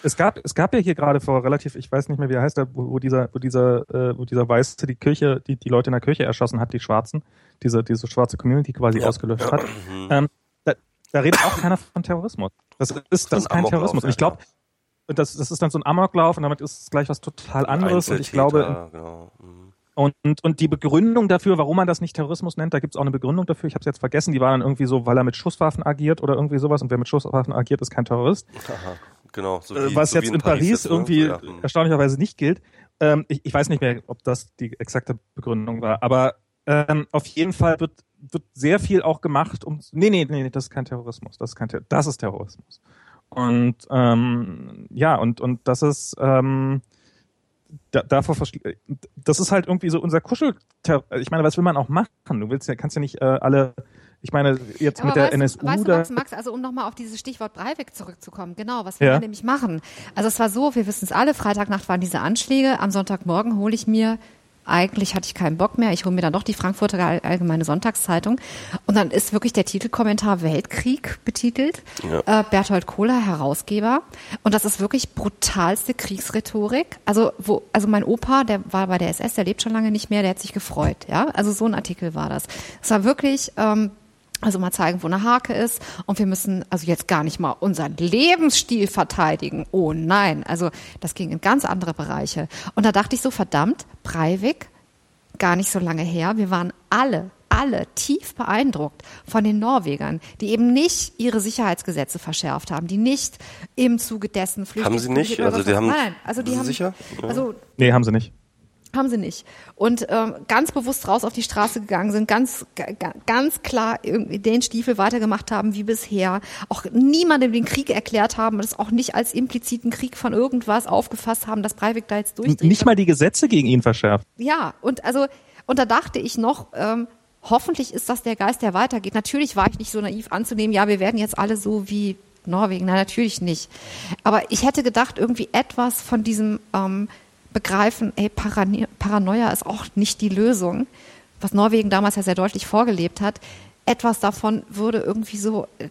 Es gab, es gab ja hier gerade vor relativ, ich weiß nicht mehr, wie er heißt, wo, wo dieser, wo dieser, äh, wo dieser Weiße die Kirche, die, die Leute in der Kirche erschossen hat, die Schwarzen, diese, diese schwarze Community quasi ja, ausgelöscht hat. Mhm. Ähm, da, da redet auch keiner von Terrorismus. Das ist, das ist kein Terrorismus. Und ich glaube, das, das ist dann so ein Amoklauf und damit ist es gleich was total anderes. Und ich glaube, genau. mhm. und, und, und die Begründung dafür, warum man das nicht Terrorismus nennt, da gibt es auch eine Begründung dafür. Ich habe es jetzt vergessen. Die war dann irgendwie so, weil er mit Schusswaffen agiert oder irgendwie sowas. Und wer mit Schusswaffen agiert, ist kein Terrorist. Aha, genau. So äh, wie, Was so jetzt in, in Paris, Paris irgendwie ja. Mhm. erstaunlicherweise nicht gilt. Ähm, ich, ich weiß nicht mehr, ob das die exakte Begründung war. Aber ähm, auf jeden Fall wird, wird sehr viel auch gemacht, um. Nee, nee, nee, das ist kein Terrorismus. Das ist kein Ter das ist Terrorismus. Und ähm, ja, und, und das ist ähm, da, davor das ist halt irgendwie so unser Kuschel. Ich meine, was will man auch machen? Du willst ja, kannst ja nicht äh, alle ich meine, jetzt Aber mit der NSU. Weißt du, Max, Max, also um nochmal auf dieses Stichwort Breivik zurückzukommen, genau, was wir ja. nämlich machen. Also es war so, wir wissen es alle, Freitagnacht waren diese Anschläge, am Sonntagmorgen hole ich mir eigentlich hatte ich keinen Bock mehr. Ich hole mir dann doch die Frankfurter Allgemeine Sonntagszeitung. Und dann ist wirklich der Titelkommentar Weltkrieg betitelt. Ja. Äh, Berthold Kohler, Herausgeber. Und das ist wirklich brutalste Kriegsrhetorik. Also, wo, also mein Opa, der war bei der SS, der lebt schon lange nicht mehr, der hat sich gefreut. Ja, also so ein Artikel war das. Es war wirklich, ähm, also mal zeigen, wo eine Hake ist. Und wir müssen also jetzt gar nicht mal unseren Lebensstil verteidigen. Oh nein. Also das ging in ganz andere Bereiche. Und da dachte ich so, verdammt, Breivik, gar nicht so lange her. Wir waren alle, alle tief beeindruckt von den Norwegern, die eben nicht ihre Sicherheitsgesetze verschärft haben, die nicht im Zuge dessen Flüchtlinge. Haben sie nicht? Also die haben, nein, also die haben, sicher? Ja. Also, nee, haben sie nicht. Haben sie nicht. Und ähm, ganz bewusst raus auf die Straße gegangen sind, ganz, ganz klar den Stiefel weitergemacht haben wie bisher, auch niemandem den Krieg erklärt haben, das auch nicht als impliziten Krieg von irgendwas aufgefasst haben, dass Breivik da jetzt durchdreht. Nicht mal die Gesetze gegen ihn verschärft. Ja, und also, und da dachte ich noch, ähm, hoffentlich ist das der Geist, der weitergeht. Natürlich war ich nicht so naiv anzunehmen, ja, wir werden jetzt alle so wie Norwegen. Nein, natürlich nicht. Aber ich hätte gedacht, irgendwie etwas von diesem ähm, begreifen, ey, Paranoia ist auch nicht die Lösung, was Norwegen damals ja sehr deutlich vorgelebt hat. Etwas davon würde irgendwie so, äh,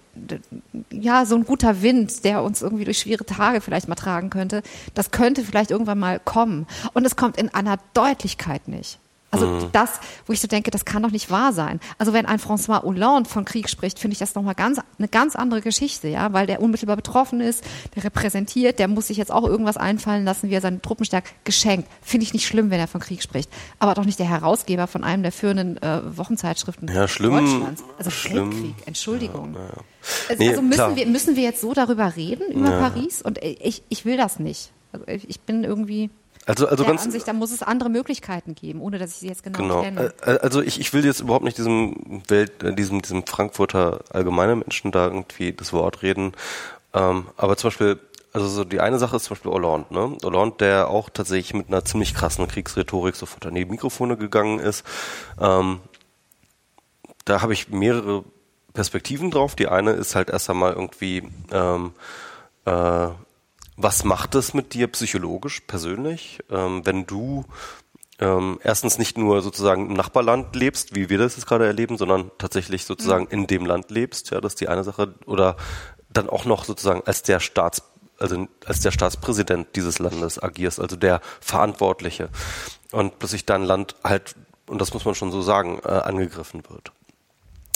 ja, so ein guter Wind, der uns irgendwie durch schwere Tage vielleicht mal tragen könnte, das könnte vielleicht irgendwann mal kommen. Und es kommt in einer Deutlichkeit nicht. Also mhm. das, wo ich so denke, das kann doch nicht wahr sein. Also wenn ein François Hollande von Krieg spricht, finde ich das nochmal ganz, eine ganz andere Geschichte, ja, weil der unmittelbar betroffen ist, der repräsentiert, der muss sich jetzt auch irgendwas einfallen lassen, wie er seine Truppen stärkt. Geschenkt. Finde ich nicht schlimm, wenn er von Krieg spricht. Aber doch nicht der Herausgeber von einem der führenden äh, Wochenzeitschriften ja, schlimm, Deutschlands. Also schlimm. Weltkrieg, Entschuldigung. Ja, ja. Also, nee, also müssen, wir, müssen wir jetzt so darüber reden, über Paris? Und ich, ich will das nicht. Also ich bin irgendwie also, also der ganz, Ansicht, da muss es andere Möglichkeiten geben, ohne dass ich sie jetzt genau, genau. kenne. Also ich, ich will jetzt überhaupt nicht diesem Welt, äh, diesem, diesem Frankfurter allgemeine Menschen da irgendwie das Wort reden. Ähm, aber zum Beispiel, also so die eine Sache ist zum Beispiel Hollande, ne? Hollande, der auch tatsächlich mit einer ziemlich krassen Kriegsrhetorik sofort an die Mikrofone gegangen ist. Ähm, da habe ich mehrere Perspektiven drauf. Die eine ist halt erst einmal irgendwie ähm, äh, was macht es mit dir psychologisch, persönlich, ähm, wenn du ähm, erstens nicht nur sozusagen im Nachbarland lebst, wie wir das jetzt gerade erleben, sondern tatsächlich sozusagen mhm. in dem Land lebst, ja, das ist die eine Sache, oder dann auch noch sozusagen als der Staats, also als der Staatspräsident dieses Landes agierst, also der Verantwortliche und plötzlich dein Land halt, und das muss man schon so sagen, äh, angegriffen wird.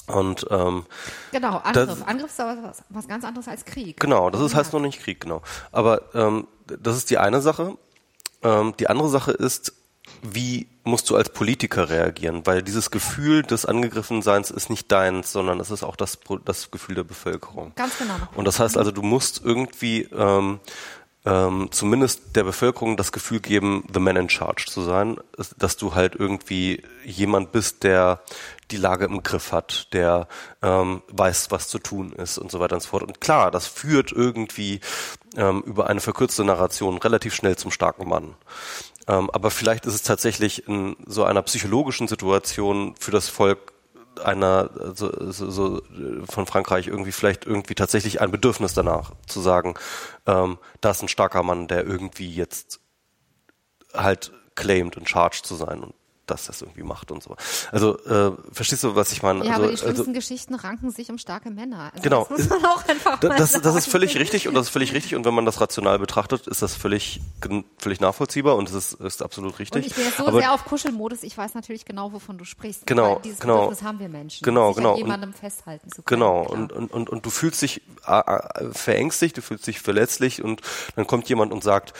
Und ähm, genau, Angriff. Das, Angriff ist aber was, was, ganz anderes als Krieg. Genau, das ist, heißt noch nicht Krieg, genau. Aber ähm, das ist die eine Sache. Ähm, die andere Sache ist, wie musst du als Politiker reagieren? Weil dieses Gefühl des Angegriffenseins ist nicht deins, sondern es ist auch das, das Gefühl der Bevölkerung. Ganz genau. Und das heißt also, du musst irgendwie ähm, ähm, zumindest der Bevölkerung das Gefühl geben, the man in charge zu sein, dass du halt irgendwie jemand bist, der die Lage im Griff hat, der ähm, weiß, was zu tun ist und so weiter und so fort. Und klar, das führt irgendwie ähm, über eine verkürzte Narration relativ schnell zum starken Mann. Ähm, aber vielleicht ist es tatsächlich in so einer psychologischen Situation für das Volk einer so, so, so von Frankreich irgendwie vielleicht irgendwie tatsächlich ein Bedürfnis danach zu sagen, ähm, da ist ein starker Mann, der irgendwie jetzt halt claimed und charged zu sein und dass das irgendwie macht und so. Also äh, verstehst du, was ich meine? Ja, also, aber die schlimmsten also, Geschichten ranken sich um starke Männer. Also genau. Das muss man auch einfach Da- mal das, das ist völlig richtig und das ist völlig richtig und wenn man das rational betrachtet, ist das völlig völlig nachvollziehbar und es ist, ist absolut richtig. Und ich bin jetzt so Aber sehr auf Kuschelmodus, ich weiß natürlich genau, wovon du sprichst. Genau, dieses genau. Bedürfnis haben wir Menschen. Genau, genau. An Und- jemandem festhalten zu können. Genau, klar. und, und, und, und du fühlst dich äh, äh, verängstigt, du fühlst dich verletzlich und dann kommt jemand und sagt,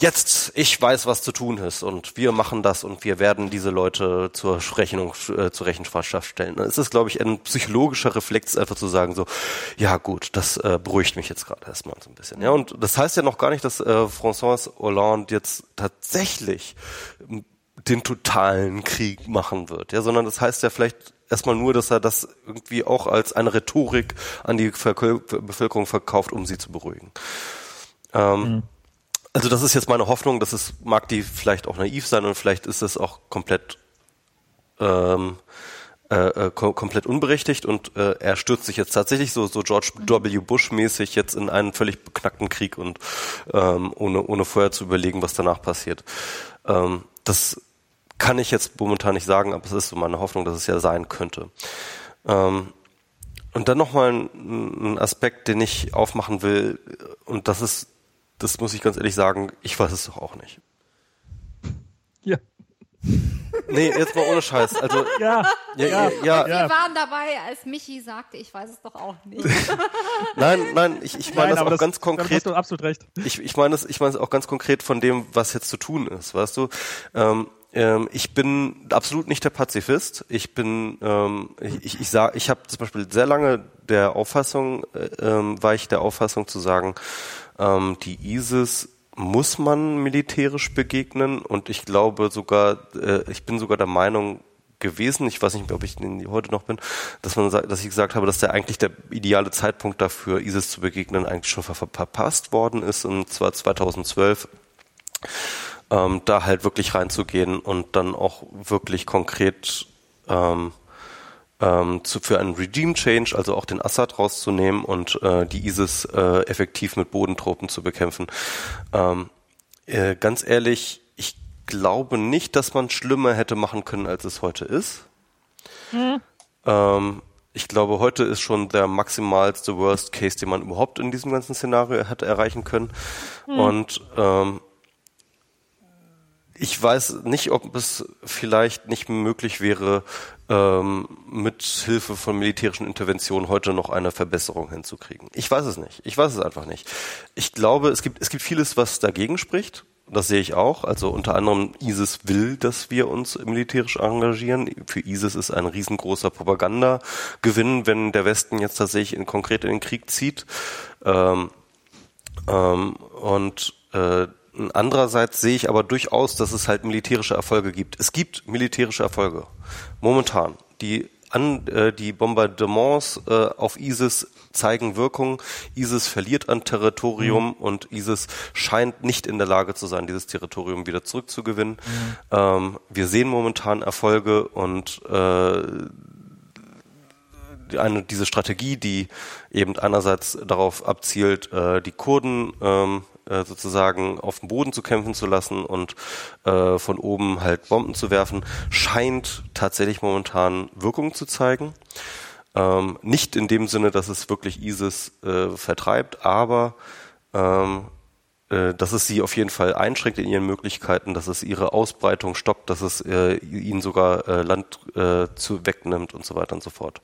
jetzt, ich weiß, was zu tun ist und wir machen das und wir werden diese Leute zur Rechnung, äh, zur Rechenschaft stellen. Es ist, glaube ich, ein psychologischer Reflex, einfach zu sagen so, ja gut, das äh, beruhigt mich jetzt gerade erstmal so ein bisschen. Ja, und das heißt ja noch gar nicht, dass äh, François Hollande jetzt tatsächlich den totalen Krieg machen wird, ja, sondern das heißt ja vielleicht erstmal nur, dass er das irgendwie auch als eine Rhetorik an die Verköl- Bevölkerung verkauft, um sie zu beruhigen. Ähm, Also das ist jetzt meine Hoffnung, dass es mag die vielleicht auch naiv sein und vielleicht ist es auch komplett ähm, äh, äh, kom komplett unberechtigt und äh, er stürzt sich jetzt tatsächlich so so George W. Bush mäßig jetzt in einen völlig beknackten Krieg und ähm, ohne ohne vorher zu überlegen, was danach passiert. Ähm, das kann ich jetzt momentan nicht sagen, aber es ist so meine Hoffnung, dass es ja sein könnte. Ähm, und dann nochmal ein, ein Aspekt, den ich aufmachen will, und das ist, das muss ich ganz ehrlich sagen, ich weiß es doch auch nicht. Ja. Nee, jetzt mal ohne Scheiß. Also, Ja. ja, ja, ja, Wir waren dabei, als Michi sagte, ich weiß es doch auch nicht. nein, nein, ich, ich meine das auch ganz damit konkret. hast du absolut recht. Ich, ich meine es, ich meine es auch ganz konkret von dem, was jetzt zu tun ist, weißt du? Ähm, ähm, ich bin absolut nicht der Pazifist. Ich bin, ähm, ich, ich, ich sag, ich habe zum Beispiel sehr lange der Auffassung, äh, ähm, war ich der Auffassung zu sagen, ähm, die ISIS muss man militärisch begegnen und ich glaube sogar, äh, ich bin sogar der Meinung gewesen, ich weiß nicht, ob ich heute noch bin, dass man dass ich gesagt habe, dass der eigentlich der ideale Zeitpunkt dafür, ISIS zu begegnen, eigentlich schon ver verpasst worden ist, und zwar 2012 ähm, da halt wirklich reinzugehen und dann auch wirklich konkret ähm, ähm, zu, für einen Regime Change, also auch den Assad rauszunehmen und äh, die ISIS äh, effektiv mit Bodentruppen zu bekämpfen. Ähm, äh, ganz ehrlich, ich glaube nicht, dass man schlimmer hätte machen können, als es heute ist. Ähm, ich glaube, heute ist schon der maximalste Worst Case, den man überhaupt in diesem ganzen Szenario hätte erreichen können. Und ähm, ich weiß nicht, ob es vielleicht nicht möglich wäre, ähm, mit Hilfe von militärischen Interventionen heute noch eine Verbesserung hinzukriegen. Ich weiß es nicht. Ich weiß es einfach nicht. Ich glaube, es gibt, es gibt vieles, was dagegen spricht. Das sehe ich auch. Also unter anderem ISIS will, dass wir uns militärisch engagieren. Für ISIS ist ein riesengroßer Propagandagewinn, wenn der Westen jetzt tatsächlich in, konkret in den Krieg zieht. Ähm, ähm, und äh, andererseits sehe ich aber durchaus, dass es halt militärische Erfolge gibt. Es gibt militärische Erfolge momentan. Die an äh, die Bombardements äh, auf ISIS zeigen Wirkung. ISIS verliert an Territorium und ISIS scheint nicht in der Lage zu sein, dieses Territorium wieder zurückzugewinnen. Ähm, wir sehen momentan Erfolge und äh, eine, diese Strategie, die eben einerseits darauf abzielt, äh, die Kurden ähm, äh, sozusagen auf dem Boden zu kämpfen zu lassen und äh, von oben halt Bomben zu werfen, scheint tatsächlich momentan Wirkung zu zeigen. Ähm, nicht in dem Sinne, dass es wirklich ISIS äh, vertreibt, aber ähm, äh, dass es sie auf jeden Fall einschränkt in ihren Möglichkeiten, dass es ihre Ausbreitung stoppt, dass es äh, ihnen sogar äh, Land äh, zu wegnimmt und so weiter und so fort.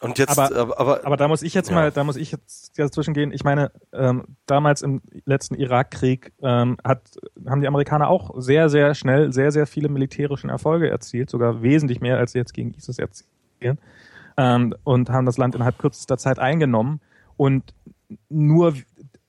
Und jetzt, Aber- aber, aber, Aber da muss ich jetzt Ja. mal, da muss ich jetzt dazwischen gehen. Ich meine, ähm, damals im letzten Irakkrieg ähm, hat, haben die Amerikaner auch sehr, sehr schnell sehr, sehr viele militärischen Erfolge erzielt, sogar wesentlich mehr, als sie jetzt gegen ISIS erzielen, ähm, und haben das Land innerhalb kürzester Zeit eingenommen. Und nur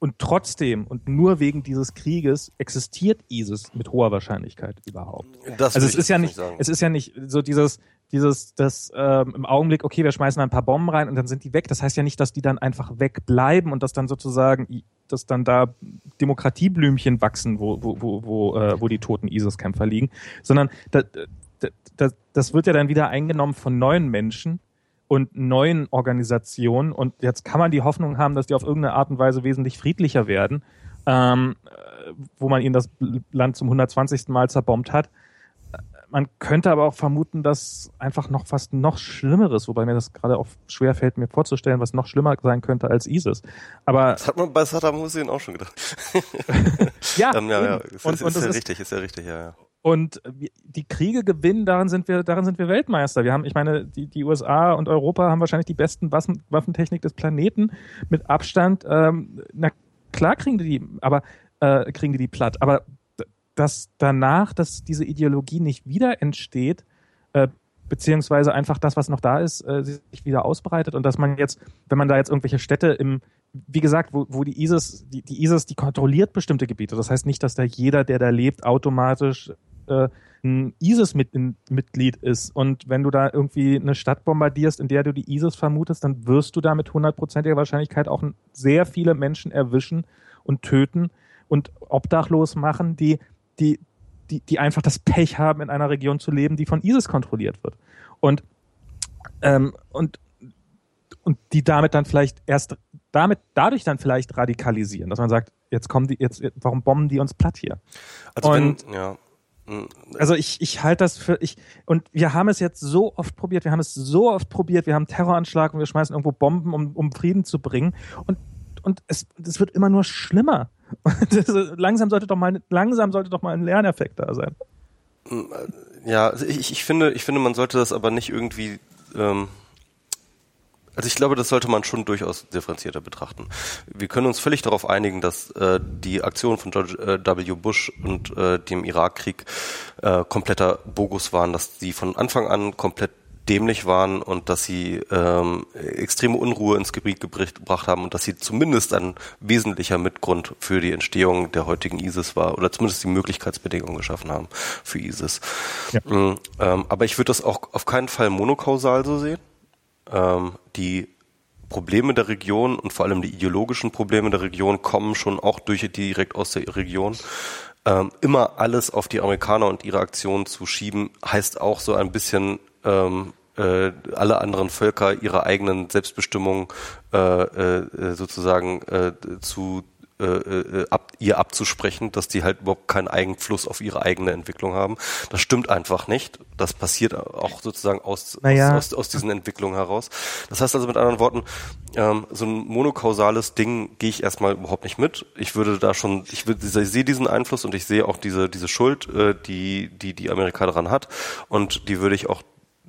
und trotzdem und nur wegen dieses Krieges existiert ISIS mit hoher Wahrscheinlichkeit überhaupt. Das also es ist ja nicht, sagen. es ist ja nicht so dieses, dieses, das ähm, im Augenblick, okay, wir schmeißen ein paar Bomben rein und dann sind die weg. Das heißt ja nicht, dass die dann einfach wegbleiben und dass dann sozusagen, dass dann da Demokratieblümchen wachsen, wo, wo, wo, wo, äh, wo die toten ISIS-Kämpfer liegen, sondern das, das, das wird ja dann wieder eingenommen von neuen Menschen, und neuen Organisationen. Und jetzt kann man die Hoffnung haben, dass die auf irgendeine Art und Weise wesentlich friedlicher werden, ähm, wo man ihnen das Land zum 120. Mal zerbombt hat. Man könnte aber auch vermuten, dass einfach noch fast noch Schlimmeres, wobei mir das gerade auch schwer fällt, mir vorzustellen, was noch schlimmer sein könnte als ISIS. Aber das hat man bei Saddam Hussein auch schon gedacht. ja, ähm, ja, ja, ist, und, ist, und ist ja richtig, ist ja richtig, ja, ja. Und die Kriege gewinnen, daran sind wir, daran sind wir Weltmeister. Wir haben, ich meine, die, die USA und Europa haben wahrscheinlich die besten Waffen, Waffentechnik des Planeten mit Abstand. Ähm, na klar kriegen die die, aber äh, kriegen die die platt. Aber dass danach, dass diese Ideologie nicht wieder entsteht, äh, beziehungsweise einfach das, was noch da ist, äh, sich wieder ausbreitet und dass man jetzt, wenn man da jetzt irgendwelche Städte im wie gesagt, wo, wo die ISIS, die, die ISIS, die kontrolliert bestimmte Gebiete. Das heißt nicht, dass da jeder, der da lebt, automatisch äh, ein ISIS-Mitglied ist. Und wenn du da irgendwie eine Stadt bombardierst, in der du die ISIS vermutest, dann wirst du da mit hundertprozentiger Wahrscheinlichkeit auch sehr viele Menschen erwischen und töten und obdachlos machen, die, die, die, die einfach das Pech haben, in einer Region zu leben, die von ISIS kontrolliert wird. Und, ähm, und, und die damit dann vielleicht erst damit dadurch dann vielleicht radikalisieren, dass man sagt, jetzt kommen die, jetzt, warum bomben die uns platt hier? Also und, wenn, ja. Hm. Also ich, ich halte das für ich und wir haben es jetzt so oft probiert, wir haben es so oft probiert, wir haben Terroranschlag und wir schmeißen irgendwo Bomben, um, um Frieden zu bringen und und es, es wird immer nur schlimmer. Das, langsam sollte doch mal langsam sollte doch mal ein Lerneffekt da sein. Hm, ja, also ich, ich finde ich finde man sollte das aber nicht irgendwie ähm, also ich glaube, das sollte man schon durchaus differenzierter betrachten. Wir können uns völlig darauf einigen, dass äh, die Aktionen von George äh, W. Bush und äh, dem Irakkrieg äh, kompletter Bogus waren, dass die von Anfang an komplett dämlich waren und dass sie ähm, extreme Unruhe ins Gebiet gebracht haben und dass sie zumindest ein wesentlicher Mitgrund für die Entstehung der heutigen ISIS war oder zumindest die Möglichkeitsbedingungen geschaffen haben für ISIS. Ja. Mhm, ähm, aber ich würde das auch auf keinen Fall monokausal so sehen ähm, die Probleme der Region und vor allem die ideologischen Probleme der Region kommen schon auch durch direkt aus der Region. Ähm, immer alles auf die Amerikaner und ihre Aktionen zu schieben, heißt auch so ein bisschen ähm, äh, alle anderen Völker ihre eigenen Selbstbestimmung äh, äh, sozusagen äh, zu äh, ab, ihr abzusprechen, dass die halt überhaupt keinen Eigenfluss auf ihre eigene Entwicklung haben. Das stimmt einfach nicht. Das passiert auch sozusagen aus, naja. aus, aus, aus diesen Entwicklungen heraus. Das heißt also mit anderen Worten, ähm, so ein monokausales Ding gehe ich erstmal überhaupt nicht mit. Ich würde da schon, ich, würde, ich sehe diesen Einfluss und ich sehe auch diese, diese Schuld, äh, die, die die Amerika daran hat und die würde ich auch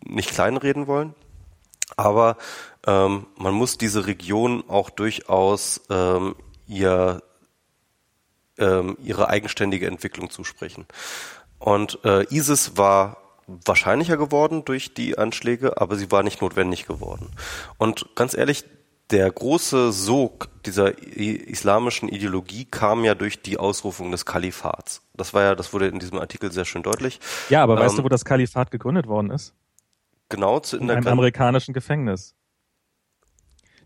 nicht kleinreden wollen. Aber ähm, man muss diese Region auch durchaus ähm, ihr, ähm, ihre eigenständige Entwicklung zusprechen. Und äh, ISIS war wahrscheinlicher geworden durch die Anschläge, aber sie war nicht notwendig geworden. Und ganz ehrlich, der große Sog dieser islamischen Ideologie kam ja durch die Ausrufung des Kalifats. Das war ja, das wurde in diesem Artikel sehr schön deutlich. Ja, aber ähm, weißt du, wo das Kalifat gegründet worden ist? Genau, zu, in, in einem amerikanischen Gefängnis.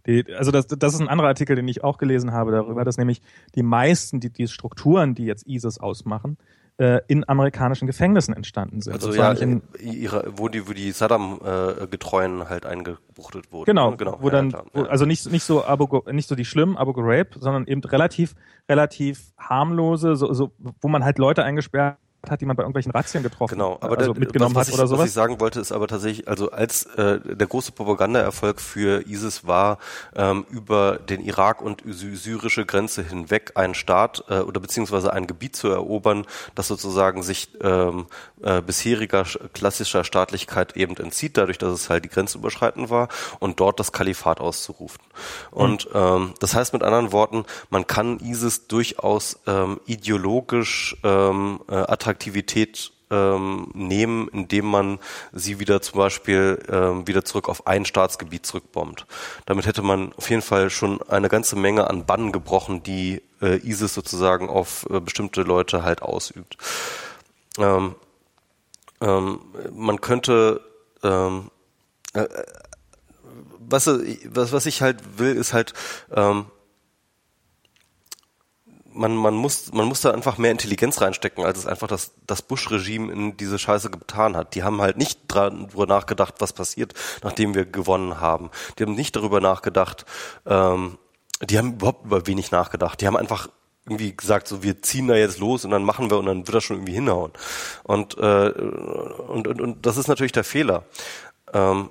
Die, also das, das ist ein anderer Artikel, den ich auch gelesen habe darüber, dass nämlich die meisten, die, die Strukturen, die jetzt ISIS ausmachen, äh, in amerikanischen Gefängnissen entstanden sind. Also ja, in, ihre, wo die, wo die Saddam-Getreuen äh, halt eingebuchtet wurden. Genau, genau. Wo ja, dann, wo, also nicht, nicht so Abu, nicht so die schlimmen Abu Ghraib, sondern eben relativ, relativ harmlose, so, so, wo man halt Leute eingesperrt hat, die man bei irgendwelchen Razzien getroffen genau, aber also da, mitgenommen was, was hat oder sowas. Was ich sagen wollte, ist aber tatsächlich, also als äh, der große Propagandaerfolg für ISIS war, ähm, über den Irak und syrische Grenze hinweg einen Staat äh, oder beziehungsweise ein Gebiet zu erobern, das sozusagen sich ähm, äh, bisheriger klassischer Staatlichkeit eben entzieht, dadurch, dass es halt die Grenze überschreiten war und dort das Kalifat auszurufen. Und mhm. ähm, das heißt mit anderen Worten, man kann ISIS durchaus ähm, ideologisch ähm, äh, Attraktivität ähm, nehmen, indem man sie wieder zum Beispiel ähm, wieder zurück auf ein Staatsgebiet zurückbombt. Damit hätte man auf jeden Fall schon eine ganze Menge an Bannen gebrochen, die äh, ISIS sozusagen auf äh, bestimmte Leute halt ausübt. Ähm, ähm, man könnte ähm, äh, was, was, was ich halt will, ist halt ähm, man, man, muss, man muss da einfach mehr Intelligenz reinstecken, als es einfach das, das Bush-Regime in diese Scheiße getan hat. Die haben halt nicht darüber nachgedacht, was passiert, nachdem wir gewonnen haben. Die haben nicht darüber nachgedacht, ähm, die haben überhaupt über wenig nachgedacht. Die haben einfach irgendwie gesagt, so wir ziehen da jetzt los und dann machen wir und dann wird das schon irgendwie hinhauen. Und, äh, und, und, und das ist natürlich der Fehler. Ähm,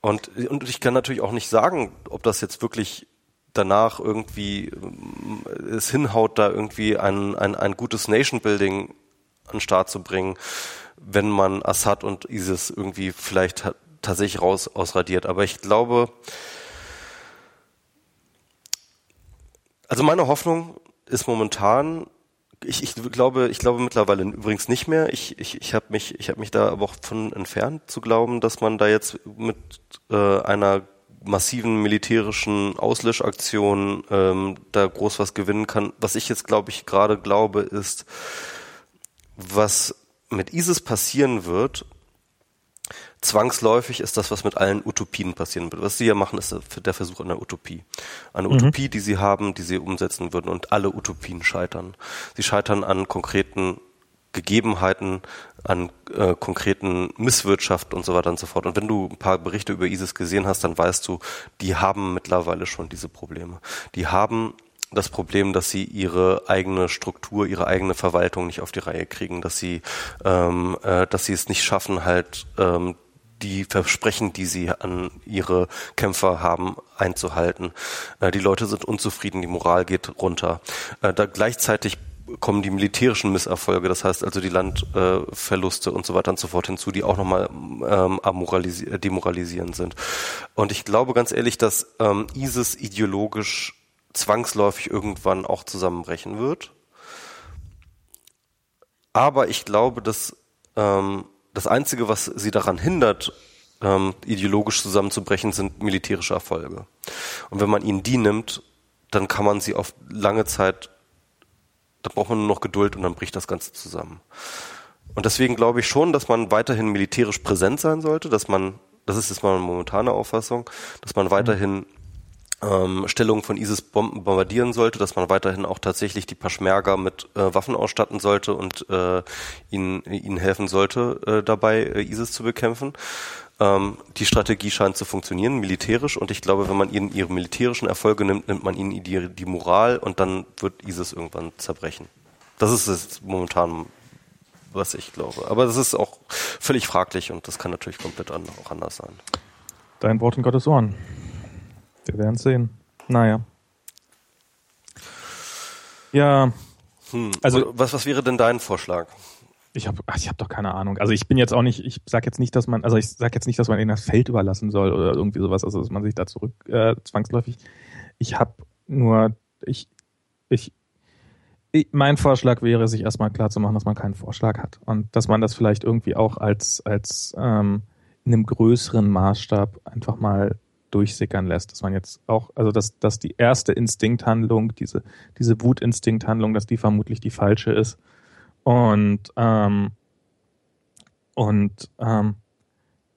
und, und ich kann natürlich auch nicht sagen, ob das jetzt wirklich danach irgendwie äh, es hinhaut, da irgendwie ein, ein, ein gutes Nation-Building an den Start zu bringen, wenn man Assad und ISIS irgendwie vielleicht tatsächlich raus ausradiert. Aber ich glaube, also meine Hoffnung ist momentan, ich, ich glaube, ich glaube mittlerweile übrigens nicht mehr. Ich, ich, ich habe mich, ich habe mich da aber auch von entfernt zu glauben, dass man da jetzt mit äh, einer massiven militärischen Auslöschaktionen ähm, da groß was gewinnen kann. Was ich jetzt, glaube ich, gerade glaube, ist, was mit ISIS passieren wird, zwangsläufig ist das, was mit allen Utopien passieren wird. Was sie ja machen, ist der Versuch einer Utopie. Eine mhm. Utopie, die sie haben, die sie umsetzen würden und alle Utopien scheitern. Sie scheitern an konkreten Gegebenheiten, an äh, konkreten Misswirtschaft und so weiter und so fort. Und wenn du ein paar Berichte über ISIS gesehen hast, dann weißt du, die haben mittlerweile schon diese Probleme. Die haben das Problem, dass sie ihre eigene Struktur, ihre eigene Verwaltung nicht auf die Reihe kriegen, dass sie, ähm, äh, dass sie es nicht schaffen, halt ähm, die Versprechen, die sie an ihre Kämpfer haben, einzuhalten. Äh, die Leute sind unzufrieden, die Moral geht runter. Äh, da gleichzeitig kommen die militärischen Misserfolge, das heißt also die Landverluste äh, und so weiter und so fort hinzu, die auch nochmal ähm, demoralisierend sind. Und ich glaube ganz ehrlich, dass ähm, ISIS ideologisch zwangsläufig irgendwann auch zusammenbrechen wird. Aber ich glaube, dass ähm, das Einzige, was sie daran hindert, ähm, ideologisch zusammenzubrechen, sind militärische Erfolge. Und wenn man ihnen die nimmt, dann kann man sie auf lange Zeit da braucht man nur noch Geduld und dann bricht das Ganze zusammen. Und deswegen glaube ich schon, dass man weiterhin militärisch präsent sein sollte, dass man, das ist jetzt mal eine momentane Auffassung, dass man weiterhin ähm, Stellungen von ISIS-Bomben bombardieren sollte, dass man weiterhin auch tatsächlich die Paschmerga mit äh, Waffen ausstatten sollte und äh, ihnen, ihnen helfen sollte, äh, dabei äh, ISIS zu bekämpfen. Ähm, die Strategie scheint zu funktionieren, militärisch, und ich glaube, wenn man ihnen ihre militärischen Erfolge nimmt, nimmt man ihnen die, die Moral und dann wird ISIS irgendwann zerbrechen. Das ist es momentan, was ich glaube. Aber das ist auch völlig fraglich und das kann natürlich komplett an, auch anders sein. Dein Wort in Gottes Ohren. Wir werden es sehen. Naja. Ja. Hm. Also, was, was wäre denn dein Vorschlag? Ich habe ich hab doch keine Ahnung. Also ich bin jetzt auch nicht, ich sag jetzt nicht, dass man, also ich sag jetzt nicht, dass man ihnen das Feld überlassen soll oder irgendwie sowas, also dass man sich da zurück äh, zwangsläufig. Ich habe nur, ich, ich, ich, mein Vorschlag wäre, sich erstmal klar zu machen, dass man keinen Vorschlag hat und dass man das vielleicht irgendwie auch als, als ähm, in einem größeren Maßstab einfach mal durchsickern lässt, dass man jetzt auch, also dass, dass die erste Instinkthandlung, diese, diese Wutinstinkthandlung, dass die vermutlich die falsche ist und, ähm, und ähm,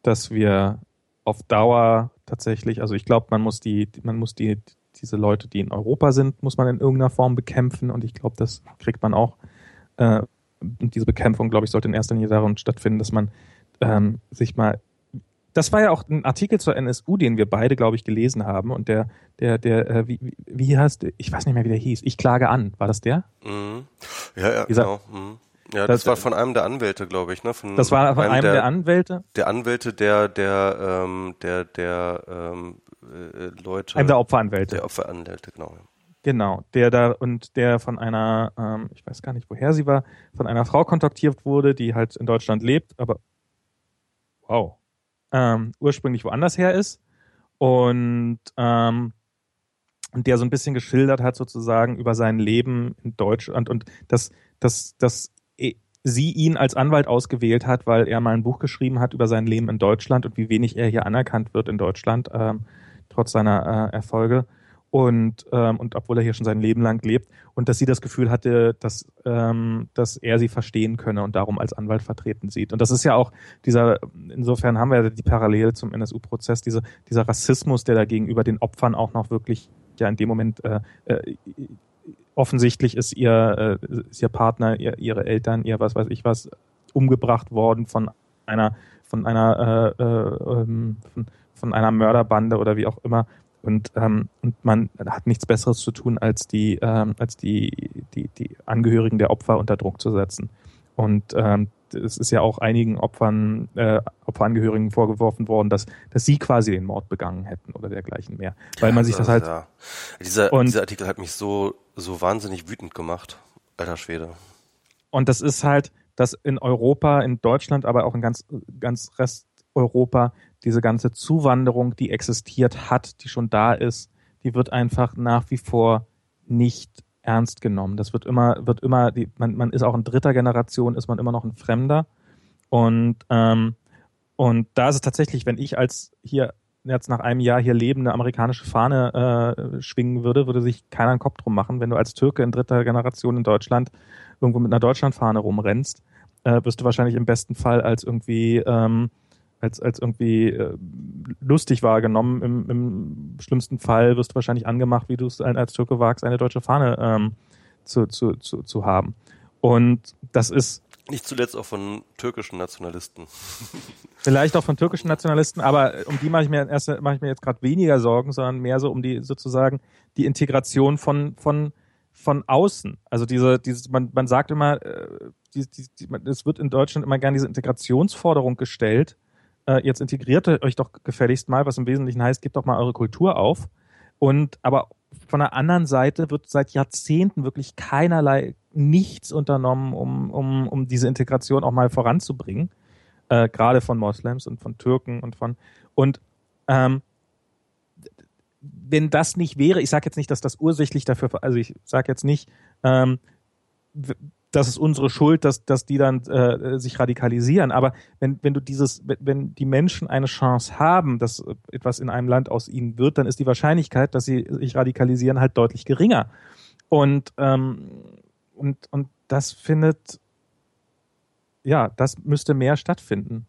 dass wir auf Dauer tatsächlich, also ich glaube, man muss die, man muss die, diese Leute, die in Europa sind, muss man in irgendeiner Form bekämpfen und ich glaube, das kriegt man auch. Äh, diese Bekämpfung, glaube ich, sollte in erster Linie darin stattfinden, dass man ähm, sich mal das war ja auch ein Artikel zur NSU, den wir beide, glaube ich, gelesen haben. Und der, der, der, äh, wie, wie heißt, ich weiß nicht mehr, wie der hieß. Ich klage an. War das der? Mhm. Ja, ja, Dieser, genau. Mhm. Ja, das, das, war von einem der Anwälte, glaube ich, ne? Von das war von einem, einem der, der, Anwälte? Der Anwälte der, der, ähm, der, der ähm, äh, Leute. Einem der Opferanwälte. Der Opferanwälte, genau. Genau, der da und der von einer, ähm, ich weiß gar nicht, woher sie war, von einer Frau kontaktiert wurde, die halt in Deutschland lebt, aber wow, ähm, ursprünglich woanders her ist und ähm, der so ein bisschen geschildert hat sozusagen über sein Leben in Deutschland und das das das sie ihn als Anwalt ausgewählt hat, weil er mal ein Buch geschrieben hat über sein Leben in Deutschland und wie wenig er hier anerkannt wird in Deutschland, ähm, trotz seiner äh, Erfolge. Und, ähm, und obwohl er hier schon sein Leben lang lebt und dass sie das Gefühl hatte, dass, ähm, dass er sie verstehen könne und darum als Anwalt vertreten sieht. Und das ist ja auch dieser, insofern haben wir die Parallele zum NSU-Prozess, diese, dieser Rassismus, der da gegenüber den Opfern auch noch wirklich ja in dem Moment äh, äh, offensichtlich ist ihr, äh, ist ihr Partner, ihr, ihre Eltern, ihr was weiß ich was, umgebracht worden von einer, von einer, äh, äh, ähm, von, von einer Mörderbande oder wie auch immer. Und, ähm, und man hat nichts Besseres zu tun, als die, ähm, als die, die, die Angehörigen der Opfer unter Druck zu setzen. Und ähm, es ist ja auch einigen Opfern, äh, Opferangehörigen vorgeworfen worden, dass, dass sie quasi den Mord begangen hätten oder dergleichen mehr. Weil ja, man sich das halt. Ja. Dieser, und, dieser Artikel hat mich so, so wahnsinnig wütend gemacht. Alter Schwede. Und das ist halt, dass in Europa, in Deutschland, aber auch in ganz, ganz Rest Europa diese ganze Zuwanderung, die existiert hat, die schon da ist, die wird einfach nach wie vor nicht ernst genommen. Das wird immer, wird immer, die, man, man ist auch in dritter Generation, ist man immer noch ein Fremder. Und, ähm, und da ist es tatsächlich, wenn ich als hier jetzt nach einem Jahr hier lebende amerikanische Fahne äh, schwingen würde, würde sich keiner einen Kopf drum machen. Wenn du als Türke in dritter Generation in Deutschland irgendwo mit einer Deutschlandfahne rumrennst, äh, wirst du wahrscheinlich im besten Fall als irgendwie ähm, als, als irgendwie äh, lustig wahrgenommen. Im, Im schlimmsten Fall wirst du wahrscheinlich angemacht, wie du es als Türke wagst, eine deutsche Fahne ähm, zu, zu, zu, zu haben. Und das ist. Nicht zuletzt auch von türkischen Nationalisten. Vielleicht auch von türkischen Nationalisten, aber um die mache ich mir erst mache ich mir jetzt gerade weniger Sorgen, sondern mehr so um die sozusagen die Integration von von von außen. Also diese, diese man, man sagt immer, äh, die, die, die, es wird in Deutschland immer gerne diese Integrationsforderung gestellt, äh, jetzt integriert euch doch gefälligst mal, was im Wesentlichen heißt, gebt doch mal eure Kultur auf. Und aber von der anderen Seite wird seit Jahrzehnten wirklich keinerlei nichts unternommen, um, um, um diese Integration auch mal voranzubringen. Äh, gerade von Moslems und von Türken und von und ähm, wenn das nicht wäre, ich sage jetzt nicht, dass das ursächlich dafür, also ich sage jetzt nicht, ähm, das ist unsere Schuld, dass, dass die dann äh, sich radikalisieren. Aber wenn, wenn du dieses, wenn die Menschen eine Chance haben, dass etwas in einem Land aus ihnen wird, dann ist die Wahrscheinlichkeit, dass sie sich radikalisieren, halt deutlich geringer. Und, ähm, und, und das findet, ja, das müsste mehr stattfinden.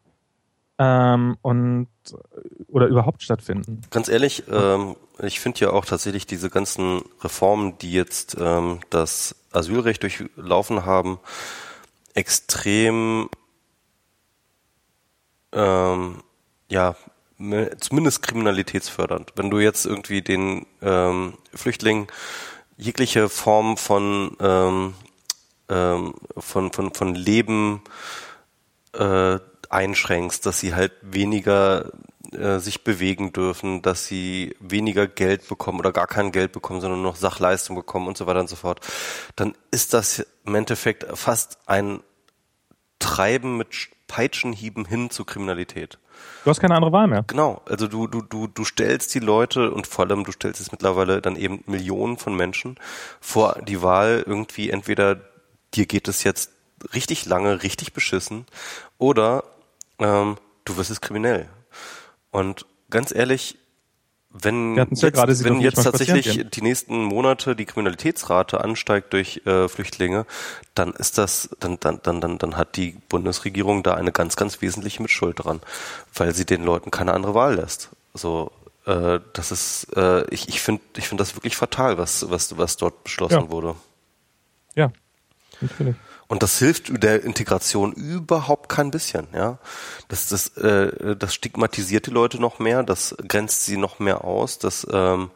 Ähm, und oder überhaupt stattfinden. Ganz ehrlich, ähm, ich finde ja auch tatsächlich diese ganzen Reformen, die jetzt ähm, das Asylrecht durchlaufen haben, extrem ähm, ja zumindest kriminalitätsfördernd. Wenn du jetzt irgendwie den ähm, Flüchtlingen jegliche Form von ähm, ähm, von von von Leben äh, einschränkst, dass sie halt weniger äh, sich bewegen dürfen, dass sie weniger Geld bekommen oder gar kein Geld bekommen, sondern nur noch Sachleistung bekommen und so weiter und so fort, dann ist das im Endeffekt fast ein Treiben mit Peitschenhieben hin zu Kriminalität. Du hast keine andere Wahl mehr. Genau, also du, du, du, du stellst die Leute und vor allem du stellst es mittlerweile dann eben Millionen von Menschen vor die Wahl irgendwie entweder dir geht es jetzt richtig lange, richtig beschissen oder ähm, du wirst es kriminell. Und ganz ehrlich, wenn jetzt, ja grade, wenn jetzt tatsächlich die nächsten Monate die Kriminalitätsrate ansteigt durch äh, Flüchtlinge, dann ist das, dann, dann, dann, dann, dann hat die Bundesregierung da eine ganz, ganz wesentliche Mitschuld dran, weil sie den Leuten keine andere Wahl lässt. So, äh, das ist, äh, ich, ich finde, ich finde das wirklich fatal, was, was, was dort beschlossen ja. wurde. Ja, natürlich. Und das hilft der Integration überhaupt kein bisschen, ja. Das, das, äh, das stigmatisiert die Leute noch mehr, das grenzt sie noch mehr aus, das ähm,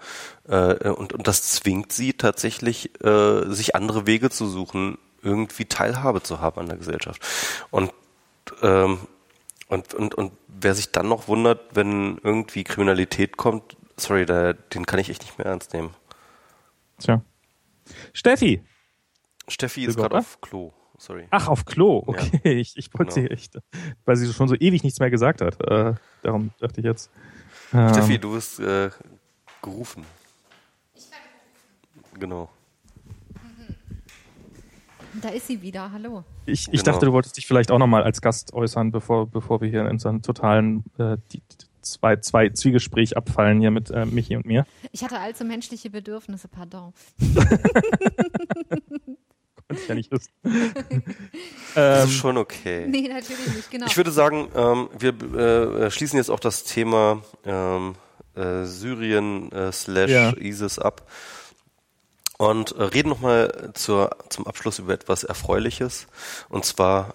äh, und, und das zwingt sie tatsächlich, äh, sich andere Wege zu suchen, irgendwie Teilhabe zu haben an der Gesellschaft. Und ähm, und, und, und wer sich dann noch wundert, wenn irgendwie Kriminalität kommt, sorry, da, den kann ich echt nicht mehr ernst nehmen. Tja. Steffi. Steffi ist gerade auf Klo sorry. Ach, auf Klo, okay. Ja. Ich, ich wollte genau. sie echt, weil sie schon so ewig nichts mehr gesagt hat. Äh, darum dachte ich jetzt. Ähm, Steffi, du bist äh, gerufen. Ich werde gerufen. Genau. Da ist sie wieder, hallo. Ich, ich Genau. dachte, du wolltest dich vielleicht auch nochmal als Gast äußern, bevor, bevor wir hier in unseren totalen äh, die, die zwei, zwei Zwiegespräch abfallen hier mit äh, Michi und mir. Ich hatte allzu menschliche Bedürfnisse, pardon. Konnte ich ja nicht. Das ähm, ist schon okay. Nee, natürlich nicht, genau. Ich würde sagen, ähm, wir äh, schließen jetzt auch das Thema ähm, äh, Syrien äh, slash Ja. ISIS ab und äh, reden nochmal zur, zum Abschluss über etwas Erfreuliches und zwar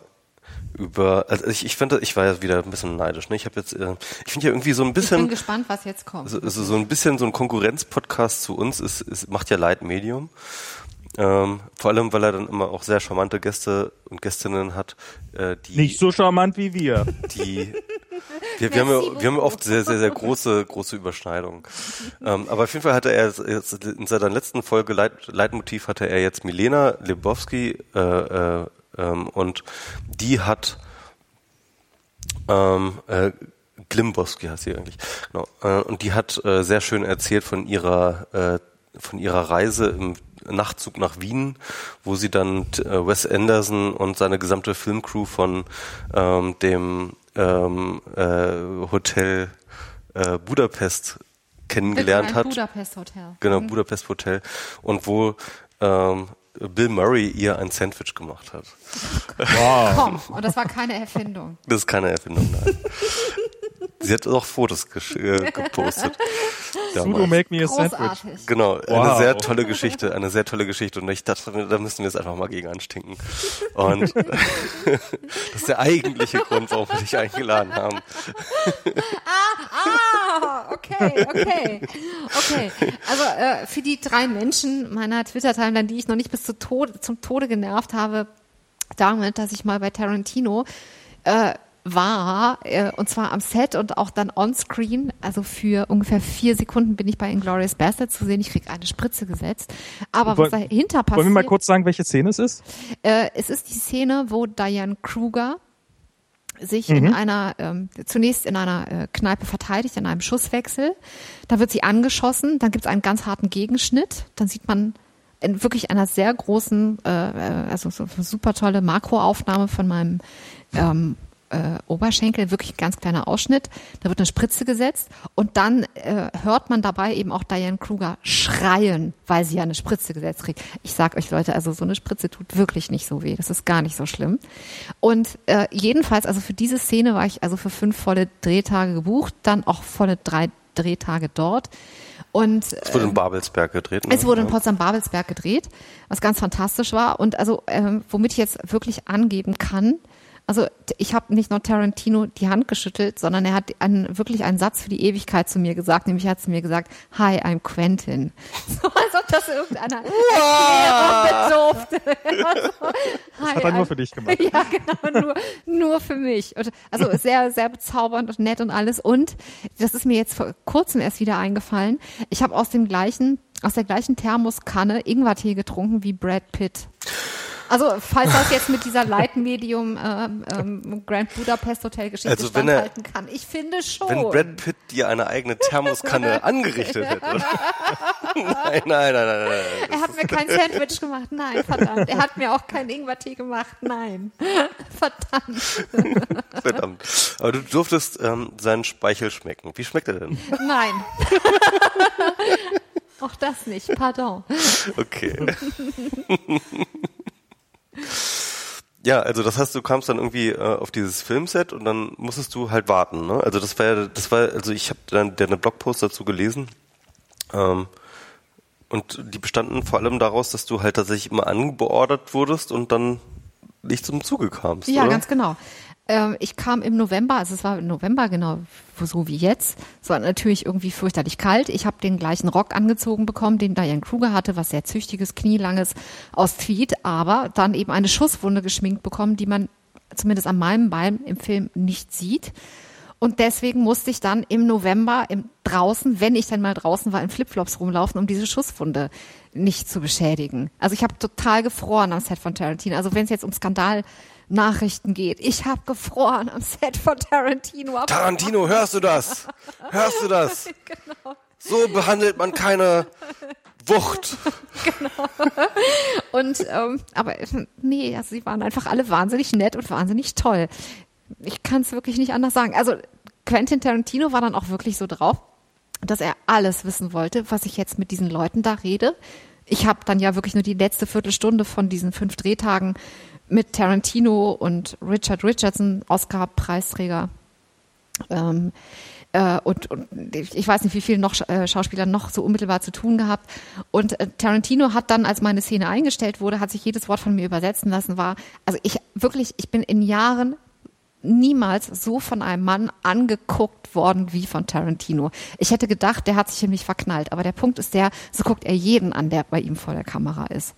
über, also ich, ich finde, ich war ja wieder ein bisschen neidisch, ne? Ich habe jetzt, äh, ich finde ja irgendwie so ein ich bin bisschen, gespannt, was jetzt kommt. so, so, so ein bisschen so ein Konkurrenzpodcast zu uns ist, ist macht ja Light Medium. Ähm, vor allem, weil er dann immer auch sehr charmante Gäste und Gästinnen hat, äh, die nicht so charmant wie wir. die wir, wir, haben ja, wir haben ja oft sehr, sehr, sehr große, große Überschneidungen. Ähm, aber auf jeden Fall hatte er jetzt in seiner letzten Folge Leit, Leitmotiv hatte er jetzt Milena Lebowski äh, äh, ähm, und die hat ähm, äh, Glimbowski heißt sie eigentlich. Genau. Äh, und die hat äh, sehr schön erzählt von ihrer äh, von ihrer Reise im Nachtzug nach Wien, wo sie dann äh, Wes Anderson und seine gesamte Filmcrew von ähm, dem ähm, äh, Hotel äh, Budapest kennengelernt Ein hat. Budapest Hotel. Genau, Budapest Hotel. Und wo ähm, Bill Murray ihr ein Sandwich gemacht hat. Wow. Komm, und das war keine Erfindung. Das ist keine Erfindung, nein. Sie hat auch Fotos äh, gepostet. Sudo make me a sandwich. Großartig. Genau, eine Wow. sehr tolle Geschichte, eine sehr tolle Geschichte. Und ich dachte, da müssen wir jetzt einfach mal gegen anstinken. Und das ist der eigentliche Grund, warum wir dich eingeladen haben. Ah, okay, okay. Okay. Also äh, für die drei Menschen meiner Twitter-Timeline, die ich noch nicht bis zu Tode, zum Tode genervt habe, damit, dass ich mal bei Tarantino äh, war, äh, und zwar am Set und auch dann on-screen, also für ungefähr vier Sekunden bin ich bei Inglourious Bastard zu sehen. Ich krieg eine Spritze gesetzt. Aber was Woll- dahinter passiert... Wollen wir mal kurz sagen, welche Szene es ist? Äh, es ist die Szene, wo Diane Kruger sich in einer, ähm, zunächst in einer äh, Kneipe verteidigt, in einem Schusswechsel. Da wird sie angeschossen, dann gibt es einen ganz harten Gegenschnitt. Dann sieht man in wirklich einer sehr großen, äh, äh, also so super tolle Makroaufnahme von meinem ähm, äh, Oberschenkel, wirklich ein ganz kleiner Ausschnitt. Da wird eine Spritze gesetzt und dann äh, hört man dabei eben auch Diane Kruger schreien, weil sie ja eine Spritze gesetzt kriegt. Ich sag euch Leute, also so eine Spritze tut wirklich nicht so weh. Das ist gar nicht so schlimm. Und äh, jedenfalls, also für diese Szene war ich also für fünf volle Drehtage gebucht, dann auch volle drei Drehtage dort. Und Es wurde in Babelsberg gedreht. Ne? es wurde in. Potsdam-Babelsberg gedreht, was ganz fantastisch war. Und also, ähm, womit ich jetzt wirklich angeben kann, also ich habe nicht nur Tarantino die Hand geschüttelt, sondern er hat einen, wirklich einen Satz für die Ewigkeit zu mir gesagt. Nämlich hat zu mir gesagt, Hi, I'm Quentin. So als ob das irgendeiner Erklärung bedurfte. Also, Hi, hat er nur für dich gemacht. Ja, genau, nur, nur für mich. Und also sehr, sehr bezaubernd und nett und alles. Und das ist mir jetzt vor kurzem erst wieder eingefallen. Ich habe aus dem gleichen, aus der gleichen Thermoskanne Ingwertee getrunken wie Brad Pitt. Also falls das jetzt mit dieser Light-Medium ähm, ähm, Grand Budapest Hotel Geschichte Also wenn er- standhalten kann. Ich finde schon. Wenn Brad Pitt dir eine eigene Thermoskanne angerichtet hätte. nein, nein, nein, nein, nein. er hat mir kein Sandwich gemacht. Nein, verdammt. Er hat mir auch keinen Ingwertee gemacht. Nein. Verdammt. Verdammt. Aber du durftest ähm, seinen Speichel schmecken. Wie schmeckt er denn? Nein. auch das nicht. Pardon. Okay. Ja, also das heißt, du kamst dann irgendwie äh, auf dieses Filmset und dann musstest du halt warten, ne? Also das war ja, das war, also ich habe dann deine Blogpost dazu gelesen. Ähm, und die bestanden vor allem daraus, dass du halt tatsächlich immer angeordert wurdest und dann nicht zum Zuge kamst. Ja, oder? ganz genau. Ähm, ich kam im November, also es war im November genau so wie jetzt. Es war natürlich irgendwie fürchterlich kalt. Ich habe den gleichen Rock angezogen bekommen, den Diane Kruger hatte, was sehr züchtiges, knielanges aus Tweed, aber dann eben eine Schusswunde geschminkt bekommen, die man zumindest an meinem Bein im Film nicht sieht. Und deswegen musste ich dann im November im draußen, wenn ich dann mal draußen war, in Flipflops rumlaufen, um diese Schusswunde nicht zu beschädigen. Also ich habe total gefroren am Set von Tarantino. Also wenn es jetzt um Skandalnachrichten geht, ich habe gefroren am Set von Tarantino. Tarantino, hörst du das? Hörst du das? genau. So behandelt man keine Wucht. genau. Und ähm, aber nee, also sie waren einfach alle wahnsinnig nett und wahnsinnig toll. Ich kann es wirklich nicht anders sagen. Also Quentin Tarantino war dann auch wirklich so drauf, dass er alles wissen wollte, was ich jetzt mit diesen Leuten da rede. Ich habe dann ja wirklich nur die letzte Viertelstunde von diesen fünf Drehtagen mit Tarantino und Richard Richardson, Oscar-Preisträger. Ähm, äh, und, und ich weiß nicht, wie viele noch äh, Schauspieler noch so unmittelbar zu tun gehabt. Und äh, Tarantino hat dann, als meine Szene eingestellt wurde, hat sich jedes Wort von mir übersetzen lassen. War also ich wirklich, ich bin in Jahren niemals so von einem Mann angeguckt worden wie von Tarantino. Ich hätte gedacht, der hat sich in mich verknallt. Aber der Punkt ist der, so guckt er jeden an, der bei ihm vor der Kamera ist.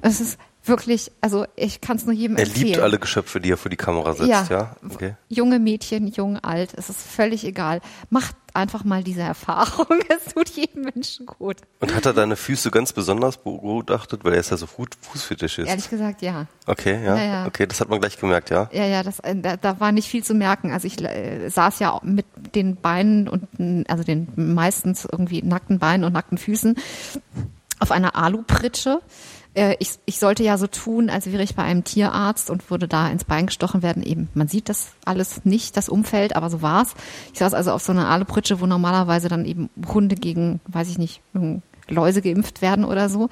Es ist wirklich, also ich kann es nur jedem er empfehlen. liebt alle Geschöpfe, die er vor die Kamera setzt, ja? Ja. Okay. Junge Mädchen, jung, alt, es ist völlig egal. Macht einfach mal diese Erfahrung. Es tut jedem Menschen gut. Und hat er deine Füße ganz besonders begutachtet, weil er ist ja so Fuß Fußfetischist? Ehrlich gesagt, ja. Okay, ja? Ja, ja. Okay, das hat man gleich gemerkt, ja? Ja, ja, das, äh, da, da war nicht viel zu merken. Also ich äh, saß ja mit den Beinen und also den meistens irgendwie nackten Beinen und nackten Füßen auf einer Alupritsche. Äh, ich, ich sollte ja so tun, als wäre ich bei einem Tierarzt und würde da ins Bein gestochen werden. Eben, man sieht das alles nicht, das Umfeld, aber so war's. Ich saß also auf so einer Alupritsche, wo normalerweise dann eben Hunde gegen, weiß ich nicht, Läuse geimpft werden oder so.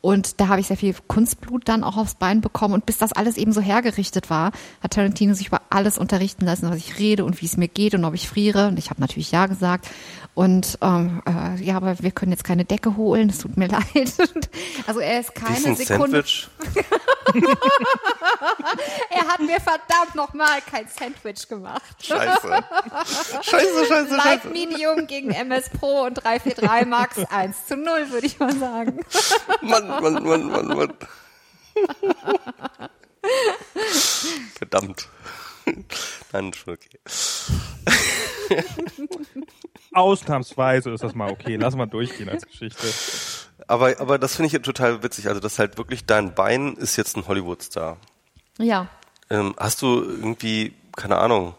Und da habe ich sehr viel Kunstblut dann auch aufs Bein bekommen. Und bis das alles eben so hergerichtet war, hat Tarantino sich über alles unterrichten lassen, was ich rede und wie es mir geht und ob ich friere. Und ich habe natürlich ja gesagt. Und ähm, äh, ja, aber wir können jetzt keine Decke holen, es tut mir leid. also er ist keine ein Sekunde. Sandwich? Er hat mir verdammt nochmal kein Sandwich gemacht. Scheiße. Scheiße, scheiße, Light scheiße. Medium gegen MS Pro und 343 Max 1 zu 0, würde ich mal sagen. Mann, Mann, Mann, Mann, Mann. Verdammt. Nein, schon okay. Ausnahmsweise ist das mal okay. Lass mal durchgehen als Geschichte. Aber, aber das finde ich total witzig. Also, das halt wirklich dein Bein ist jetzt ein Hollywood-Star. Ja. Ähm, hast du irgendwie, keine Ahnung,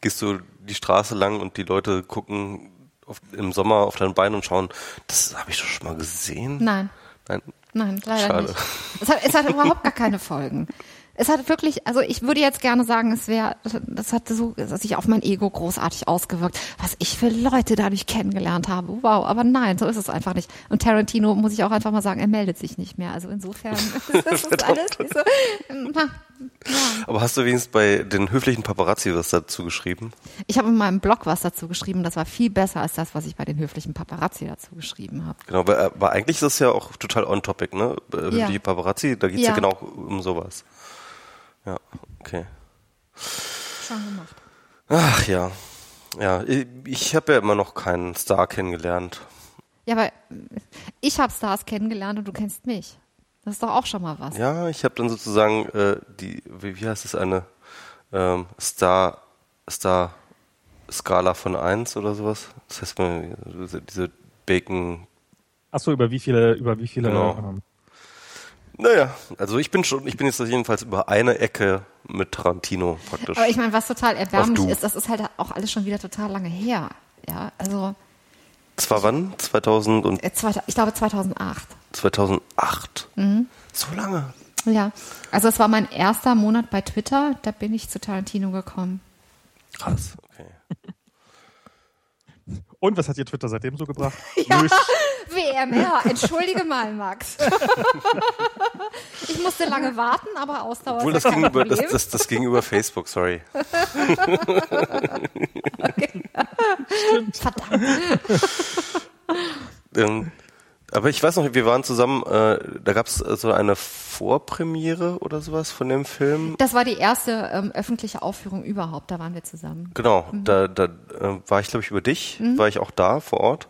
gehst du die Straße lang und die Leute gucken auf, im Sommer auf dein Bein und schauen, das habe ich doch schon mal gesehen? Nein. Nein. Nein, leider Schade. nicht. Es hat, es hat überhaupt gar keine Folgen. Es hat wirklich, also ich würde jetzt gerne sagen, es wäre, das hat so sich auf mein Ego großartig ausgewirkt, was ich für Leute dadurch kennengelernt habe. Wow, aber nein, so ist es einfach nicht. Und Tarantino muss ich auch einfach mal sagen, er meldet sich nicht mehr. Also insofern das ist alles so. Na, ja. Aber hast du wenigstens bei den höflichen Paparazzi was dazu geschrieben? Ich habe in meinem Blog was dazu geschrieben, das war viel besser als das, was ich bei den höflichen Paparazzi dazu geschrieben habe. Genau, weil, aber eigentlich ist das ja auch total on topic, ne? Äh, Höfliche Ja. Paparazzi, da geht's ja. Ja. genau um sowas. Ja, okay. Schon gemacht. Ach ja. Ja, ich, ich habe ja immer noch keinen Star kennengelernt. Ja, aber ich habe Stars kennengelernt und du kennst mich. Das ist doch auch schon mal was. Ja, ich habe dann sozusagen äh, die, wie, wie heißt es, eine ähm, Star, Star Skala von 1 oder sowas. Das heißt, man, diese- Bacon. Ach so, über wie viele, über wie viele, Genau. ähm, Naja, also ich bin schon, ich bin jetzt jedenfalls über eine Ecke mit Tarantino praktisch. Aber ich meine, was total erbärmlich ist, das ist halt auch alles schon wieder total lange her. Ja, also Das war wann? 2000 und äh, ich glaube 2008. 2008. Mhm. So lange. Ja, also es war mein erster Monat bei Twitter, da bin ich zu Tarantino gekommen. Krass. Und was hat ihr Twitter seitdem so gebracht? Ja. WMR, entschuldige mal, Max. ich musste lange warten, aber Ausdauer Obwohl, ist das ging, über, das, das, das ging über Facebook, sorry. Verdammt. Ähm, aber ich weiß noch, wir waren zusammen, äh, da gab es so eine Vorpremiere oder sowas von dem Film. Das war die erste ähm, öffentliche Aufführung überhaupt, da waren wir zusammen. Genau, Mhm. da, da äh, war ich, glaube ich, über dich, war ich auch da vor Ort.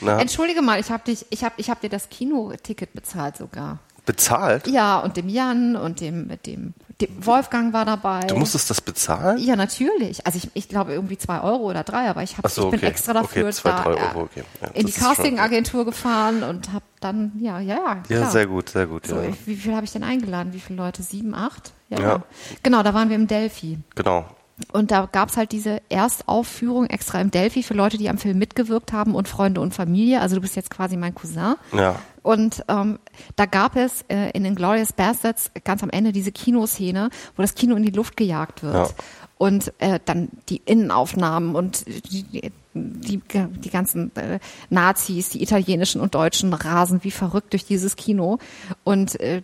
Entschuldige mal, ich habe dich, ich habe, ich habe dir das Kinoticket bezahlt sogar. Bezahlt? Ja, und dem Jan und dem, dem, dem Wolfgang war dabei. Du musstest das bezahlen? ja, natürlich. Also ich, ich glaube irgendwie zwei Euro oder drei, aber ich, hab, so, ich bin okay. extra dafür Okay, zwei, da, Euro, okay. Ja, in die Castingagentur gefahren und habe dann, ja, ja, ja. Ja, klar. sehr gut, sehr gut. So, ja. wie viel habe ich denn eingeladen? Wie viele Leute? Sieben, acht? Ja. Ja. Genau, da waren wir im Delphi. Genau. Und da gab's halt diese Erstaufführung extra im Delphi für Leute, die am Film mitgewirkt haben und Freunde und Familie. Also du bist jetzt quasi mein Cousin. Ja. Und ähm, da gab es äh, in den Glorious Bastards ganz am Ende diese Kinoszene, wo das Kino in die Luft gejagt wird. Ja. Und äh, dann die Innenaufnahmen und die, die, die, die ganzen äh, Nazis, die italienischen und deutschen, rasen wie verrückt durch dieses Kino. Und äh,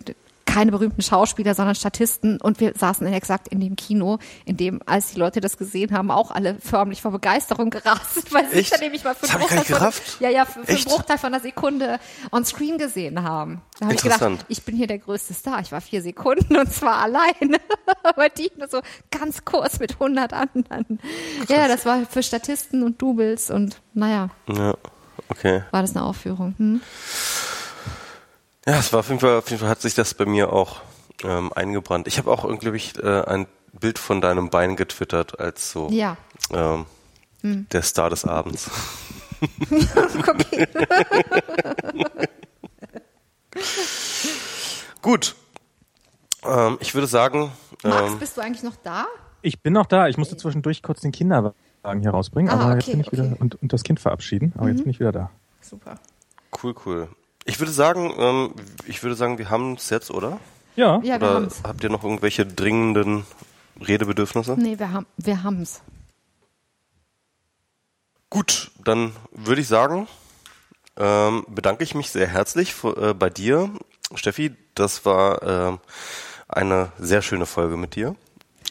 keine berühmten Schauspieler, sondern Statisten. Und wir saßen in exakt in dem Kino, in dem, als die Leute das gesehen haben, auch alle förmlich vor Begeisterung gerast, sind, weil sie sich dann nämlich mal für einen Bruchteil von, ja, ja, für, für einen? Bruchteil von einer Sekunde on screen gesehen haben. Da habe ich gedacht, ich bin hier der größte Star. Ich war vier Sekunden und zwar alleine. Aber die nur so ganz kurz mit 100 anderen. Ja, das war für Statisten und Doubles und naja, Ja. Okay. war das eine Aufführung. Hm? Ja, es war auf jeden Fall, auf jeden Fall hat sich das bei mir auch ähm, eingebrannt. Ich habe auch irgendwie ich, äh, ein Bild von deinem Bein getwittert als so Ja. ähm, der Star des Abends. Okay. Gut. Ähm, ich würde sagen, Max, ähm, bist du eigentlich noch da? Ich bin noch da. Ich musste zwischendurch kurz den Kinderwagen hier rausbringen, Ah, aber jetzt okay, bin ich wieder okay. und, und das Kind verabschieden. Aber jetzt bin ich wieder da. Super. cool, cool. Ich würde sagen, ähm, ich würde sagen, wir haben es jetzt, oder? Ja. Ja, wir Oder haben's. habt ihr noch irgendwelche dringenden Redebedürfnisse? Nee, wir haben wir haben's. Gut, dann würde ich sagen, ähm, bedanke ich mich sehr herzlich für, äh, bei dir, Steffi. Das war ähm, eine sehr schöne Folge mit dir.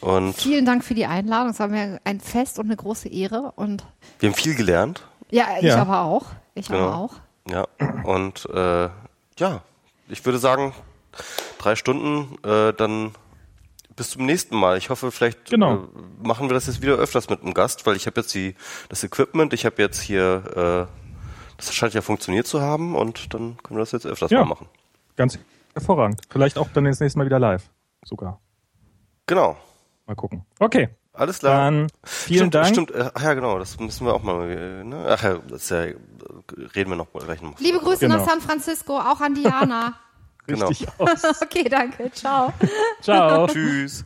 Und Vielen Dank für die Einladung. Es war mir ein Fest und eine große Ehre. Und wir haben viel gelernt. ja, ich Ja. aber auch. Ich Genau. aber auch. Ja. Und äh, ja, ich würde sagen, drei Stunden, äh, dann bis zum nächsten Mal. Ich hoffe, vielleicht Genau. äh, machen wir das jetzt wieder öfters mit einem Gast, weil ich habe jetzt die, das Equipment, ich habe jetzt hier, äh, das scheint ja funktioniert zu haben und dann können wir das jetzt öfters Ja. mal machen. Ganz hervorragend. Vielleicht auch dann das nächste Mal wieder live. Sogar. Genau. Mal gucken. Okay. Alles klar. Dann vielen stimmt, Dank. Stimmt, äh, ach ja, genau, das müssen wir auch mal, äh, ne? Ach ja, das ist ja, reden wir noch gleich noch. Liebe Grüße Genau. nach San Francisco, auch an Diana. Genau. Richtig aus. okay, danke. Ciao. Ciao. Tschüss.